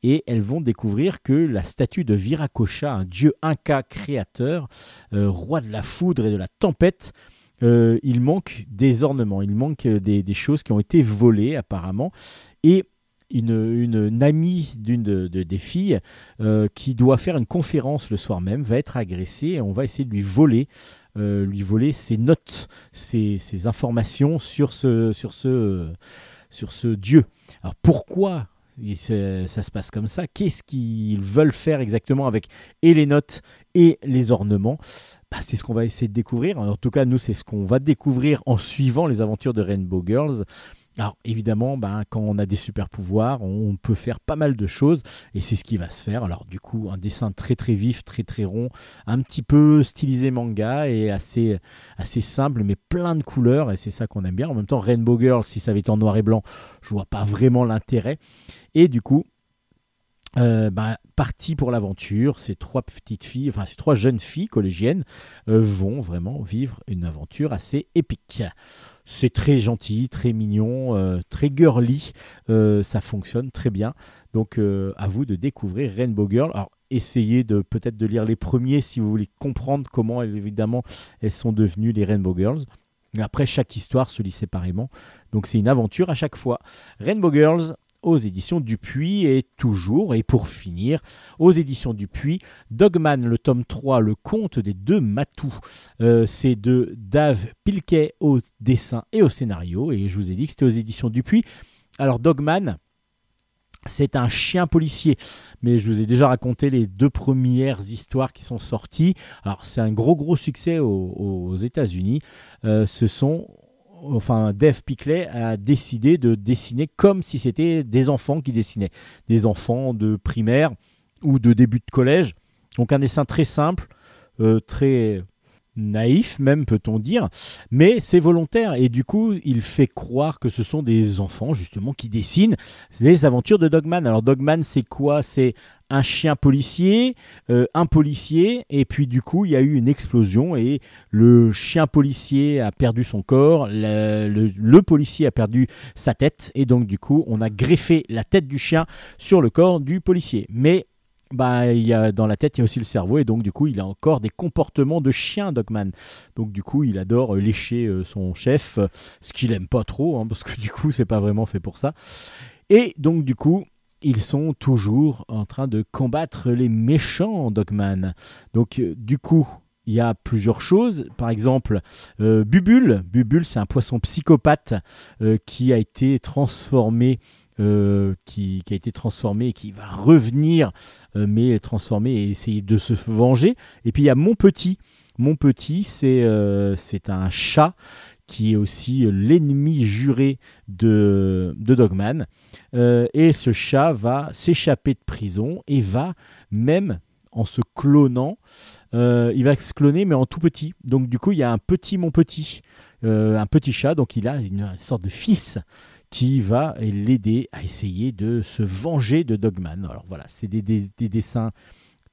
et elles vont découvrir que la statue de Viracocha, un dieu inca créateur, euh, roi de la foudre et de la tempête, euh, il manque des ornements, il manque des, choses qui ont été volées apparemment, et une, amie d'une de, de- des filles qui doit faire une conférence le soir même va être agressée et on va essayer de lui voler, euh, lui voler ses notes, ses, informations sur ce, sur ce, sur ce dieu. Alors pourquoi ça se passe comme ça? Qu'est-ce qu'ils veulent faire exactement avec et les notes et les ornements? Bah, C'est ce qu'on va essayer de découvrir. En tout cas, nous, c'est ce qu'on va découvrir en suivant les aventures de Rainbow Girls. Alors évidemment, ben, quand on a des super pouvoirs, on peut faire pas mal de choses et c'est ce qui va se faire. Alors du coup, un dessin très très vif, très très rond, un petit peu stylisé manga et assez simple mais plein de couleurs et c'est ça qu'on aime bien. En même temps, Rainbow Girl, si ça avait été en noir et blanc, je vois pas vraiment l'intérêt. Et du coup, euh, bah, partis pour l'aventure, ces trois petites filles, enfin ces trois jeunes filles collégiennes euh, vont vraiment vivre une aventure assez épique. C'est très gentil, très mignon, euh, très girly, euh, ça fonctionne très bien. Donc euh, à vous de découvrir Rainbow Girl. Alors essayez de peut-être de lire les premiers si vous voulez comprendre comment évidemment elles sont devenues les Rainbow Girls. Après chaque histoire se lit séparément. Donc c'est une aventure à chaque fois. Rainbow Girls aux éditions Dupuis et toujours, et pour finir, aux éditions Dupuis, Dogman, le tome 3, le conte des deux matous. Euh, c'est de Dave Pilkey au dessin et au scénario, et je vous ai dit que c'était aux éditions Dupuis. Alors Dogman, c'est un chien policier, mais je vous ai déjà raconté les deux premières histoires qui sont sorties. Alors c'est un gros gros succès aux, aux États-Unis. Euh, ce sont enfin Dave Pickley a décidé de dessiner comme si c'était des enfants qui dessinaient, des enfants de primaire ou de début de collège. Donc un dessin très simple, euh, très naïf même peut-on dire, mais c'est volontaire et du coup il fait croire que ce sont des enfants justement qui dessinent les aventures de Dogman. Alors Dogman c'est quoi? C'est un chien policier, euh, un policier, et puis du coup il y a eu une explosion et le chien policier a perdu son corps, le, le- le policier a perdu sa tête, et donc du coup on a greffé la tête du chien sur le corps du policier. Mais bah, il y a, dans la tête, il y a aussi le cerveau, et donc du coup, il a encore des comportements de chien, Dogman. Donc du coup, il adore euh, lécher euh, son chef, euh, ce qu'il aime pas trop, hein, parce que du coup, c'est pas vraiment fait pour ça. Et donc du coup, ils sont toujours en train de combattre les méchants, Dogman. Donc du coup, il y a plusieurs choses. Par exemple, Bubule. Bubule, c'est un poisson psychopathe qui a été transformé. Euh, qui, a été transformé et qui va revenir euh, mais transformé et essayer de se venger. Et puis il y a Mon Petit. Mon Petit, c'est euh, un chat qui est aussi l'ennemi juré de, de Dogman. Et ce chat va s'échapper de prison et va même en se clonant, il va se cloner mais en tout petit. Donc du coup il y a un petit Mon Petit, un petit chat, donc il a une sorte de fils qui va l'aider à essayer de se venger de Dogman. Alors voilà, c'est des, des- des dessins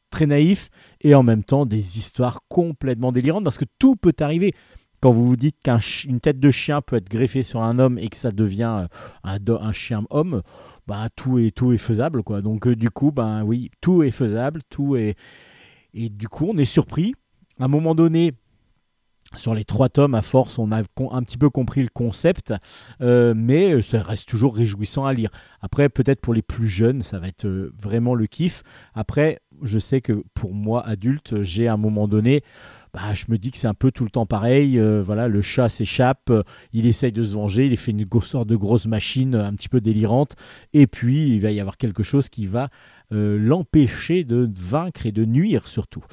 très naïfs et en même temps des histoires complètement délirantes parce que tout peut arriver. Quand vous vous dites qu'une tête de chien peut être greffée sur un homme et que ça devient euh, un, chien homme, bah tout est tout est faisable quoi. Donc euh, du coup, ben oui, tout est faisable, tout est et du coup on est surpris. À un moment donné, sur les trois tomes, à force, on a un petit peu compris le concept, euh, mais ça reste toujours réjouissant à lire. Après, peut-être pour les plus jeunes, ça va être euh, vraiment le kiff. Après, je sais que pour moi, adulte, j'ai à un moment donné, bah, je me dis que c'est un peu tout le temps pareil. euh, voilà, le chat s'échappe, il essaye de se venger, il fait une sorte de grosse machine un petit peu délirante, et puis il va y avoir quelque chose qui va euh, l'empêcher de vaincre et de nuire surtout.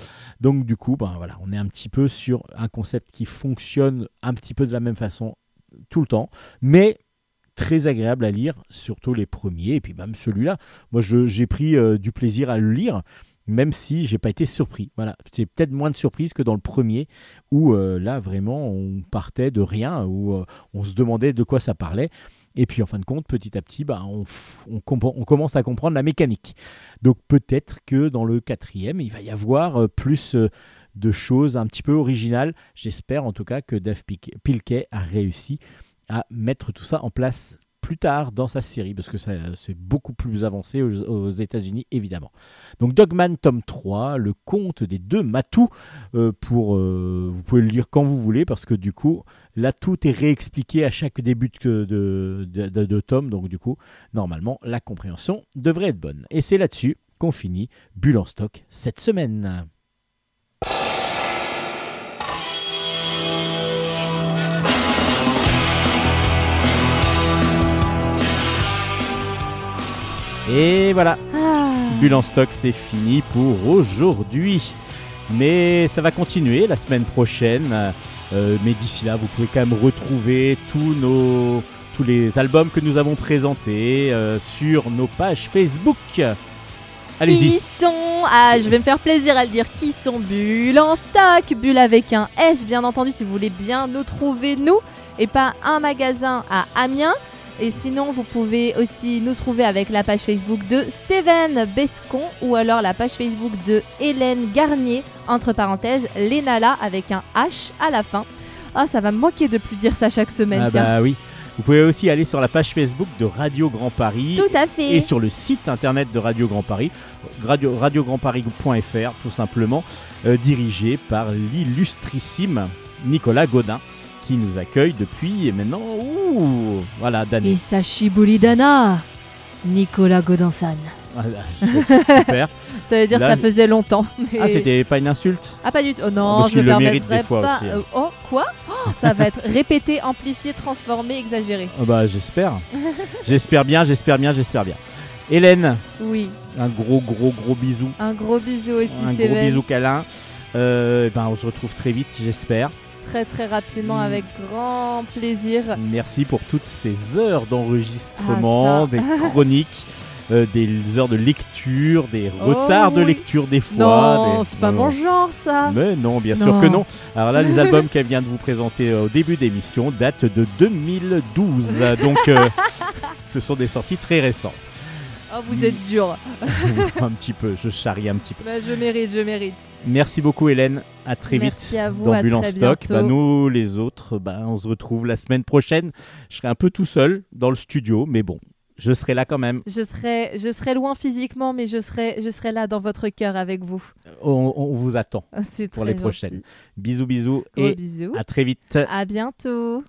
Donc du coup, ben voilà, on est un petit peu sur un concept qui fonctionne un petit peu de la même façon tout le temps, mais très agréable à lire, surtout les premiers, et puis même celui-là. Moi, j'ai pris euh, du plaisir à le lire, même si j'ai pas été surpris. Voilà, c'est peut-être moins de surprise que dans le premier, où euh, là vraiment on partait de rien, où on se demandait de quoi ça parlait. Et puis en fin de compte, petit à petit, bah, on, on commence à comprendre la mécanique. Donc peut-être que dans le quatrième, il va y avoir euh, plus euh, de choses un petit peu originales. J'espère en tout cas que Dave Pilkey a réussi à mettre tout ça en place plus tard dans sa série, parce que c'est beaucoup plus avancé aux, États-Unis, évidemment. Donc Dogman tome 3, le conte des deux matous, euh, pour, euh, vous pouvez le lire quand vous voulez, parce que du coup, là, tout est réexpliqué à chaque début de- de tome, donc du coup, normalement, la compréhension devrait être bonne. Et c'est là-dessus qu'on finit Bulle en stock cette semaine. Et voilà, Ah. Bulle en stock, c'est fini pour aujourd'hui. Mais ça va continuer la semaine prochaine. Euh, mais d'ici là, vous pouvez quand même retrouver tous nos tous les albums que nous avons présentés euh, sur nos pages Facebook. Allez-y. Qui sont Ah, je vais me faire plaisir à le dire. Qui sont Bulle en stock? Bulle avec un S, bien entendu, si vous voulez bien nous trouver, nous, et pas un magasin à Amiens. Et sinon, vous pouvez aussi nous trouver avec la page Facebook de Steven Bescon ou alors la page Facebook de Hélène Garnier, entre parenthèses, Lénala avec un H à la fin. Ah, ça va me manquer de plus dire ça chaque semaine, Ah tiens. bah oui. Vous pouvez aussi aller sur la page Facebook de Radio Grand Paris. Tout à fait. et sur le site internet de Radio Grand Paris, radio, radiograndparis.fr tout simplement, euh, dirigé par l'illustrissime Nicolas Godin qui nous accueille depuis maintenant ouh, voilà d'années. Isashi Bulidana, Nicolas Godansan. Voilà, c'est super. Ça veut dire Là, ça faisait longtemps. mais- ah c'était pas une insulte Ah, pas du tout. Oh non, Parce je le mérite des fois pas. aussi, hein. Euh, oh, quoi Oh, Ça va être répété, amplifié, transformé, exagéré. Ah Bah j'espère. j'espère bien, j'espère bien, j'espère bien. Hélène, Oui, un gros gros gros bisou, un gros bisou aussi, un Steven. gros bisou câlin. Euh, ben on se retrouve très vite, j'espère. Très très rapidement, Mm. avec grand plaisir. Merci pour toutes ces heures d'enregistrement, Ah, des chroniques, euh, des heures de lecture, des Oh, retards de oui. lecture des fois. Non, des- c'est pas mon genre ça. Mais non, bien sûr que non. Alors là, les albums qu'elle vient de vous présenter euh, au début d'émission datent de 2012. Donc, euh, ce sont des sorties très récentes. Oh, vous êtes dur. un petit peu, je charrie un petit peu. Bah, je mérite, je mérite. Merci beaucoup, Hélène. À très Merci vite à vous, dans à Bulle en très Stock. Bah, nous, les autres, bah, on se retrouve la semaine prochaine. Je serai un peu tout seul dans le studio, mais bon, je serai là quand même. Je serai, je serai loin physiquement, mais je serai, je serai là dans votre cœur avec vous. On, on vous attend pour les prochaines. Bisous, bisous Gros et bisous. à très vite. À bientôt.